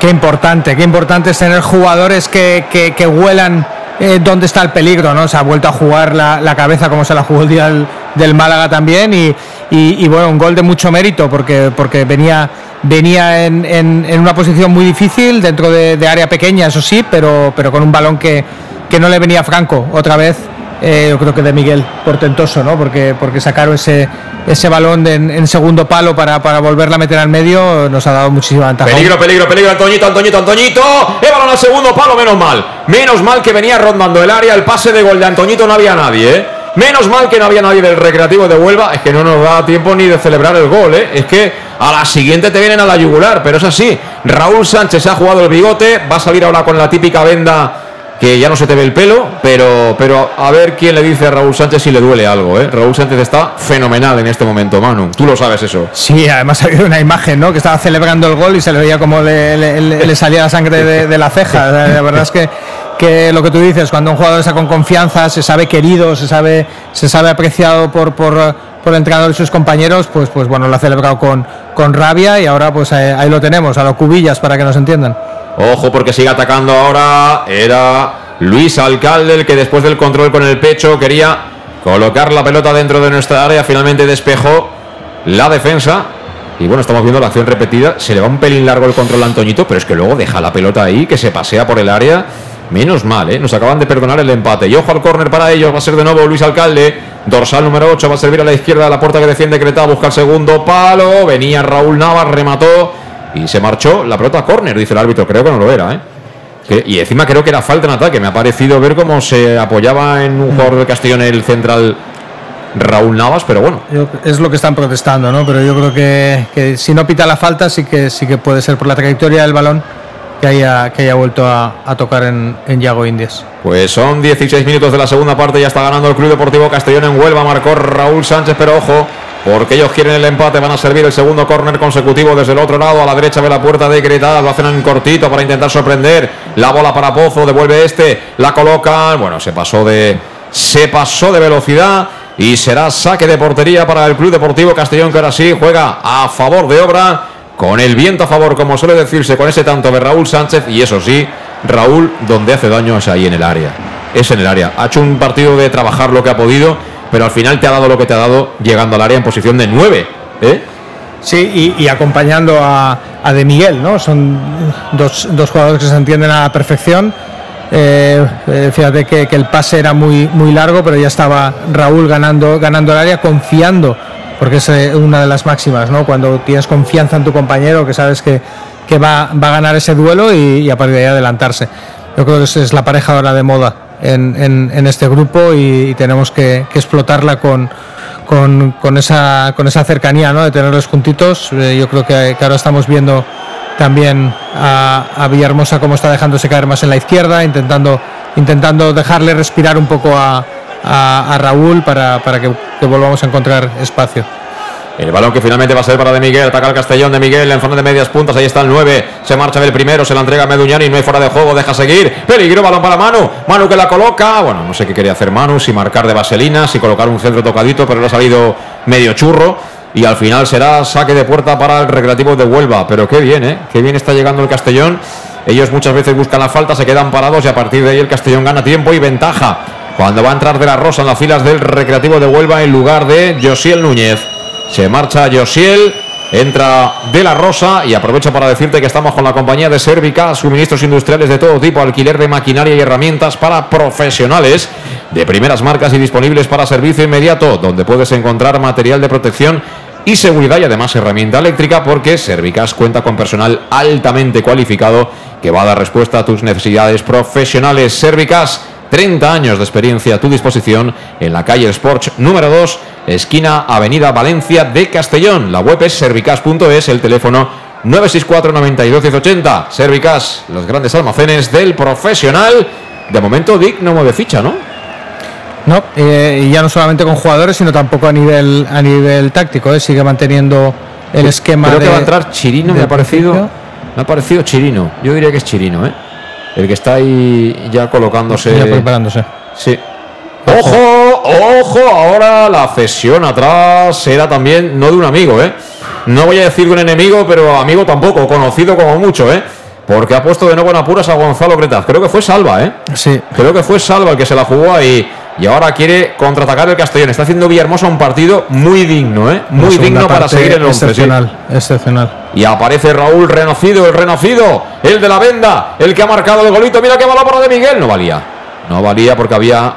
Qué importante, qué importante es tener jugadores que, que, huelan eh, dónde está el peligro, ¿no? Se ha vuelto a jugar la, cabeza como se la jugó el día del, Málaga también y, bueno, un gol de mucho mérito porque, porque venía, venía en, una posición muy difícil dentro de, área pequeña, eso sí, pero, pero con un balón que, que no le venía franco otra vez eh, yo creo que de Miguel portentoso, ¿no? Porque, porque sacaron ese, ese balón en, segundo palo para, para volverla a meter al medio nos ha dado muchísima ventaja. Peligro, peligro, peligro, Antoñito, Antoñito, Antoñito. El balón al segundo palo, menos mal. Menos mal que venía rondando el área, el pase de gol de Antoñito no había nadie, ¿eh? Menos mal que no había nadie del recreativo de Huelva, es que no nos da tiempo ni de celebrar el gol, ¿eh? Es que a la siguiente te vienen a la yugular, pero es así. Raúl Sánchez ha jugado el bigote, va a salir ahora con la típica venda que ya no se te ve el pelo, pero, pero a ver quién le dice a Raúl Sánchez si le duele algo. ¿eh? Raúl Sánchez está fenomenal en este momento, Manu. Tú lo sabes eso. Sí, además ha habido una imagen, ¿no? Que estaba celebrando el gol y se le veía como le, salía la sangre de, la ceja. La verdad es que, que lo que tú dices, cuando un jugador está con confianza, se sabe querido, se sabe, se sabe apreciado por, por, por el entrenador y sus compañeros, pues, pues bueno, lo ha celebrado con, con rabia y ahora pues ahí, ahí lo tenemos, a los cubillas para que nos entiendan. Ojo porque sigue atacando ahora. Era Luis Alcalde el que después del control con el pecho quería colocar la pelota dentro de nuestra área. Finalmente despejó la defensa. Y bueno, estamos viendo la acción repetida. Se le va un pelín largo el control a Antoñito, pero es que luego deja la pelota ahí, que se pasea por el área. Menos mal, ¿eh? Nos acaban de perdonar el empate. Y ojo al córner para ellos. Va a ser de nuevo Luis Alcalde. Dorsal número 8. Va a servir a la izquierda de la puerta que defiende Creta. Busca el segundo palo. Venía Raúl Navas. Remató y se marchó la pelota córner, dice el árbitro. Creo que no lo era, ¿eh? y encima creo que era falta en ataque. Me ha parecido ver cómo se apoyaba en un jugador de Castellón el central Raúl Navas, pero bueno. es lo que están protestando, ¿no? Pero yo creo que, si no pita la falta, sí que, sí que puede ser por la trayectoria del balón que haya, que haya vuelto a, tocar en, en Yago Indies. Pues son 16 minutos de la segunda parte, ya está ganando el Club Deportivo Castellón en Huelva, marcó Raúl Sánchez, pero ojo, porque ellos quieren el empate, van a servir el segundo córner consecutivo desde el otro lado, a la derecha de la puerta de Greta, lo hacen en cortito para intentar sorprender, la bola para Pozo, devuelve este, la colocan, bueno, se pasó de se pasó de velocidad y será saque de portería para el Club Deportivo Castellón que ahora sí juega a favor de obra, con el viento a favor, como suele decirse, con ese tanto de Raúl Sánchez y eso sí, Raúl donde hace daño es ahí en el área, es en el área, ha hecho un partido de trabajar lo que ha podido pero al final te ha dado lo que te ha dado llegando al área en posición de 9. ¿eh? Sí, y, acompañando a, De Miguel, ¿no? Son dos, dos, jugadores que se entienden a la perfección. Eh, eh, fíjate que, el pase era muy, muy largo, pero ya estaba Raúl ganando, ganando el área, confiando, porque es eh, una de las máximas, ¿no? Cuando tienes confianza en tu compañero, que sabes que, que va, va, a ganar ese duelo y, a partir de ahí adelantarse. Yo creo que es, la pareja ahora de moda en, en, este grupo y, tenemos que, explotarla con, con, con, esa, con esa cercanía, ¿no? De tenerlos juntitos. yo creo que, que ahora estamos viendo también a, a, Villahermosa cómo está dejándose caer más en la izquierda, intentando, intentando dejarle respirar un poco a, a, Raúl para, para que, volvamos a encontrar espacio. El balón que finalmente va a ser para De Miguel, ataca el Castellón de Miguel en zona de medias puntas, ahí está el 9, se marcha del primero, se la entrega a Meduñani, no hay fuera de juego, deja seguir, peligro, balón para Manu, Manu que la coloca, bueno, no sé qué quería hacer Manu, si marcar de vaselina, si colocar un centro tocadito, pero le ha salido medio churro, y al final será saque de puerta para el Recreativo de Huelva. Pero qué bien, ¿eh? Qué bien está llegando el Castellón. Ellos muchas veces buscan la falta, se quedan parados y a partir de ahí el Castellón gana tiempo y ventaja. Cuando va a entrar de la Rosa en las filas del Recreativo de Huelva en lugar de Josiel Núñez. Se marcha Josiel, entra de la Rosa y aprovecho para decirte que estamos con la compañía de Servica, suministros industriales de todo tipo, alquiler de maquinaria y herramientas para profesionales de primeras marcas y disponibles para servicio inmediato, donde puedes encontrar material de protección y seguridad y además herramienta eléctrica porque Servicas cuenta con personal altamente cualificado que va a dar respuesta a tus necesidades profesionales. Servicas, 30 años de experiencia a tu disposición en la calle Sports número 2, esquina Avenida Valencia de Castellón. La web es servicas.es, el teléfono 964 92 1080. Servicas, los grandes almacenes del profesional. De momento Dick no mueve ficha, ¿no? No, eh, y ya no solamente con jugadores, sino tampoco a nivel a nivel táctico, ¿eh? sigue manteniendo el esquema. Creo que va a entrar Chirino, me ha parecido. Me ha parecido Chirino. Yo diría que es Chirino, ¿eh? El que está ahí ya colocándose. Ya preparándose. Sí. Ojo, ojo, ahora la cesión atrás era también no de un amigo, ¿eh? No voy a decir de un enemigo, pero amigo tampoco, conocido como mucho, ¿eh? Porque ha puesto de nuevo en apuras a Gonzalo Cretaz. Creo que fue Salva, ¿eh? Sí. Creo que fue Salva el que se la jugó ahí y ahora quiere contraatacar el Castellón. Está haciendo Villahermosa un partido muy digno, ¿eh? Muy digno para seguir en el excepcional, excepcional. Y aparece Raúl Renacido, el Renacido, el de la venda, el que ha marcado el golito. Mira que va la porra de Miguel. No valía. No valía porque había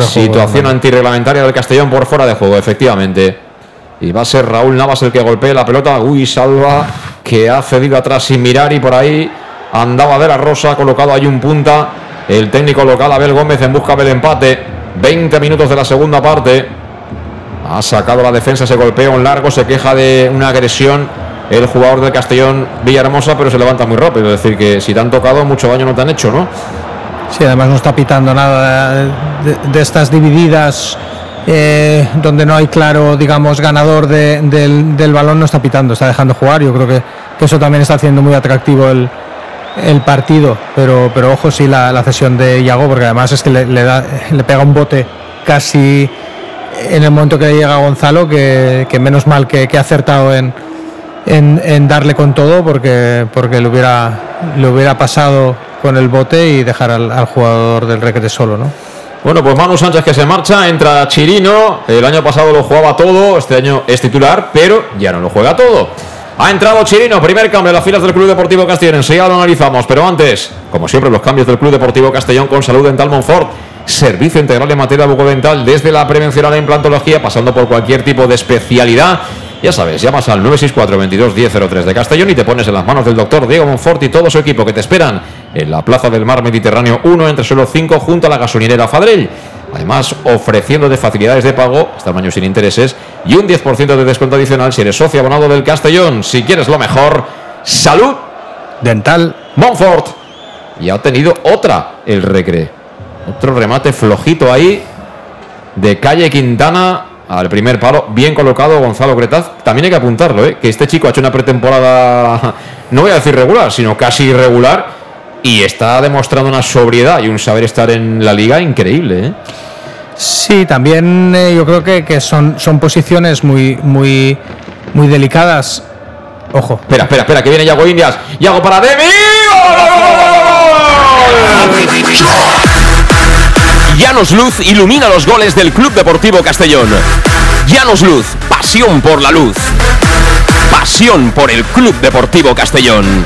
situación antirreglamentaria del Castellón por fuera de juego, efectivamente. Y va a ser Raúl Navas el que golpee la pelota. Uy, salva que ha cedido atrás sin mirar y por ahí andaba de la Rosa, colocado ahí un punta el técnico local Abel Gómez en busca del empate. 20 minutos de la segunda parte. Ha sacado la defensa ese golpeo en largo, se queja de una agresión el jugador del Castellón Villahermosa, pero se levanta muy rápido. Es decir, que si te han tocado, mucho daño no te han hecho, ¿no? Sí, además no está pitando nada de, estas divididas eh, donde no hay claro, digamos, ganador del, balón, no está pitando, está dejando jugar. Yo creo que eso también está haciendo muy atractivo el, el partido, pero, pero ojo sí la, la cesión de Iago, porque además es que le, da, le pega un bote casi en el momento que llega Gonzalo, que, menos mal que, ha acertado en, en, darle con todo, porque, porque le, hubiera, le hubiera pasado con el bote y dejar al, jugador del requete solo, ¿no? Bueno, pues Manu Sánchez que se marcha, entra Chirino, el año pasado lo jugaba todo, este año es titular, pero ya no lo juega todo. Ha entrado Chirino, primer cambio en las filas del Club Deportivo Castellón. Enseguida lo analizamos, pero antes, como siempre, los cambios del Club Deportivo Castellón con salud dental Monfort. Servicio integral en materia bucodental desde la prevención a la implantología, pasando por cualquier tipo de especialidad. Ya sabes, llamas al 964 22 1003 de Castellón y te pones en las manos del doctor Diego Monfort y todo su equipo que te esperan en la Plaza del Mar Mediterráneo 1 entre suelo 5 junto a la gasolinera Fadrell. Además, ofreciéndote facilidades de pago hasta un año sin intereses y un 10% de descuento adicional si eres socio abonado del Castellón. Si quieres lo mejor, salud dental Montfort. Y ha obtenido otra el Recre. Otro remate flojito ahí de calle Quintana al primer palo, bien colocado Gonzalo Cretaz. También hay que apuntarlo, ¿eh? que este chico ha hecho una pretemporada, no voy a decir regular, sino casi irregular y está demostrando una sobriedad y un saber estar en la liga increíble. ¿eh? Sí, también eh, yo creo que, son, son posiciones muy, muy, muy delicadas. Ojo. Espera, espera, espera, que viene Yago Indias. Yago para Demi. Llanos Luz ilumina los goles del Club Deportivo Castellón. Llanos Luz, pasión por la luz. Pasión por el Club Deportivo Castellón.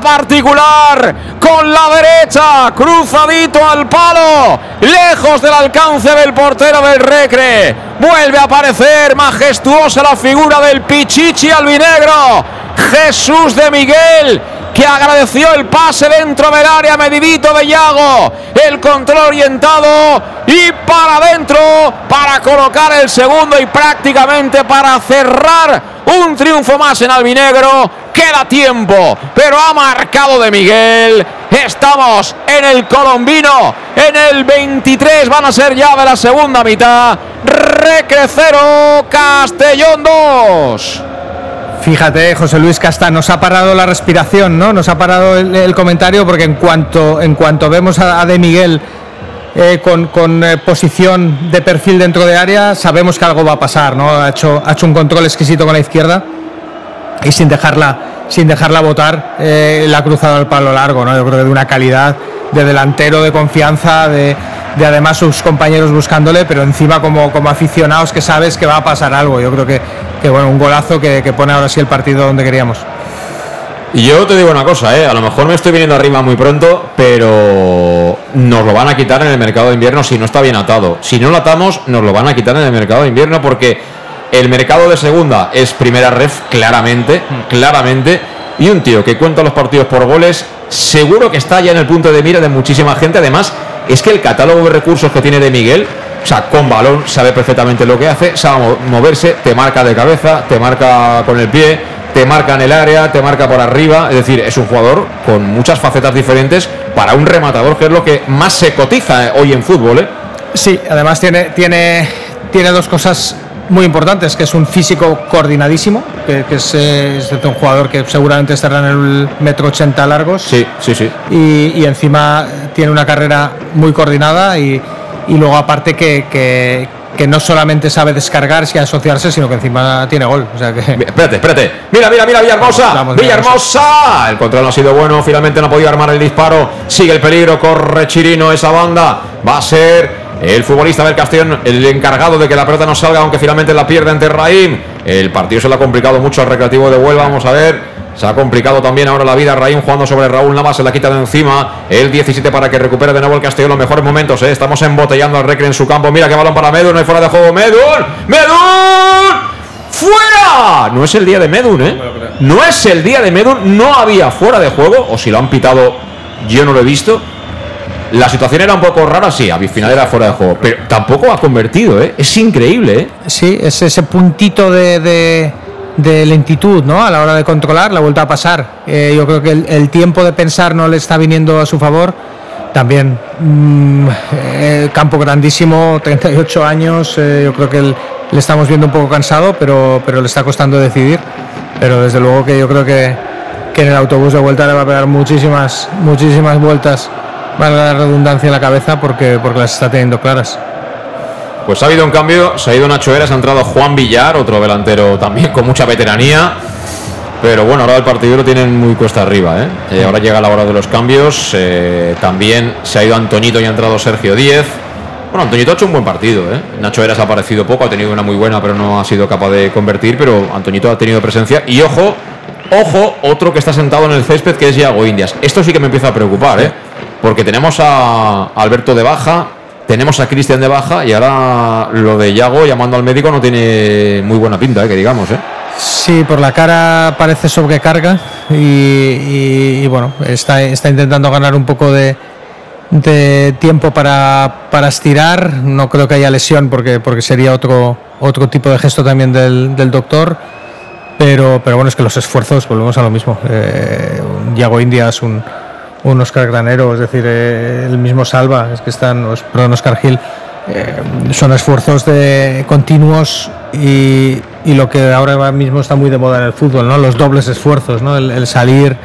Particular. Con la derecha. Cruzadito al palo. Lejos del alcance del portero del Recre. Vuelve a aparecer majestuosa la figura del Pichichi albinegro. Jesús de Miguel que agradeció el pase dentro del área medidito de Yago. El control orientado y para adentro para colocar el segundo y prácticamente para cerrar un triunfo más en albinegro. Queda tiempo, pero ha marcado de Miguel. Estamos en el colombino, en el 23 van a ser ya de la segunda mitad. Recrecero Castellón 2. Fíjate, José Luis Casta, nos ha parado la respiración, ¿no? Nos ha parado el, comentario porque en cuanto, en cuanto vemos a, De Miguel eh, con, eh, posición de perfil dentro de área, sabemos que algo va a pasar, ¿no? Ha hecho, ha hecho un control exquisito con la izquierda y sin dejarla, sin dejarla botar, eh, la ha cruzado al palo largo, ¿no? Yo creo que de una calidad de delantero de confianza, de, además sus compañeros buscándole, pero encima como, como aficionados que sabes que va a pasar algo. Yo creo que, que bueno, un golazo que, pone ahora sí el partido donde queríamos. Y yo te digo una cosa, ¿eh? a lo mejor me estoy viniendo arriba muy pronto, pero nos lo van a quitar en el mercado de invierno si no está bien atado. Si no lo atamos, nos lo van a quitar en el mercado de invierno porque el mercado de segunda es primera ref, claramente, claramente. Y un tío que cuenta los partidos por goles, seguro que está ya en el punto de mira de muchísima gente. Además, es que el catálogo de recursos que tiene de Miguel o sea, con balón sabe perfectamente lo que hace, sabe moverse, te marca de cabeza, te marca con el pie, te marca en el área, te marca por arriba. Es decir, es un jugador con muchas facetas diferentes para un rematador, que es lo que más se cotiza eh, hoy en fútbol. ¿eh? Sí, además tiene, tiene, tiene dos cosas muy importantes, que es un físico coordinadísimo, que, es, un jugador que seguramente estará en el metro 80 largos. Sí, sí, sí. Y, y encima tiene una carrera muy coordinada y y luego aparte que, que, no solamente sabe descargarse y asociarse, sino que encima tiene gol. O sea que... Espérate, espérate. Mira, mira, mira, Villahermosa. Villahermosa. El control no ha sido bueno. Finalmente no ha podido armar el disparo. Sigue el peligro. Corre Chirino esa banda. Va a ser el futbolista del Castellón, el encargado de que la pelota no salga, aunque finalmente la pierde ante Raim. El partido se le ha complicado mucho al recreativo de Huelva. Vamos a ver. Se ha complicado también ahora la vida Raín jugando sobre Raúl Navas, se la quita de encima. El 17 para que recupere de nuevo el Castellón los mejores momentos. ¿eh? Estamos embotellando al Recre en su campo. Mira qué balón para Medun, no hay fuera de juego. Medun, Medun, fuera. No es el día de Medun, ¿eh? No es el día de Medun, no había fuera de juego, o si lo han pitado, yo no lo he visto. La situación era un poco rara, sí, a final era fuera de juego, pero tampoco ha convertido, ¿eh? Es increíble, ¿eh? Sí, es ese puntito de lentitud ¿no? a la hora de controlar, la vuelta a pasar. Eh, yo creo que el, tiempo de pensar no le está viniendo a su favor. También, mm, eh, campo grandísimo, 38 años, eh, yo creo que le estamos viendo un poco cansado, pero, pero le está costando decidir. Pero desde luego que yo creo que, que en el autobús de vuelta le va a pegar muchísimas, muchísimas vueltas, valga la redundancia en la cabeza, porque, porque las está teniendo claras. Pues ha habido un cambio, se ha ido Nacho Eras, ha entrado Juan Villar, otro delantero también con mucha veteranía. Pero bueno, ahora el partido lo tienen muy cuesta arriba. ¿eh? Eh, ahora llega la hora de los cambios. Eh, también se ha ido Antonito y ha entrado Sergio Díez. Bueno, Antonito ha hecho un buen partido. Nacho Eras ha aparecido poco, ha tenido una muy buena, pero no ha sido capaz de convertir. Pero Antonito ha tenido presencia. Y ojo, ojo, otro que está sentado en el césped que es Yago Indias. Esto sí que me empieza a preocupar, ¿eh? Porque tenemos a Alberto de Baja, tenemos a Cristian de baja y ahora lo de Yago llamando al médico no tiene muy buena pinta, eh, que digamos. ¿eh? Sí, por la cara parece sobrecarga y, bueno, está, está intentando ganar un poco de, tiempo para, para, estirar. No creo que haya lesión porque, porque sería otro, otro tipo de gesto también del, doctor. Pero, pero bueno, es que los esfuerzos, volvemos a lo mismo. Eh, Yago India es un, un Oscar Granero, es decir, eh, el mismo Salva, es que están, perdón, Oscar Gil, eh, son esfuerzos de continuos y, y, lo que ahora mismo está muy de moda en el fútbol, ¿no? los dobles esfuerzos, ¿no? el, salir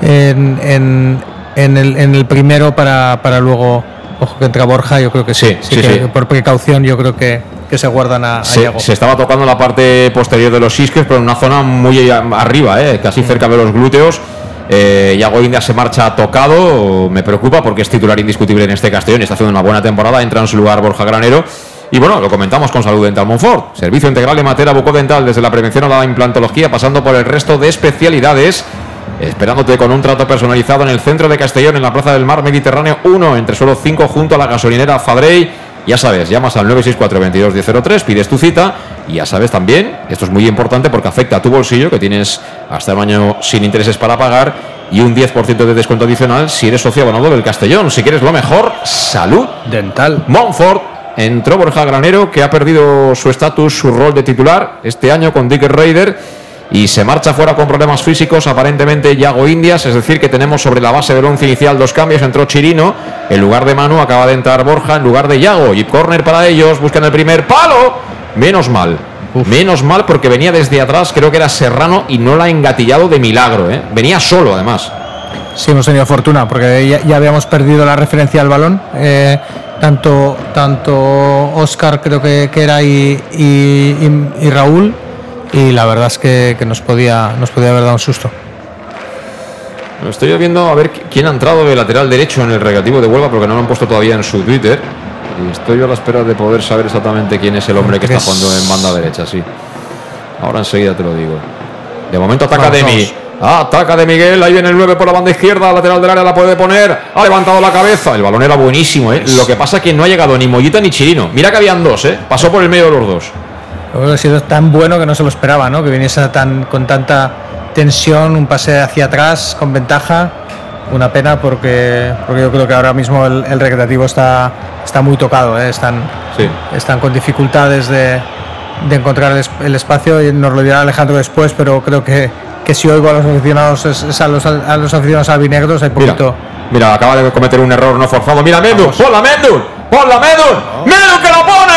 en, en, en, el, en, el, primero para, para luego ojo que entra Borja, yo creo que sí. Sí, sí, sí. Por precaución, yo creo que, que se guardan a, a Se, estaba tocando la parte posterior de los isques, pero en una zona muy arriba, eh, casi cerca de los glúteos. Eh, Iago India se marcha tocado, me preocupa porque es titular indiscutible en este Castellón, está haciendo una buena temporada, entra en su lugar Borja Granero. Y bueno, lo comentamos con Salud Dental Monfort, servicio integral de materia bucodental desde la prevención a la implantología, pasando por el resto de especialidades. Esperándote con un trato personalizado en el centro de Castellón, en la Plaza del Mar Mediterráneo 1, entre suelo 5, junto a la gasolinera Fadrey. Ya sabes, llamas al 964 22 1003, pides tu cita y ya sabes también, esto es muy importante porque afecta a tu bolsillo, que tienes hasta el año sin intereses para pagar y un 10% de descuento adicional si eres socio abonado del Castellón. Si quieres lo mejor, salud. Dental. Montfort entró Borja Granero, que ha perdido su estatus, su rol de titular este año con Dick Raider y se marcha fuera con problemas físicos, aparentemente Yago Indias, es decir, que tenemos sobre la base del once inicial dos cambios, entró Chirino, en lugar de Manu acaba de entrar Borja, en lugar de Yago, y corner para ellos, buscan el primer palo, menos mal. Menos mal porque venía desde atrás, creo que era Serrano y no la ha engatillado de milagro, ¿eh? venía solo además. Sí, hemos tenido fortuna porque ya, ya habíamos perdido la referencia al balón. eh, tanto, tanto Oscar creo que, que era y, y- y- y Raúl. Y la verdad es que, que nos, podía, nos podía haber dado un susto. Estoy viendo a ver qui- quién ha entrado de lateral derecho en el recreativo de Huelva porque no lo han puesto todavía en su Twitter. Y estoy a la espera de poder saber exactamente quién es el hombre que está Es- jugando en banda derecha, sí. Ahora enseguida te lo digo. De momento ataca Vamos, Demi. Ataca de Miguel, ahí viene el 9 por la banda izquierda, lateral del área la puede poner, ha levantado la cabeza, el balón era buenísimo, ¿eh? Lo que pasa es que no ha llegado ni Mollita ni Chirino. Mira que habían dos, ¿eh? Pasó por el medio de los dos. Ha sido tan bueno que no se lo esperaba, ¿no? Que viniese tan, con tanta tensión, un pase hacia atrás con ventaja. Una pena porque, porque yo creo que ahora mismo el, el recreativo está, está muy tocado, ¿eh? están, Sí. están con dificultades de, de encontrar el, es- el espacio y nos lo dirá Alejandro después, pero creo que, que si oigo a los aficionados, es, es a, los, a los aficionados albinegros, hay poquito. mira, acaba de cometer un error no forzado. Mira, Mendu, ponla Mendu, ponla Mendu, Mendu que la pone.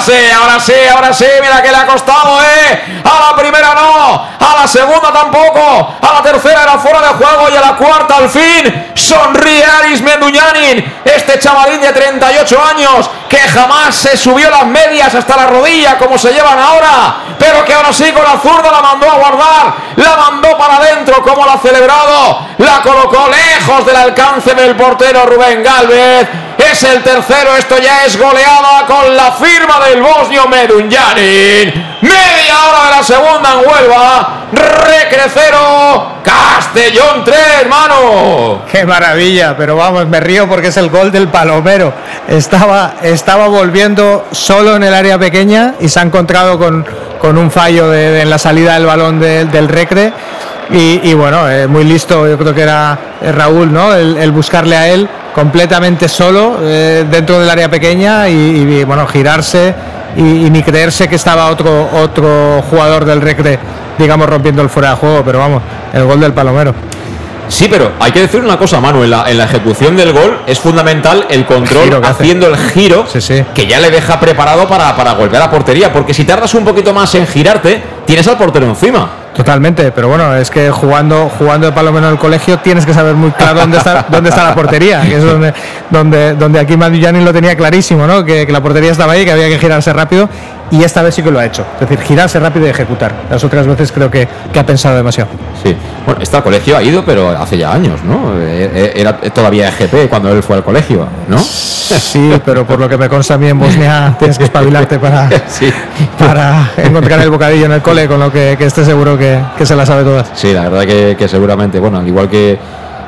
Ahora sí, ahora sí, ahora sí, mira que le ha costado, ¿eh? A la primera no, a la segunda tampoco, a la tercera era fuera de juego y a la cuarta al fin sonríe Aris Menduñanin, este chavalín de 38 años que jamás se subió las medias hasta la rodilla como se llevan ahora, pero que ahora sí con la zurda la mandó a guardar, la mandó para adentro como la ha celebrado, la colocó lejos del alcance del portero Rubén Galvez. Es el tercero, esto ya es goleada con la firma del bosnio Medunjanin. Media hora de la segunda en Huelva. Recre cero, Castellón 3, hermano. Qué maravilla, pero vamos, me río porque es el gol del Palomero. Estaba, estaba volviendo solo en el área pequeña y se ha encontrado con, con un fallo en la salida del balón de- del Recre. Y, y bueno, eh, muy listo, yo creo que era eh, Raúl, ¿no? El buscarle a él completamente solo eh, dentro del área pequeña y, y, bueno, girarse y, y ni creerse que estaba otro, otro jugador del Recre, digamos, rompiendo el fuera de juego. Pero vamos, el gol del Palomero. Sí, pero hay que decir una cosa, Manu. En la, en la ejecución del gol es fundamental el control hace. haciendo el giro Sí, sí. que ya le deja preparado para, para golpear a portería. Porque si tardas un poquito más en girarte, tienes al portero encima. Totalmente, pero bueno, es que jugando jugando de palomero en el colegio tienes que saber muy claro dónde está dónde está la portería, que es donde donde, donde aquí Madillani lo tenía clarísimo, ¿no? Que, que la portería estaba ahí, que había que girarse rápido y esta vez sí que lo ha hecho, es decir, girarse rápido y ejecutar. Las otras veces creo que, que ha pensado demasiado. Sí. Bueno, este al colegio ha ido, pero hace ya años, ¿no? Eh, eh, Era todavía EGP cuando él fue al colegio, ¿no? Sí, pero por lo que me consta a mí en Bosnia tienes que espabilarte para, Sí. para encontrar el bocadillo en el cole, con lo que, que esté seguro que, que se la sabe todas. Sí, la verdad que, que seguramente, bueno, al igual que,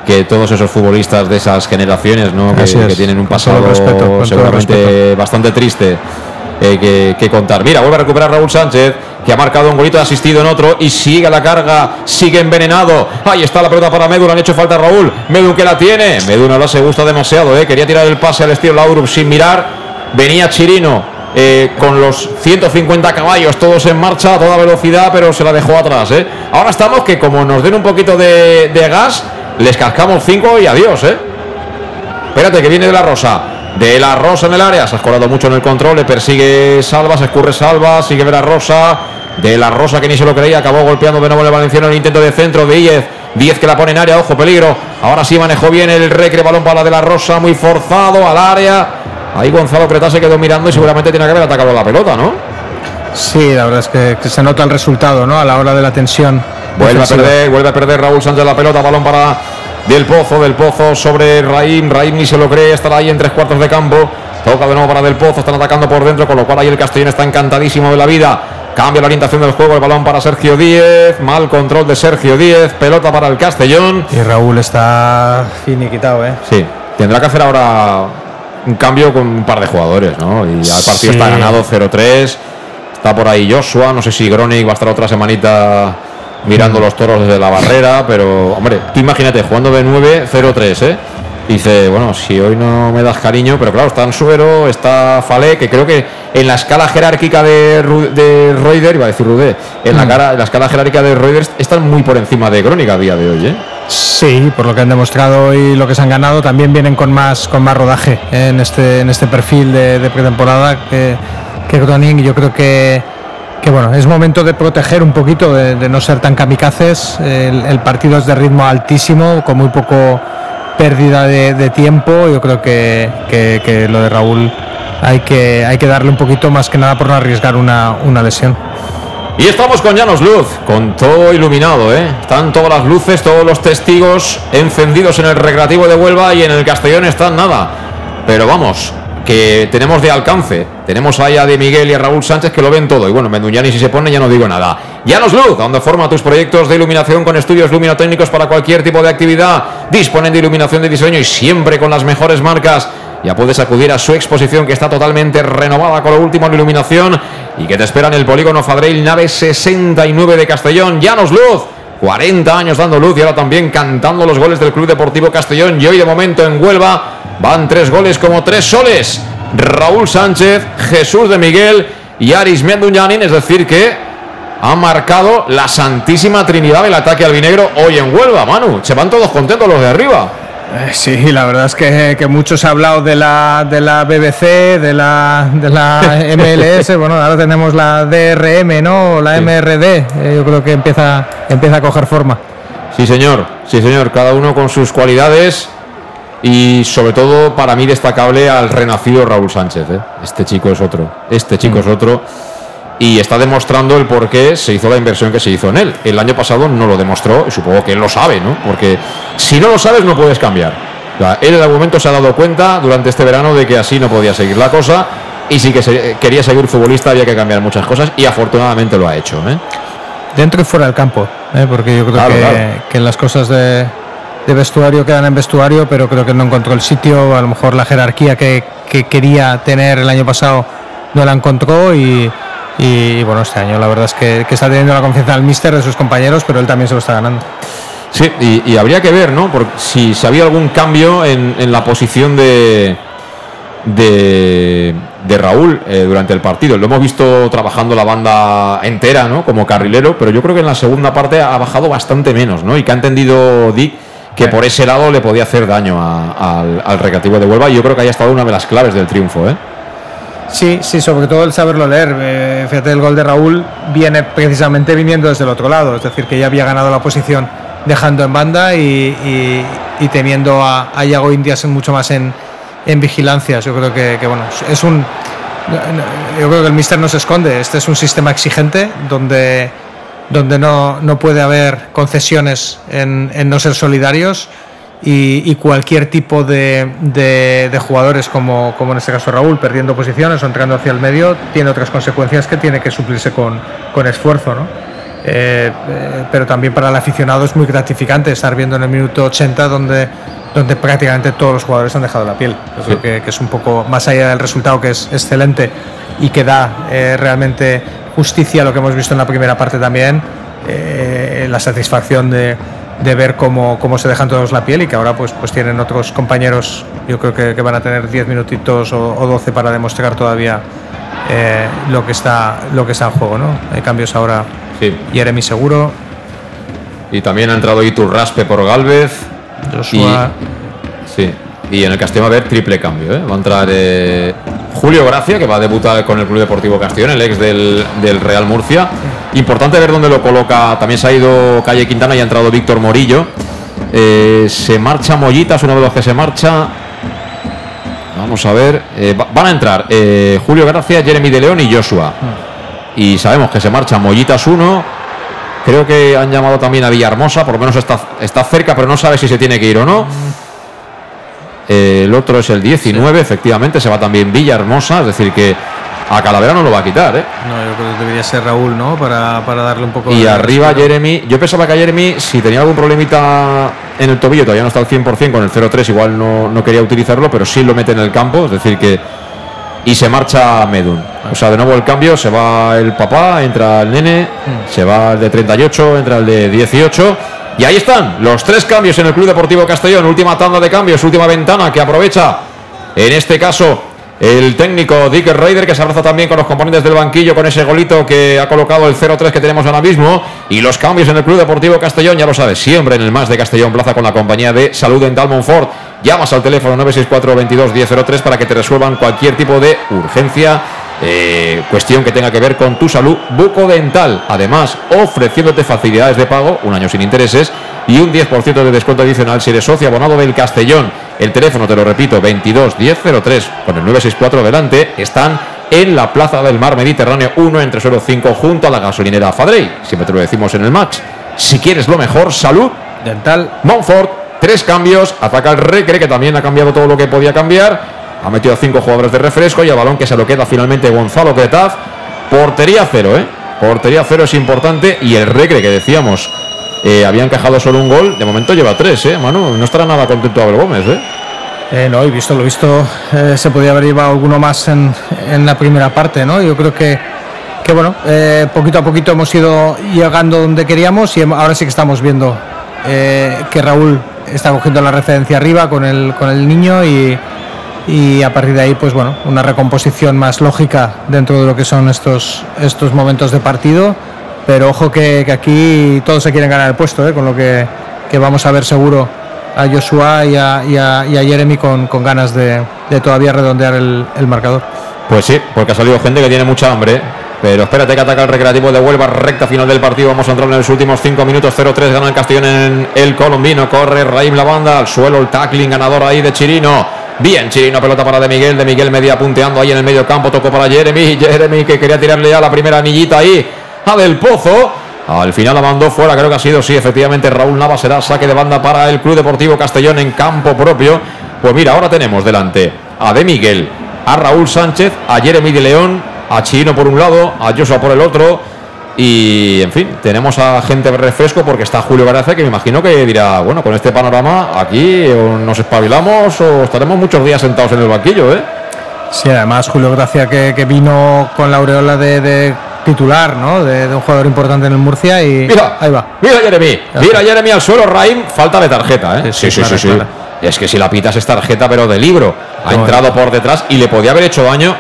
que todos esos futbolistas de esas generaciones, ¿no? Que, es. que tienen un pasado respeto, seguramente bastante triste eh, que, que contar. Mira, vuelve a recuperar Raúl Sánchez, que ha marcado un golito, ha asistido en otro y sigue a la carga, sigue envenenado. Ahí está la pelota para Medu, le han hecho falta a Raúl. Medu que la tiene, Medu no la se gusta demasiado, eh. quería tirar el pase al estilo Laudrup sin mirar. Venía Chirino, eh, con los 150 caballos todos en marcha a toda velocidad, pero se la dejó atrás. ¿eh? Ahora estamos que como nos den un poquito de, gas, les cascamos 5 y adiós. ¿eh? Espérate, que viene de la Rosa. De la Rosa en el área, se ha escorado mucho en el control, le persigue Salva, se escurre Salva, sigue de la Rosa. De la Rosa que ni se lo creía, acabó golpeando de nuevo el valenciano en el intento de centro de Illez. 10 que la pone en área, ojo, peligro. Ahora sí manejó bien el recre, balón para la de la Rosa, muy forzado al área. Ahí Gonzalo Creta se quedó mirando y seguramente tiene que haber atacado la pelota, ¿no? Sí, la verdad es que, se nota el resultado, ¿no? A la hora de la tensión. Vuelve a perder, vuelve a perder Raúl Sánchez la pelota, balón para Del Pozo, Del Pozo sobre Raim, Raim ni se lo cree, estará ahí en tres cuartos de campo. Toca de nuevo para Del Pozo, están atacando por dentro, con lo cual ahí el Castellón está encantadísimo de la vida. Cambia la orientación del juego, el balón para Sergio Díez, mal control de Sergio Díez, pelota para el Castellón. Y Raúl está finiquitado, ¿eh? Sí, tendrá que hacer ahora un cambio con un par de jugadores, ¿no? Y ya el partido está ganado 0-3. Está por ahí Joshua, no sé si Gronik va a estar otra semanita mirando mm. los toros desde la barrera, pero hombre, tú imagínate jugando de 9 0-3, ¿eh? Dice, bueno, si hoy no me das cariño, pero claro, está Ansuero, está Falé, que creo que en la escala jerárquica de, de Reuter, iba a decir Rudé, en la, mm. cara, en la escala jerárquica de Reuter están muy por encima de Crónica a día de hoy, ¿eh? Sí, por lo que han demostrado y lo que se han ganado, también vienen con más, con más rodaje en este, en este perfil de, pretemporada que, que Groning. Yo creo que, que bueno, es momento de proteger un poquito, de, no ser tan kamikazes. El, partido es de ritmo altísimo, con muy poco pérdida de, tiempo. Yo creo que, que, lo de Raúl hay que, hay que darle un poquito más que nada por no arriesgar una, una lesión. Y estamos con Llanos Luz, con todo iluminado, ¿eh? Están todas las luces, todos los testigos encendidos en el recreativo de Huelva y en el Castellón están nada. Pero vamos, que tenemos de alcance. Tenemos ahí a De Miguel y a Raúl Sánchez que lo ven todo. Y bueno, Menduñani si se pone ya no digo nada. Llanos Luz, donde forma tus proyectos de iluminación con estudios luminotécnicos para cualquier tipo de actividad. Disponen de iluminación de diseño y siempre con las mejores marcas ya puedes acudir a su exposición que está totalmente renovada con lo último en iluminación y que te espera en el polígono Fadreil Nave 69 de Castellón. Llanos Luz, 40 años dando luz y ahora también cantando los goles del Club Deportivo Castellón. Y hoy de momento en Huelva van tres goles como tres soles. Raúl Sánchez, Jesús de Miguel y Aris Menduñanin, es decir que ha marcado la Santísima Trinidad del ataque albinegro hoy en Huelva, Manu. Se van todos contentos los de arriba. Eh, sí, la verdad es que, que mucho se ha hablado de la, de la BBC, de la, de la MLS, bueno, ahora tenemos la DRM, ¿no? La MRD, eh, yo creo que empieza, empieza a coger forma. Sí, señor, sí, señor, cada uno con sus cualidades y sobre todo para mí destacable al renacido Raúl Sánchez. ¿eh? Este chico es otro, este chico es mm. otro y está demostrando el por qué se hizo la inversión que se hizo en él. El año pasado no lo demostró y supongo que él lo sabe, ¿no? Porque si no lo sabes no puedes cambiar. él en algún momento se ha dado cuenta durante este verano de que así no podía seguir la cosa y si que quería seguir futbolista había que cambiar muchas cosas y afortunadamente lo ha hecho. ¿eh? Dentro y fuera del campo, ¿eh? porque yo creo que, las cosas de, vestuario quedan en vestuario, pero creo que no encontró el sitio, a lo mejor la jerarquía que, que quería tener el año pasado no la encontró y y bueno, este año la verdad es que, está teniendo la confianza del míster de sus compañeros, pero él también se lo está ganando. Sí, y, habría que ver, ¿no? Porque si, si había algún cambio en, la posición de, de, Raúl eh, durante el partido. Lo hemos visto trabajando la banda entera, ¿no? Como carrilero, pero yo creo que en la segunda parte ha bajado bastante menos, ¿no? Y que ha entendido Dick que por ese lado le podía hacer daño al, al recreativo de Huelva y yo creo que haya estado una de las claves del triunfo, ¿eh? Sí, sí, sobre todo el saberlo leer. Eh, fíjate, el gol de Raúl viene precisamente viniendo desde el otro lado, es decir, que ya había ganado la posición dejando en banda y, teniendo a, a, Iago Indias mucho más en, en vigilancias. Yo creo que, bueno, es un. Yo creo que el Mister no se esconde. Este es un sistema exigente donde, donde no, no puede haber concesiones en, en no ser solidarios y, cualquier tipo de, de, jugadores, como, como, en este caso Raúl, perdiendo posiciones o entrando hacia el medio, tiene otras consecuencias que tiene que suplirse con, con esfuerzo. ¿no? Eh, eh, pero también para el aficionado es muy gratificante estar viendo en el minuto 80 donde, donde prácticamente todos los jugadores han dejado la piel. Yo creo que, es un poco más allá del resultado que es excelente y que da eh, realmente justicia a lo que hemos visto en la primera parte también, la satisfacción de de ver cómo, cómo, se dejan todos la piel y que ahora pues, pues tienen otros compañeros, yo creo que, van a tener 10 minutitos o, o, 12 para demostrar todavía eh, lo, que está, lo que está en juego. ¿no? Hay cambios ahora. Sí. Jeremy seguro. Y también ha entrado Iturraspe por Galvez. Joshua. Y, sí. Y en el Castellón va a haber triple cambio. ¿eh? Va a entrar eh, Julio Gracia, que va a debutar con el Club Deportivo Castellón, el ex del, del, Real Murcia. Importante ver dónde lo coloca. También se ha ido Calle Quintana y ha entrado Víctor Morillo. Eh, se marcha Mollitas, uno de los que se marcha. Vamos a ver. Eh, van a entrar eh, Julio Gracia, Jeremy de León y Joshua. Y sabemos que se marcha Mollitas 1. Creo que han llamado también a Villahermosa, por lo menos está, está cerca, pero no sabe si se tiene que ir o no. El otro es el 19, sí. efectivamente, se va también Villahermosa, es decir que a Calavera no lo va a quitar, ¿eh? No, yo creo que debería ser Raúl, ¿no? Para, para darle un poco Y arriba. Jeremy, yo pensaba que a Jeremy, si tenía algún problemita en el tobillo, todavía no está al 100% con el 0-3, igual no, no, quería utilizarlo, pero sí lo mete en el campo, es decir que... Y se marcha Medun. O sea, de nuevo el cambio, se va el papá, entra el nene, mm. se va el de 38, entra el de 18 y ahí están los tres cambios en el Club Deportivo Castellón. Última tanda de cambios, última ventana que aprovecha, en este caso, el técnico Dick Raider, que se abraza también con los componentes del banquillo, con ese golito que ha colocado el 0-3 que tenemos ahora mismo. Y los cambios en el Club Deportivo Castellón, ya lo sabes, siempre en el más de Castellón Plaza con la compañía de Salud Dental Monfort. Llamas al teléfono 964 22 1003 para que te resuelvan cualquier tipo de urgencia eh, cuestión que tenga que ver con tu salud bucodental. Además, ofreciéndote facilidades de pago, un año sin intereses y un 10% de descuento adicional si eres socio abonado del Castellón. El teléfono, te lo repito, 22 1003 con el 964 delante, están en la Plaza del Mar Mediterráneo 1 entre suelo 5 junto a la gasolinera Fadrey. Siempre te lo decimos en el match. Si quieres lo mejor, salud dental. Montfort, tres cambios, ataca el Recre que también ha cambiado todo lo que podía cambiar. Ha metido a cinco jugadores de refresco y a balón que se lo queda finalmente Gonzalo Cretaz. Portería cero, ¿eh? Portería cero es importante. Y el Recre, que decíamos, eh, había encajado solo un gol. De momento lleva tres, ¿eh? No estará nada contento Abel Gómez, ¿eh? Eh, no, he visto lo visto, eh, se podía haber llevado alguno más en, en, la primera parte, ¿no? Yo creo que, que bueno, eh, poquito a poquito hemos ido llegando donde queríamos y ahora sí que estamos viendo que Raúl está cogiendo la referencia arriba con el, con el niño y, y a partir de ahí, pues bueno, una recomposición más lógica dentro de lo que son estos, estos momentos de partido. Pero ojo que, aquí todos se quieren ganar el puesto, ¿eh? con lo que, vamos a ver seguro a Joshua y a, Jeremy con, ganas de, todavía redondear el, el, marcador. Pues sí, porque ha salido gente que tiene mucha hambre. Pero espérate que ataca el recreativo de Huelva, recta final del partido. Vamos a entrar en los últimos 5 minutos. 0-3 gana el Castellón en el colombino. Corre Raim la banda al suelo, el tackling ganador ahí de Chirino. Bien, Chirino, pelota para De Miguel. De Miguel media punteando ahí en el medio campo. Tocó para Jeremy. Jeremy que quería tirarle ya la primera anillita ahí a Del Pozo. Al final la mandó fuera, creo que ha sido, sí, efectivamente, Raúl Nava será saque de banda para el Club Deportivo Castellón en campo propio. Pues mira, ahora tenemos delante a De Miguel, a Raúl Sánchez, a Jeremy de León, a Chirino por un lado, a Joshua por el otro. Y en fin, tenemos a gente refresco porque está Julio Gracia que me imagino que dirá, bueno, con este panorama aquí o nos espabilamos o estaremos muchos días sentados en el banquillo, ¿eh? Sí, además Julio Gracia que, que vino con la aureola de titular, ¿no? De, de, un jugador importante en el Murcia y mira, ahí va. Mira Jeremy, mira Jeremy al suelo, Raim, falta de tarjeta, ¿eh? Sí, sí, sí, sí. Claro. Es que si la pitas es tarjeta pero de libro. Ha no, entrado no. por detrás y le podía haber hecho daño.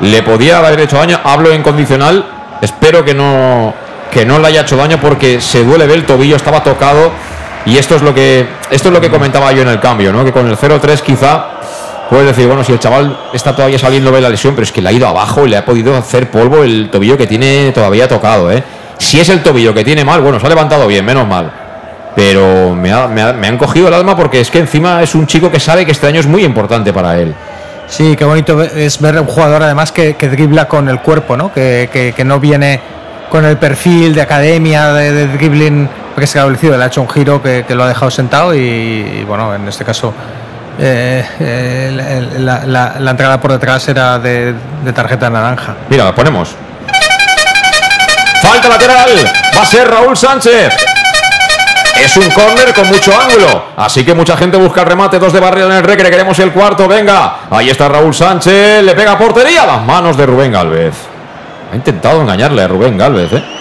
Le podía haber hecho daño. Hablo en condicional. Espero que no que no le haya hecho daño porque se duele ver el tobillo, estaba tocado y esto es lo que esto es lo que comentaba yo en el cambio, ¿no? Que con el 0-3 quizá puedes decir, bueno, si el chaval está todavía saliendo de la lesión, pero es que le ha ido abajo y le ha podido hacer polvo el tobillo que tiene todavía tocado, ¿eh? Si es el tobillo que tiene mal, bueno, se ha levantado bien, menos mal. Pero me, ha, me, ha, me han cogido el alma porque es que encima es un chico que sabe que este año es muy importante para él. Sí, qué bonito es ver un jugador además que, dribla con el cuerpo, ¿no? Que, no viene con el perfil de academia de, de dribbling que se ha establecido, le ha hecho un giro que, lo ha dejado sentado y, bueno, en este caso eh, la, entrada por detrás era de, tarjeta naranja. Mira, la ponemos. Falta lateral, va a ser Raúl Sánchez. Es un córner con mucho ángulo. Así que mucha gente busca el remate. Dos de barrio en el recre. Queremos el cuarto. Venga. Ahí está Raúl Sánchez. Le pega a portería. Las manos de Rubén Galvez. Ha intentado engañarle a Rubén Galvez, ¿eh?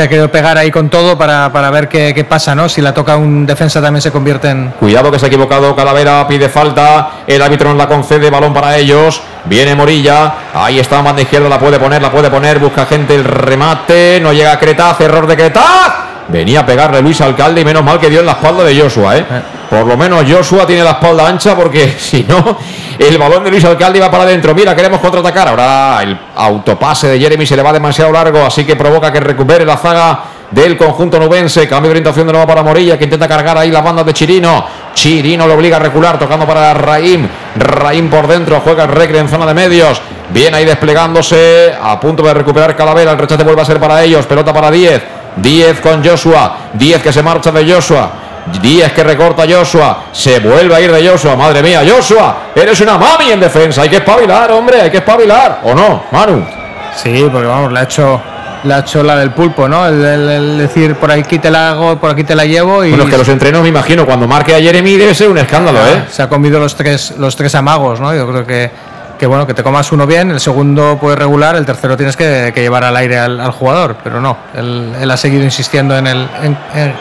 Se ha querido pegar ahí con todo para, para ver qué, qué, pasa, ¿no? Si la toca un defensa también se convierte en... Cuidado que se ha equivocado. Calavera, pide falta, el árbitro no la concede, balón para ellos, viene Morilla, ahí está, banda izquierda, la puede poner, la puede poner, busca gente el remate, no llega a Cretaz, error de Cretaz, venía a pegarle Luis Alcalde y menos mal que dio en la espalda de Joshua, ¿eh? eh. Por lo menos Joshua tiene la espalda ancha porque si no, el balón de Luis Alcalde iba para adentro. Mira, queremos contraatacar. Ahora el autopase de Jeremy se le va demasiado largo, así que provoca que recupere la zaga del conjunto nubense. Cambio de orientación de nuevo para Morilla, que intenta cargar ahí las bandas de Chirino. Chirino lo obliga a recular, tocando para Raim. Raim por dentro, juega el Recre en zona de medios. Viene ahí desplegándose, a punto de recuperar Calavera. El rechace vuelve a ser para ellos. Pelota para 10. 10 con Joshua. 10 que se marcha de Joshua. 10 que recorta Joshua. Se vuelve a ir de Joshua. Madre mía, Joshua. Eres una mami en defensa. Hay que espabilar, hombre. Hay que espabilar. ¿O no, Manu? Sí, porque vamos, la ha hecho la del pulpo, ¿no? El, decir por aquí te la hago, por aquí te la llevo. Y bueno, es que los entrenos, me imagino, cuando marque a Jeremy debe ser un escándalo, ¿eh? Se ha comido los tres, los tres amagos, ¿no? Yo creo que, que bueno, que te comas uno bien, el segundo puede regular, el tercero tienes que, llevar al aire al, jugador, pero no, él, ha seguido insistiendo en, el, en,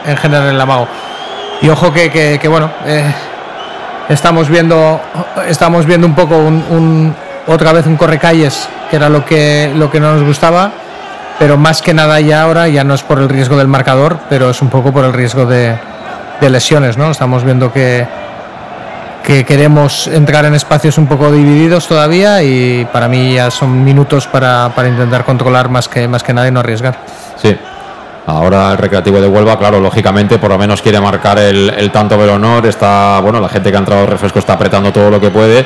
en, generar el amago. Y ojo que, bueno, eh, estamos viendo estamos viendo un poco un, otra vez un correcalles, que era lo que, lo que no nos gustaba pero más que nada ya ahora ya no es por el riesgo del marcador, pero es un poco por el riesgo de, lesiones, ¿no? Estamos viendo que, que queremos entrar en espacios un poco divididos todavía y para mí ya son minutos para, intentar controlar más que, más que nada y no arriesgar. Sí. Ahora el Recreativo de Huelva, claro, lógicamente por lo menos quiere marcar el, el tanto del honor. Está, bueno, la gente que ha entrado refresco está apretando todo lo que puede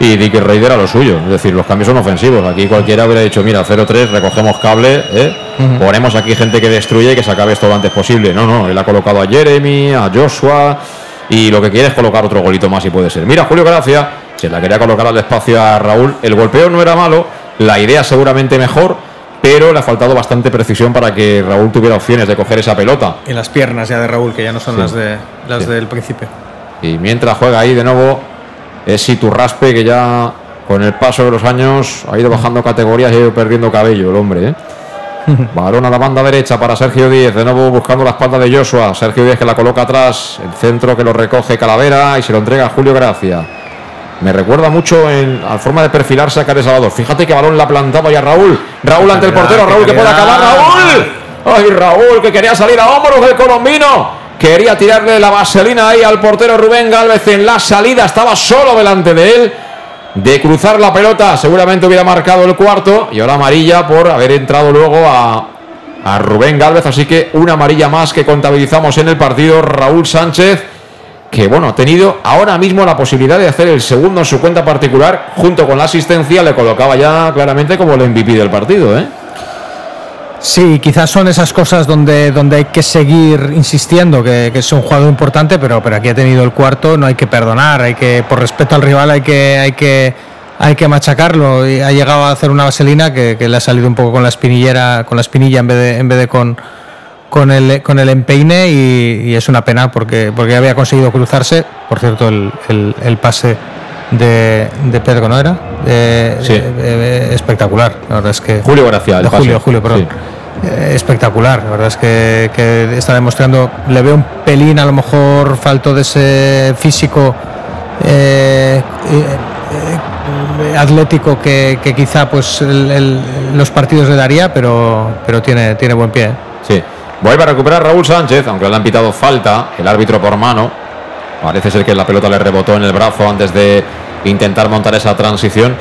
y Dick Raider a lo suyo. Es decir, los cambios son ofensivos. Aquí cualquiera hubiera dicho, mira, 0-3, recogemos cable, ¿eh? ponemos aquí gente que destruye y que se acabe esto lo antes posible. No, no, él ha colocado a Jeremy, a Joshua y lo que quiere es colocar otro golito más si puede ser. Mira, Julio Gracia, se la quería colocar al espacio a Raúl. El golpeo no era malo, la idea seguramente mejor, pero le ha faltado bastante precisión para que Raúl tuviera opciones de coger esa pelota. Y las piernas ya de Raúl, que ya no son las, de, las del principio. Y mientras juega ahí de nuevo es Iturraspe que ya con el paso de los años ha ido bajando categorías y ha ido perdiendo cabello el hombre. ¿eh? Balón a la banda derecha para Sergio Díez, de nuevo buscando la espalda de Joshua. Sergio Díez que la coloca atrás, el centro que lo recoge Calavera y se lo entrega a Julio Gracia. Me recuerda mucho en la forma de perfilarse a Care Salvador. Fíjate que balón la ha plantado ya Raúl. Raúl ante el portero, Raúl que puede acabar. Raúl. Ay, Raúl que quería salir a hombros del colombino. Quería tirarle la vaselina ahí al portero Rubén Galvez en la salida. Estaba solo delante de él. De cruzar la pelota, seguramente hubiera marcado el cuarto. Y ahora amarilla por haber entrado luego a, a Rubén Galvez. Así que una amarilla más que contabilizamos en el partido. Raúl Sánchez, que bueno, ha tenido ahora mismo la posibilidad de hacer el segundo en su cuenta particular. Junto con la asistencia, le colocaba ya claramente como el MVP del partido. ¿eh? Sí, quizás son esas cosas donde, donde hay que seguir insistiendo, que, es un jugador importante, pero, pero aquí ha tenido el cuarto, no hay que perdonar, hay que, por respeto al rival, hay que, hay que, hay que machacarlo. Y ha llegado a hacer una vaselina que, le ha salido un poco con la espinillera, con la espinilla en vez de, en vez de con, con el, con el empeine y, es una pena porque, porque había conseguido cruzarse. Por cierto, el, el, pase de, de, Pedro, ¿no era? sí. espectacular. La verdad es que. Julio Gracia. Julio, Julio, perdón. Eh, espectacular. La verdad es que, está demostrando, le veo un pelín, a lo mejor falto de ese físico eh, eh, atlético que, quizá pues los partidos le daría, pero, pero tiene, tiene buen pie. Sí. Vuelve a recuperar Raúl Sánchez, aunque le han pitado falta, el árbitro por mano. Parece ser que la pelota le rebotó en el brazo antes de intentar montar esa transición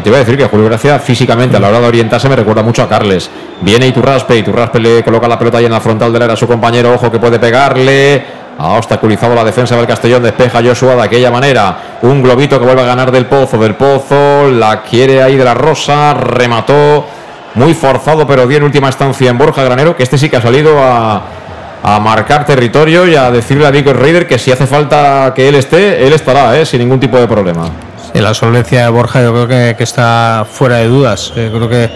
te iba a decir que Julio Gracia físicamente a la hora de orientarse me recuerda mucho a Carles. Viene Iturraspe, Iturraspe le coloca la pelota ahí en la frontal del área a su compañero, ojo que puede pegarle. Ha obstaculizado la defensa del Castellón, despeja Joshua de aquella manera. Un globito que vuelve a ganar del Pozo, del Pozo, la quiere ahí de la Rosa, remató. Muy forzado, pero dio en última instancia en Borja Granero, que este sí que ha salido a, marcar territorio y a decirle a Nico Raider que si hace falta que él esté, él estará, ¿eh? sin ningún tipo de problema. En la solvencia de Borja yo creo que, está fuera de dudas. Eh, creo que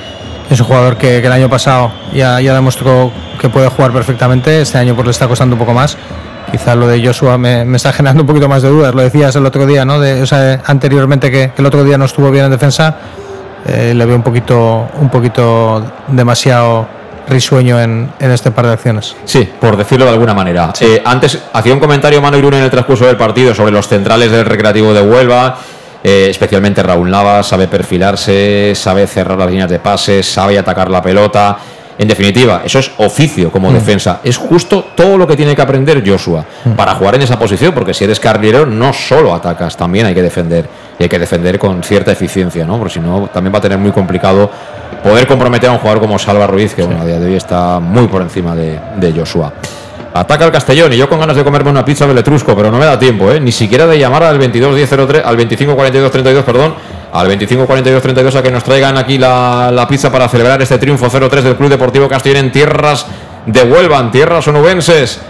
es un jugador que, el año pasado ya, ya, demostró que puede jugar perfectamente. Este año pues le está costando un poco más. Quizás lo de Joshua me, está generando un poquito más de dudas. Lo decías el otro día, ¿no? De, o sea, anteriormente que, el otro día no estuvo bien en defensa. Eh, le veo un poquito, un poquito demasiado risueño en, este par de acciones. Sí, por decirlo de alguna manera. Eh, antes hacía un comentario Manu Irún en el transcurso del partido sobre los centrales del Recreativo de Huelva. Eh, especialmente Raúl Nava, sabe perfilarse, sabe cerrar las líneas de pases, sabe atacar la pelota. En definitiva, eso es oficio como mm. defensa. Es justo todo lo que tiene que aprender Joshua mm. para jugar en esa posición, porque si eres carrilero no solo atacas, también hay que defender. Y hay que defender con cierta eficiencia, ¿no? Porque si no, también va a tener muy complicado poder comprometer a un jugador como Salva Ruiz, que bueno, a día de hoy está muy por encima de, de Joshua. Ataca el Castellón y yo con ganas de comerme una pizza de letrusco, pero no me da tiempo, ¿eh? ni siquiera de llamar al 221003, al 254232, perdón, al 254232 a que nos traigan aquí la, pizza para celebrar este triunfo 0-3 del Club Deportivo Castellón en tierras de Huelva, en tierras onubenses.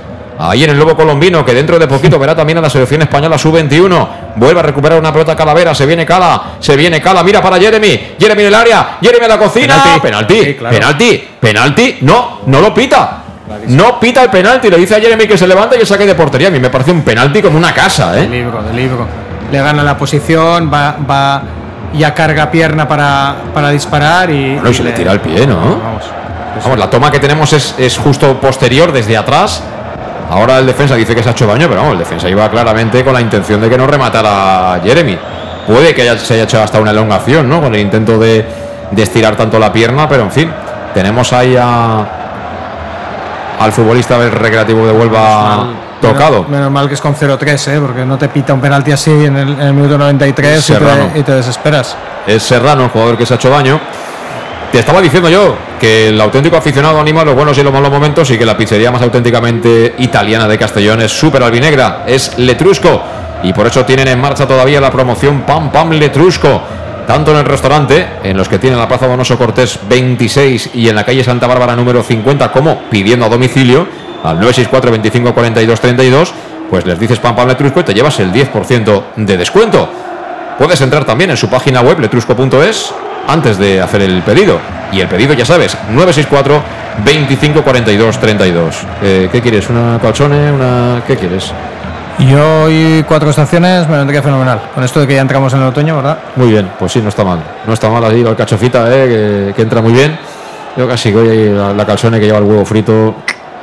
Ahí en el Lobo Colombino, que dentro de poquito verá también a la selección española sub-21. Vuelve a recuperar una pelota Calavera. Se viene Cala, se viene Cala. Mira para Jeremy. Jeremy en el área. Jeremy en la cocina. Penalti, penalti, penalti. No, no lo pita. No pita el penalti, le dice a Jeremy que se levanta y que saque de portería. A mí me parece un penalti como una casa, ¿eh? De libro, de libro. Le gana la posición, va, va ya carga pierna para, para disparar y. Bueno, y se le, tira el pie, ¿no? Vamos. Vamos, la toma que tenemos es, es, justo posterior, desde atrás. Ahora el defensa dice que se ha hecho daño, pero vamos, el defensa iba claramente con la intención de que no rematara a Jeremy. Puede que haya, se haya hecho hasta una elongación, ¿no? Con el intento de, de estirar tanto la pierna, pero en fin, tenemos ahí a, al futbolista del Recreativo de Huelva tocado. Menos, mal que es con 0-3, ¿eh? porque no te pita un penalti así en el, minuto 93 y te, desesperas. Es Serrano, el jugador que se ha hecho daño. Te estaba diciendo yo que el auténtico aficionado anima los buenos y los malos momentos y que la pizzería más auténticamente italiana de Castellón es súper albinegra, es Letrusco. Y por eso tienen en marcha todavía la promoción Pam Pam Letrusco tanto en el restaurante, en los que tienen la Plaza Donoso Cortés 26 y en la calle Santa Bárbara número 50, como pidiendo a domicilio al 964 25 42 32, pues les dices pam pam letrusco y te llevas el 10% de descuento. Puedes entrar también en su página web letrusco.es antes de hacer el pedido. Y el pedido, ya sabes, 964 25 42 32. ¿Qué quieres? ¿Una calzone? ¿Una... ¿Qué quieres? Yo hoy cuatro estaciones me vendría fenomenal. Con esto de que ya entramos en el otoño, ¿verdad? Muy bien, pues sí, no está mal. No está mal así el cachofita, ¿eh? que, entra muy bien. Yo casi que hoy la, la calzone que lleva el huevo frito,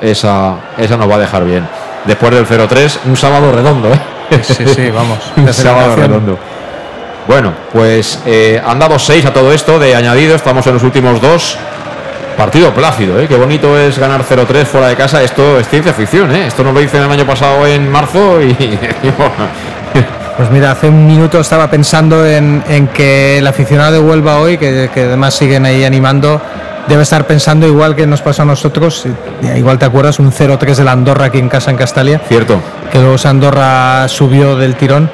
esa, esa nos va a dejar bien. Después del 0-3, un sábado redondo, ¿eh? Sí, sí, vamos. un sábado redondo. Bueno, pues eh, han dado seis a todo esto de añadido, estamos en los últimos dos. Partido plácido, ¿eh? Qué bonito es ganar 0-3 fuera de casa. Esto es ciencia ficción, ¿eh? Esto nos lo hice el año pasado en marzo y... Pues mira, hace un minuto estaba pensando en, que el aficionado de Huelva hoy, que, además siguen ahí animando, debe estar pensando igual que nos pasó a nosotros, igual te acuerdas, un 0-3 de la Andorra aquí en casa en Castalia. Cierto. Que luego Andorra subió del tirón.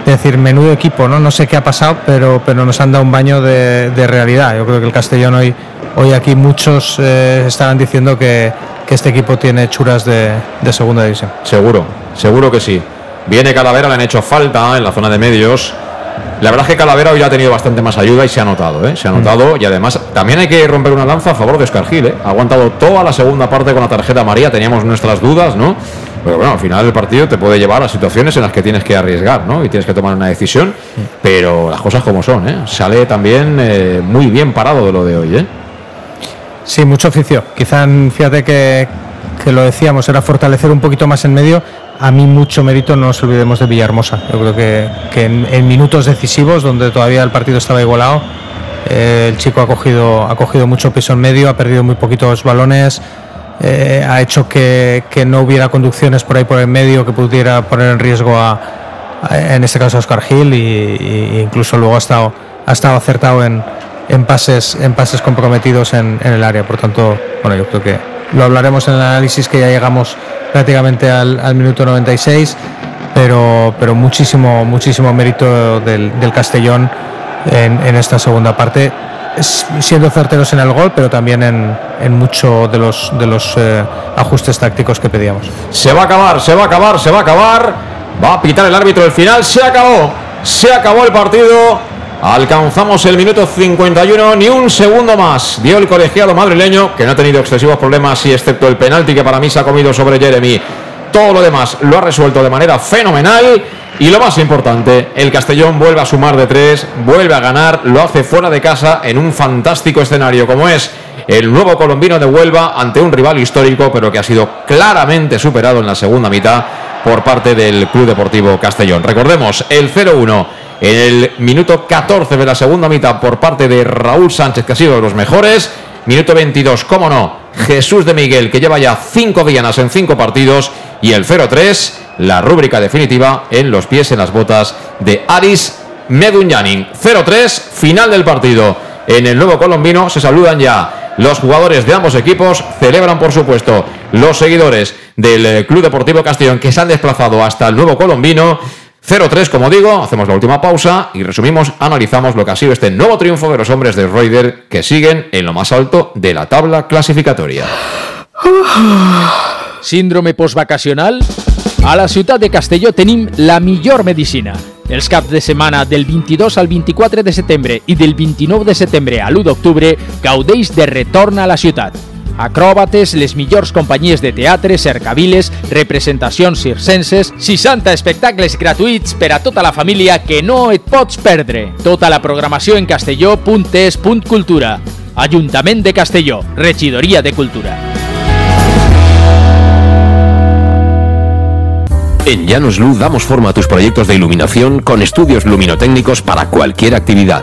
Es decir, menudo equipo, ¿no? No sé qué ha pasado, pero, pero nos han dado un baño de, de realidad. Yo creo que el Castellón hoy Hoy aquí muchos eh, estarán diciendo que, este equipo tiene churas de, segunda división. Seguro, seguro que sí. Viene Calavera, le han hecho falta en la zona de medios. La verdad es que Calavera hoy ha tenido bastante más ayuda y se ha notado, ¿eh? Se ha mm. notado y además también hay que romper una lanza a favor de Oscar Gil, ¿eh? Ha aguantado toda la segunda parte con la tarjeta María, teníamos nuestras dudas, ¿no? Pero bueno, al final del partido te puede llevar a situaciones en las que tienes que arriesgar, ¿no? Y tienes que tomar una decisión, mm. pero las cosas como son, ¿eh? Sale también eh, muy bien parado de lo de hoy, ¿eh? Sí, mucho oficio. Quizá, fíjate que, lo decíamos, era fortalecer un poquito más en medio. A mí mucho mérito, no nos olvidemos de Villahermosa. Yo creo que, en, minutos decisivos, donde todavía el partido estaba igualado, eh, el chico ha cogido, ha cogido mucho peso en medio, ha perdido muy poquitos balones, eh, ha hecho que, no hubiera conducciones por ahí por el medio que pudiera poner en riesgo a, en este caso a Oscar Gil e incluso luego ha estado, ha estado acertado en, en pases, en pases comprometidos en, el área. Por tanto, bueno, yo creo que lo hablaremos en el análisis que ya llegamos prácticamente al, minuto 96, pero, pero muchísimo, muchísimo mérito del, Castellón en, esta segunda parte, siendo certeros en el gol, pero también en, en mucho de los, de los eh, ajustes tácticos que pedíamos. Se va a acabar, se va a acabar, se va a acabar. Va a pitar el árbitro el final, se acabó, se acabó el partido. Alcanzamos el minuto 51, ni un segundo más. Dio el colegiado madrileño, que no ha tenido excesivos problemas, y excepto el penalti que para mí se ha comido sobre Jeremy. Todo lo demás lo ha resuelto de manera fenomenal. Y lo más importante, el Castellón vuelve a sumar de tres, vuelve a ganar, lo hace fuera de casa en un fantástico escenario como es el nuevo colombino de Huelva ante un rival histórico, pero que ha sido claramente superado en la segunda mitad por parte del Club Deportivo Castellón. Recordemos, el 0-1 en el minuto 14 de la segunda mitad por parte de Raúl Sánchez, que ha sido de los mejores. Minuto 22, cómo no, Jesús de Miguel, que lleva ya cinco dianas en cinco partidos. Y el 0-3, la rúbrica definitiva en los pies, en las botas de Aris Medunyanin. 0-3, final del partido. En el nuevo colombino se saludan ya los jugadores de ambos equipos, celebran por supuesto los seguidores del eh, Club Deportivo Castellón que se han desplazado hasta el nuevo colombino. 0-3, como digo, hacemos la última pausa y resumimos, analizamos lo que ha sido este nuevo triunfo de los hombres de Reuter que siguen en lo más alto de la tabla clasificatoria. Síndrome postvacacional? A la ciutat de Castelló tenim la millor medicina. Els caps de setmana del 22 al 24 de setembre i del 29 de setembre a l'1 d'octubre gaudeix de retorn a la ciutat. Acròbates, les millors companyies de teatre, cercaviles, representacions circenses, 60 espectacles gratuïts per a tota la família que no et pots perdre. Tota la programació en castelló.es.cultura. Ajuntament de Castelló, Regidoria de Cultura. En Llanos Luz damos forma a tus proyectos de iluminación con estudios luminotécnicos para cualquier actividad.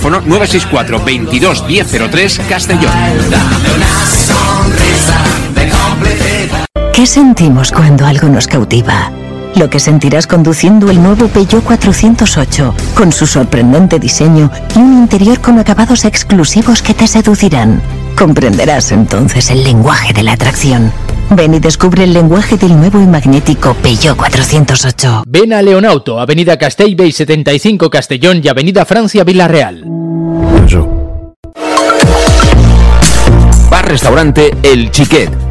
964 22 1003 Castellón. ¿Qué sentimos cuando algo nos cautiva? Lo que sentirás conduciendo el nuevo Peugeot 408, con su sorprendente diseño y un interior con acabados exclusivos que te seducirán. Comprenderás entonces el lenguaje de la atracción. Ven y descubre el lenguaje del nuevo y magnético Peugeot 408. Ven a Leonauto, Avenida Castellbey 75 Castellón y Avenida Francia Villarreal. Bar Restaurante El Chiquet.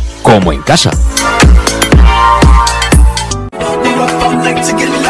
como en casa.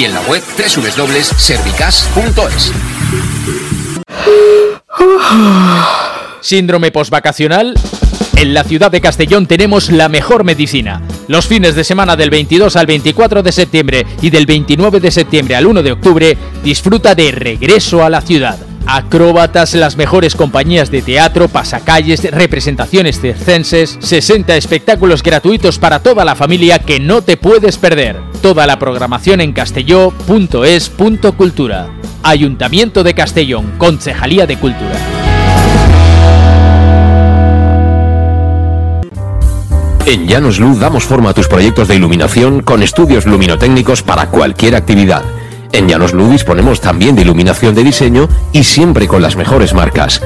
y en la web www.servicas.es. Síndrome postvacacional. En la ciudad de Castellón tenemos la mejor medicina. Los fines de semana del 22 al 24 de septiembre y del 29 de septiembre al 1 de octubre, disfruta de regreso a la ciudad. Acróbatas, las mejores compañías de teatro, pasacalles, representaciones circenses, 60 espectáculos gratuitos para toda la familia que no te puedes perder. Toda la programación en castelló.es.cultura. Ayuntamiento de Castellón, Concejalía de Cultura. En Llanos Luz damos forma a tus proyectos de iluminación con estudios luminotécnicos para cualquier actividad. En Llanos Luz disponemos también de iluminación de diseño y siempre con las mejores marcas.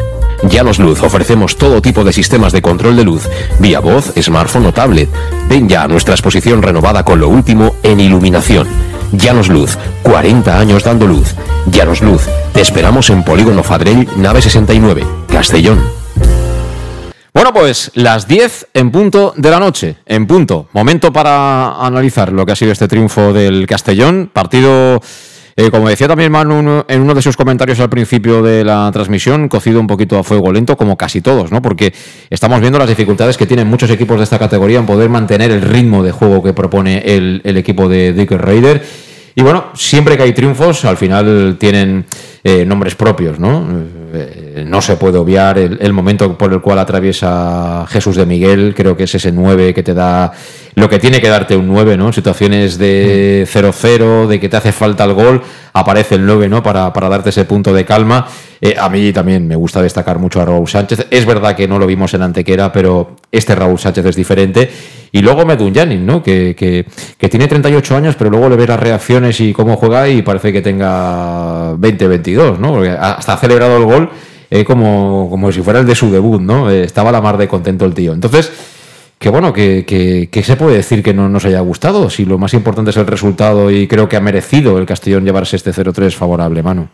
Llanos Luz ofrecemos todo tipo de sistemas de control de luz, vía voz, smartphone o tablet. Ven ya a nuestra exposición renovada con lo último en iluminación. Llanos Luz, 40 años dando luz. Llanos Luz, te esperamos en Polígono Fadrell, nave 69, Castellón. Bueno, pues las 10 en punto de la noche, en punto. Momento para analizar lo que ha sido este triunfo del Castellón. Partido, eh, como decía también Manu en uno de sus comentarios al principio de la transmisión, cocido un poquito a fuego lento, como casi todos, ¿no? Porque estamos viendo las dificultades que tienen muchos equipos de esta categoría en poder mantener el ritmo de juego que propone el, equipo de Dick Raider. Y bueno, siempre que hay triunfos, al final tienen eh, nombres propios, ¿no? Eh, no se puede obviar el, el, momento por el cual atraviesa Jesús de Miguel, creo que es ese 9 que te da lo que tiene que darte un 9, ¿no? Situaciones de 0-0, de que te hace falta el gol, aparece el 9, ¿no? Para, para darte ese punto de calma. Eh, a mí también me gusta destacar mucho a Raúl Sánchez. Es verdad que no lo vimos en Antequera, pero este Raúl Sánchez es diferente. Y luego Medunyanin, ¿no? Que, que, que, tiene 38 años, pero luego le ve las reacciones y cómo juega y parece que tenga 20-22, ¿no? Porque hasta ha celebrado el gol eh, como, como si fuera el de su debut, ¿no? Eh, estaba la mar de contento el tío. Entonces, que bueno, que, que, que, se puede decir que no nos haya gustado, si lo más importante es el resultado y creo que ha merecido el Castellón llevarse este 0-3 favorable, mano.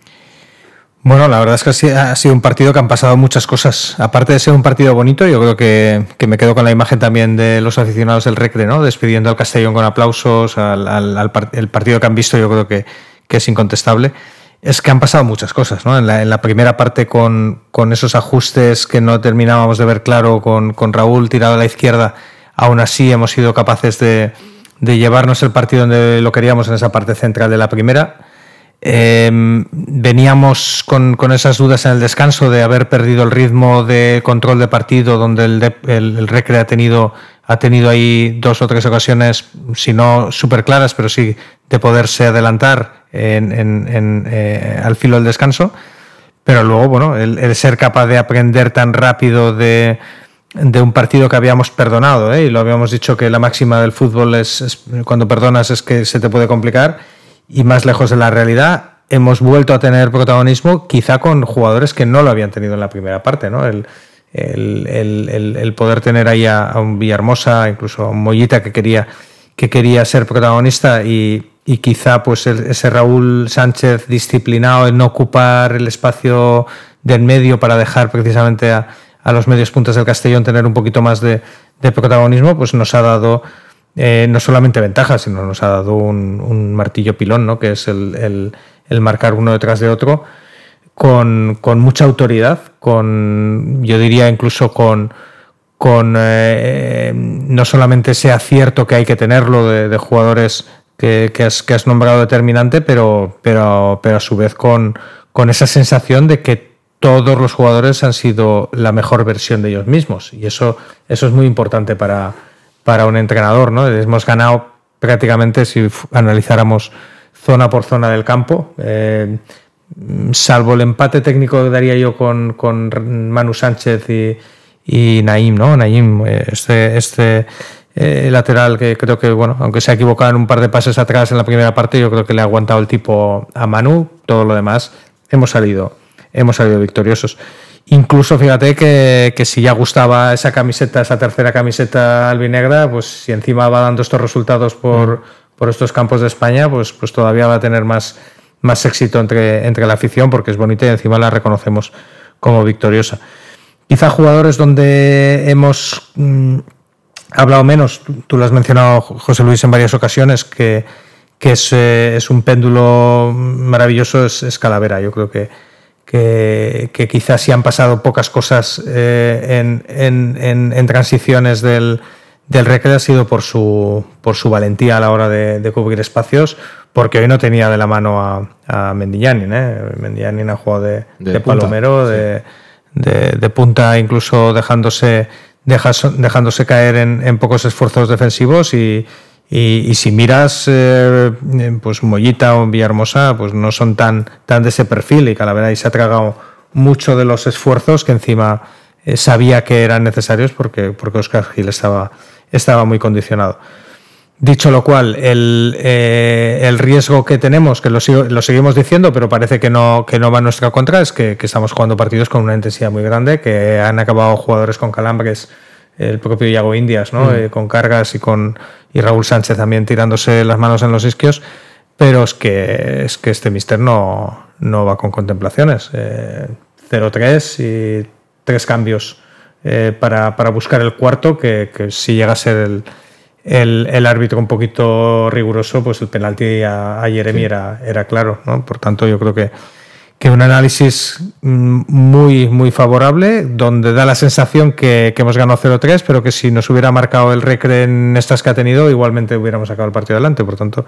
Bueno, la verdad es que ha sido un partido que han pasado muchas cosas. Aparte de ser un partido bonito, yo creo que, que me quedo con la imagen también de los aficionados del Recre, ¿no? Despidiendo al Castellón con aplausos, al, al, el partido que han visto, yo creo que, que, es incontestable. Es que han pasado muchas cosas, ¿no? En la, primera parte con, con, esos ajustes que no terminábamos de ver claro, con, con Raúl tirado a la izquierda, aún así hemos sido capaces de, de llevarnos el partido donde lo queríamos en esa parte central de la primera eh, veníamos con, con, esas dudas en el descanso de haber perdido el ritmo de control de partido, donde el, de, el, el Recre ha tenido, ha tenido ahí dos o tres ocasiones, si no súper claras, pero sí de poderse adelantar en, en, en, eh, al filo del descanso. Pero luego, bueno, el, el, ser capaz de aprender tan rápido de, de un partido que habíamos perdonado, ¿eh? y lo habíamos dicho que la máxima del fútbol es, es cuando perdonas es que se te puede complicar y más lejos de la realidad, hemos vuelto a tener protagonismo quizá con jugadores que no lo habían tenido en la primera parte, ¿no? El, el, el, poder tener ahí a, a, un Villahermosa, incluso a un Mollita que quería, que quería ser protagonista y, y quizá pues ese Raúl Sánchez disciplinado en no ocupar el espacio del medio para dejar precisamente a, a los medios puntos del Castellón tener un poquito más de, de protagonismo, pues nos ha dado eh, no solamente ventajas, sino nos ha dado un, un martillo pilón, ¿no? que es el, el, el, marcar uno detrás de otro, con, con, mucha autoridad, con yo diría incluso con, con eh, no solamente ese acierto que hay que tenerlo de, jugadores que, que, has, que, has, nombrado determinante, pero, pero, pero a su vez con, con esa sensación de que todos los jugadores han sido la mejor versión de ellos mismos. Y eso, eso es muy importante para, para un entrenador, ¿no? Hemos ganado prácticamente, si analizáramos zona por zona del campo, eh, salvo el empate técnico que daría yo con, con Manu Sánchez y, y Naim, ¿no? Naim, este, este eh, lateral que creo que, bueno, aunque se ha equivocado en un par de pases atrás en la primera parte, yo creo que le ha aguantado el tipo a Manu. Todo lo demás, hemos salido, hemos salido victoriosos. Incluso fíjate que, que, si ya gustaba esa camiseta, esa tercera camiseta albinegra, pues si encima va dando estos resultados por, mm. por estos campos de España, pues, pues todavía va a tener más, más éxito entre, entre la afición porque es bonita y encima la reconocemos como victoriosa. Quizá jugadores donde hemos mm, hablado menos, tú, lo has mencionado, José Luis, en varias ocasiones, que, que es, eh, es, un péndulo maravilloso, es, Calavera. Yo creo que, que, quizás si han pasado pocas cosas eh, en, en, en, transiciones del, del Recre ha sido por su, por su valentía a la hora de, cubrir espacios, porque hoy no tenía de la mano a, a Mendillanin. ¿eh? ha jugado de, de, palomero, de, de, punta, incluso dejándose dejándose caer en, pocos esfuerzos defensivos y, si miras eh, pues Mollita o Villahermosa pues no son tan, tan de ese perfil y Calavera y se ha tragado mucho de los esfuerzos que encima eh, sabía que eran necesarios porque, porque Oscar Gil estaba, estaba muy condicionado. Dicho lo cual, el, eh, el, riesgo que tenemos, que lo, lo, seguimos diciendo, pero parece que no, que no va en nuestra contra, es que, estamos jugando partidos con una intensidad muy grande, que han acabado jugadores con calambres, el propio Iago Indias, ¿no? Mm. Eh, con cargas y con y Raúl Sánchez también tirándose las manos en los isquios, pero es que, es que este mister no, no va con contemplaciones. 0-3 eh, y tres cambios para, para, buscar el cuarto, que, que si llega a ser el el, árbitro un poquito riguroso, pues el penalti a, Jeremy era, era claro. ¿no? Por tanto, yo creo que, que un análisis mm, muy, muy favorable, donde da la sensación que, hemos ganado 0-3, pero que si nos hubiera marcado el recre en estas que ha tenido, igualmente hubiéramos sacado el partido adelante. Por tanto,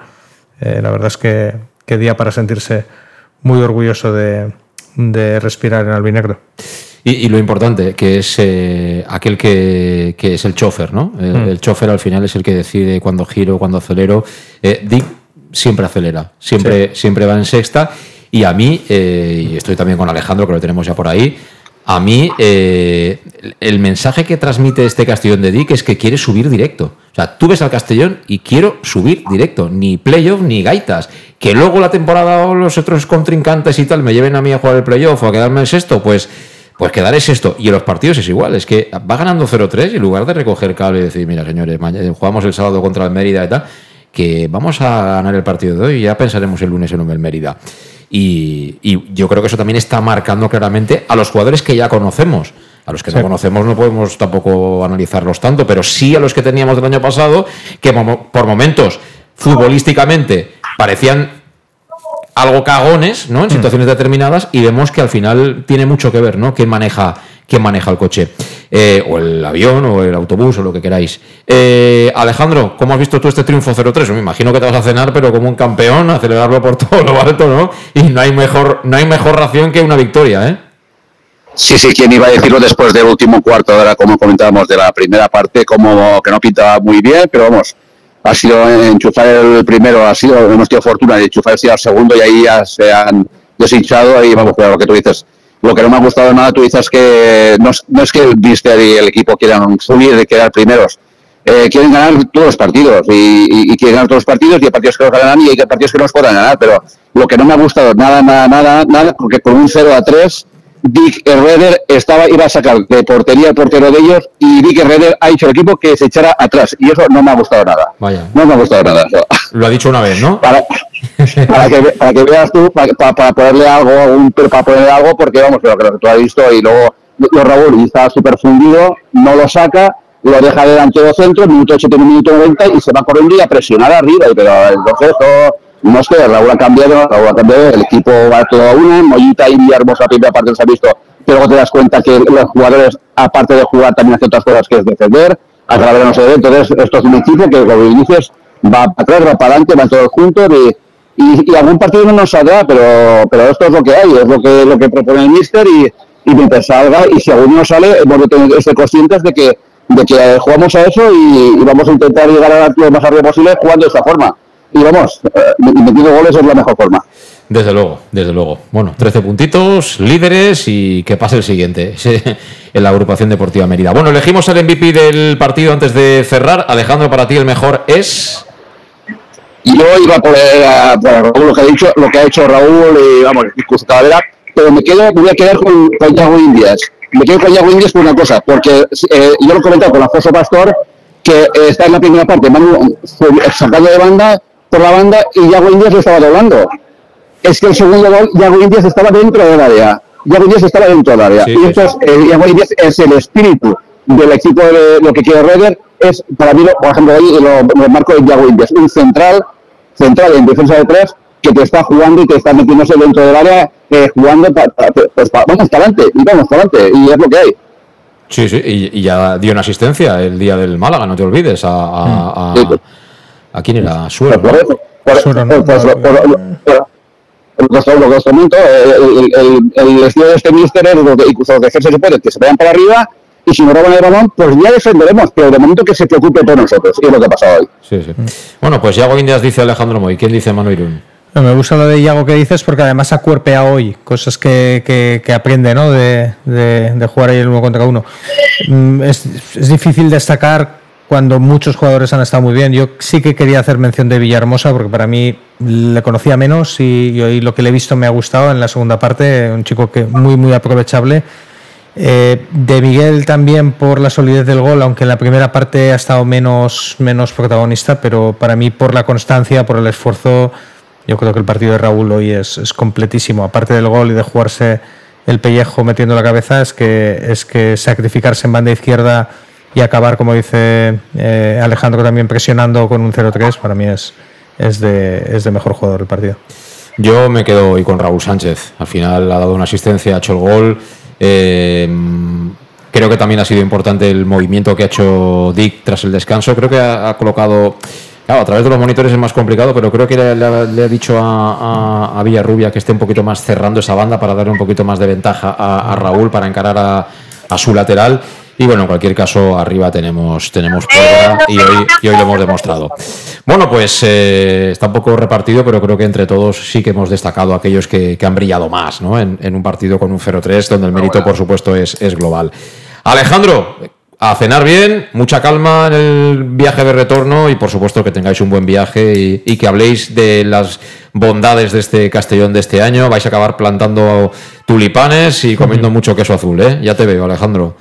eh, la verdad es que, que, día para sentirse muy orgulloso de, de respirar en albinegro. Y, lo importante, que es eh, aquel que, es el chofer, ¿no? Mm. El, chofer al final es el que decide cuándo giro, cuándo acelero. Eh, Dick siempre acelera, siempre, siempre va en sexta. Y a mí, eh, y estoy también con Alejandro, que lo tenemos ya por ahí, a mí el mensaje que transmite este Castellón de Dick es que quiere subir directo. O sea, tú ves al Castellón y quiero subir directo, ni playoff ni gaitas. Que luego la temporada o los otros contrincantes y tal me lleven a mí a jugar el playoff o a quedarme en sexto, pues pues quedar es esto. Y en los partidos es igual, es que va ganando 0-3 y en lugar de recoger cable y decir, mira, señores, jugamos el sábado contra el Mérida y tal, que vamos a ganar el partido de hoy y ya pensaremos el lunes en el Mérida. Y, yo creo que eso también está marcando claramente a los jugadores que ya conocemos. A los que no conocemos no podemos tampoco analizarlos tanto, pero sí a los que teníamos del año pasado, que por momentos futbolísticamente parecían algo cagones, ¿no? En mm. situaciones determinadas y vemos que al final tiene mucho que ver, ¿no? Quién maneja, quién maneja el coche, eh, o el avión, o el autobús, o lo que queráis. Eh, Alejandro, ¿cómo has visto tú este triunfo 0-3? Me imagino que te vas a cenar, pero como un campeón, a celebrarlo por todo lo alto, ¿no? Y no hay mejor, no hay mejor ración que una victoria, ¿eh? Sí, sí, ¿quién iba a decirlo después del último cuarto de como comentábamos, de la primera parte, como que no pintaba muy bien, pero vamos, ha sido enchufar el primero, ha sido, hemos tenido fortuna de enchufar el segundo y ahí ya se han deshinchado y vamos a lo que tú dices. Lo que no me ha gustado nada, tú dices que no, no es que el Mister y el equipo quieran subir y quedar primeros, eh, quieren ganar todos los partidos y, quieren ganar todos los partidos y hay partidos que los ganan y hay partidos que no los puedan ganar, pero lo que no me ha gustado nada, nada, nada, nada, porque con un 0 a 3 Dick Herreder estaba, iba a sacar de portería el portero de ellos y Dick Herreder ha dicho al equipo que se echara atrás y eso no me ha gustado nada. Vaya. No me ha gustado nada. Lo ha dicho una vez, ¿no? Para, para, que, para que veas tú, para, para, ponerle algo, un, para ponerle algo, porque vamos, pero que tú has visto y luego lo Raúl y está súper fundido, no lo saca, lo deja delante del centro, minuto 80, minuto 90 y se va corriendo y a presionar arriba. Y, pero entonces eso no que Raúl ha cambiado, Raúl ha cambiado, el equipo va todo a una, Mollita y Hermosa primera parte se ha visto, pero luego te das cuenta que los jugadores, aparte de jugar, también hacen otras cosas que es defender, a través no se ve, entonces esto es un equipo que, como dices, va para atrás, va para adelante, van todos juntos y, y, algún partido no nos saldrá, pero, pero esto es lo que hay, es lo que, lo que propone el míster y, y mientras salga, y si alguno no sale, hemos de tener, ser conscientes de que, de que jugamos a eso y, y vamos a intentar llegar a lo más arriba posible jugando de esta forma y vamos, eh, metiendo goles es la mejor forma. Desde luego, desde luego. Bueno, 13 puntitos, líderes y que pase el siguiente en la agrupación deportiva Mérida. Bueno, elegimos el MVP del partido antes de cerrar. Alejandro, para ti el mejor es. Yo iba por, por lo que ha dicho, lo que ha hecho Raúl y vamos, incluso Calavera, pero me quedo, me voy a quedar con, con Yago Indias. Me quedo con Yago Indias por una cosa, porque eh, yo lo he comentado con Alfonso Pastor, que eh, está en la primera parte, Manu sacando de banda por la banda y Yago Indias lo estaba doblando es que el segundo gol, Yago Indias estaba dentro del área. Yago Indias estaba dentro del área. y entonces, eh, Yago Indias es el espíritu del equipo de lo que quiere Reder. Es, para mí, por ejemplo, ahí lo, marco de Yago Indias, un central, central en defensa de tres, que te está jugando y te está metiéndose dentro del área, eh, jugando, pues vamos para adelante, y vamos para adelante, y es lo que hay. Sí, sí, y, ya dio una asistencia el día del Málaga, no te olvides, a, a, a, quién era, Suero. Lo que os comento, el, el, estilo de este míster es lo que incluso los defensas se puede que se vayan para arriba y si no roban el balón, pues ya defenderemos, pero de momento que se preocupe por nosotros, y es lo que ha pasado hoy. Sí, sí. Bueno, pues Yago Indias dice Alejandro Moy, ¿quién dice Manu Irún? me gusta lo de Yago que dices porque además acuerpea hoy cosas que, que, que aprende ¿no? de, de, de, jugar ahí el uno contra uno. Mm, es, es difícil destacar cuando muchos jugadores han estado muy bien. Yo sí que quería hacer mención de Villahermosa porque para mí le conocía menos y, hoy lo que le he visto me ha gustado en la segunda parte, un chico que muy muy aprovechable. Eh, de Miguel también por la solidez del gol, aunque en la primera parte ha estado menos, menos protagonista, pero para mí por la constancia, por el esfuerzo, yo creo que el partido de Raúl hoy es, es completísimo. Aparte del gol y de jugarse el pellejo metiendo la cabeza, es que, es que sacrificarse en banda izquierda y acabar, como dice eh, Alejandro, también presionando con un 0-3, para mí es, es, de, es de mejor jugador del partido. Yo me quedo hoy con Raúl Sánchez. Al final ha dado una asistencia, ha hecho el gol. Eh, creo que también ha sido importante el movimiento que ha hecho Dick tras el descanso. Creo que ha, colocado. Claro, a través de los monitores es más complicado, pero creo que le, ha dicho a, a, Villarrubia que esté un poquito más cerrando esa banda para darle un poquito más de ventaja a, a Raúl para encarar a, a su lateral. Y bueno, en cualquier caso, arriba tenemos, tenemos y hoy, y hoy lo hemos demostrado. Bueno, pues eh, está un poco repartido, pero creo que entre todos sí que hemos destacado aquellos que, han brillado más ¿no? en, un partido con un 0-3, donde el mérito, por supuesto, es, es global. Alejandro, a cenar bien, mucha calma en el viaje de retorno y por supuesto que tengáis un buen viaje y, y, que habléis de las bondades de este Castellón de este año. Vais a acabar plantando tulipanes y comiendo mucho queso azul, ¿eh? Ya te veo, Alejandro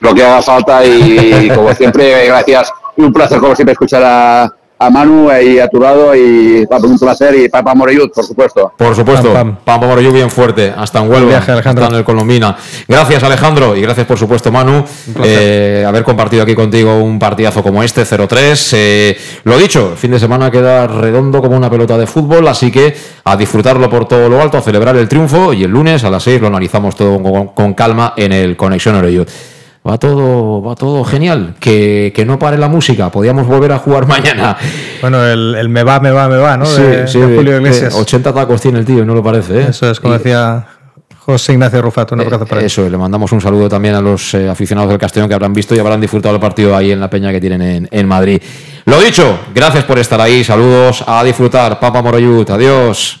lo que haga falta y, como siempre, gracias. Un placer, como siempre, escuchar a, a Manu y a tu lado y un placer y Papa Moreyud, por supuesto. Por supuesto, Papa Moreyud bien fuerte, hasta en Huelva, hasta en el Colombina. Gracias Alejandro y gracias por supuesto Manu, eh, haber compartido aquí contigo un partidazo como este, 0-3. Eh, lo dicho, fin de semana queda redondo como una pelota de fútbol, así que a disfrutarlo por todo lo alto, a celebrar el triunfo y el lunes a las 6 lo analizamos todo con, con calma en el Conexión Oreyud va todo, va todo genial. Que, que, no pare la música, podíamos volver a jugar mañana. Bueno, el, el me va, me va, me va, ¿no? Sí, de, sí, Julio Iglesias. 80 tacos tiene el tío, no lo parece. ¿eh? Eso es, como decía José Ignacio Rufato. Un abrazo para él. Eso, le mandamos un saludo también a los eh, aficionados del Castellón que habrán visto y habrán disfrutado el partido ahí en la peña que tienen en, en Madrid. Lo dicho, gracias por estar ahí, saludos, a disfrutar. Papa Moroyut, adiós.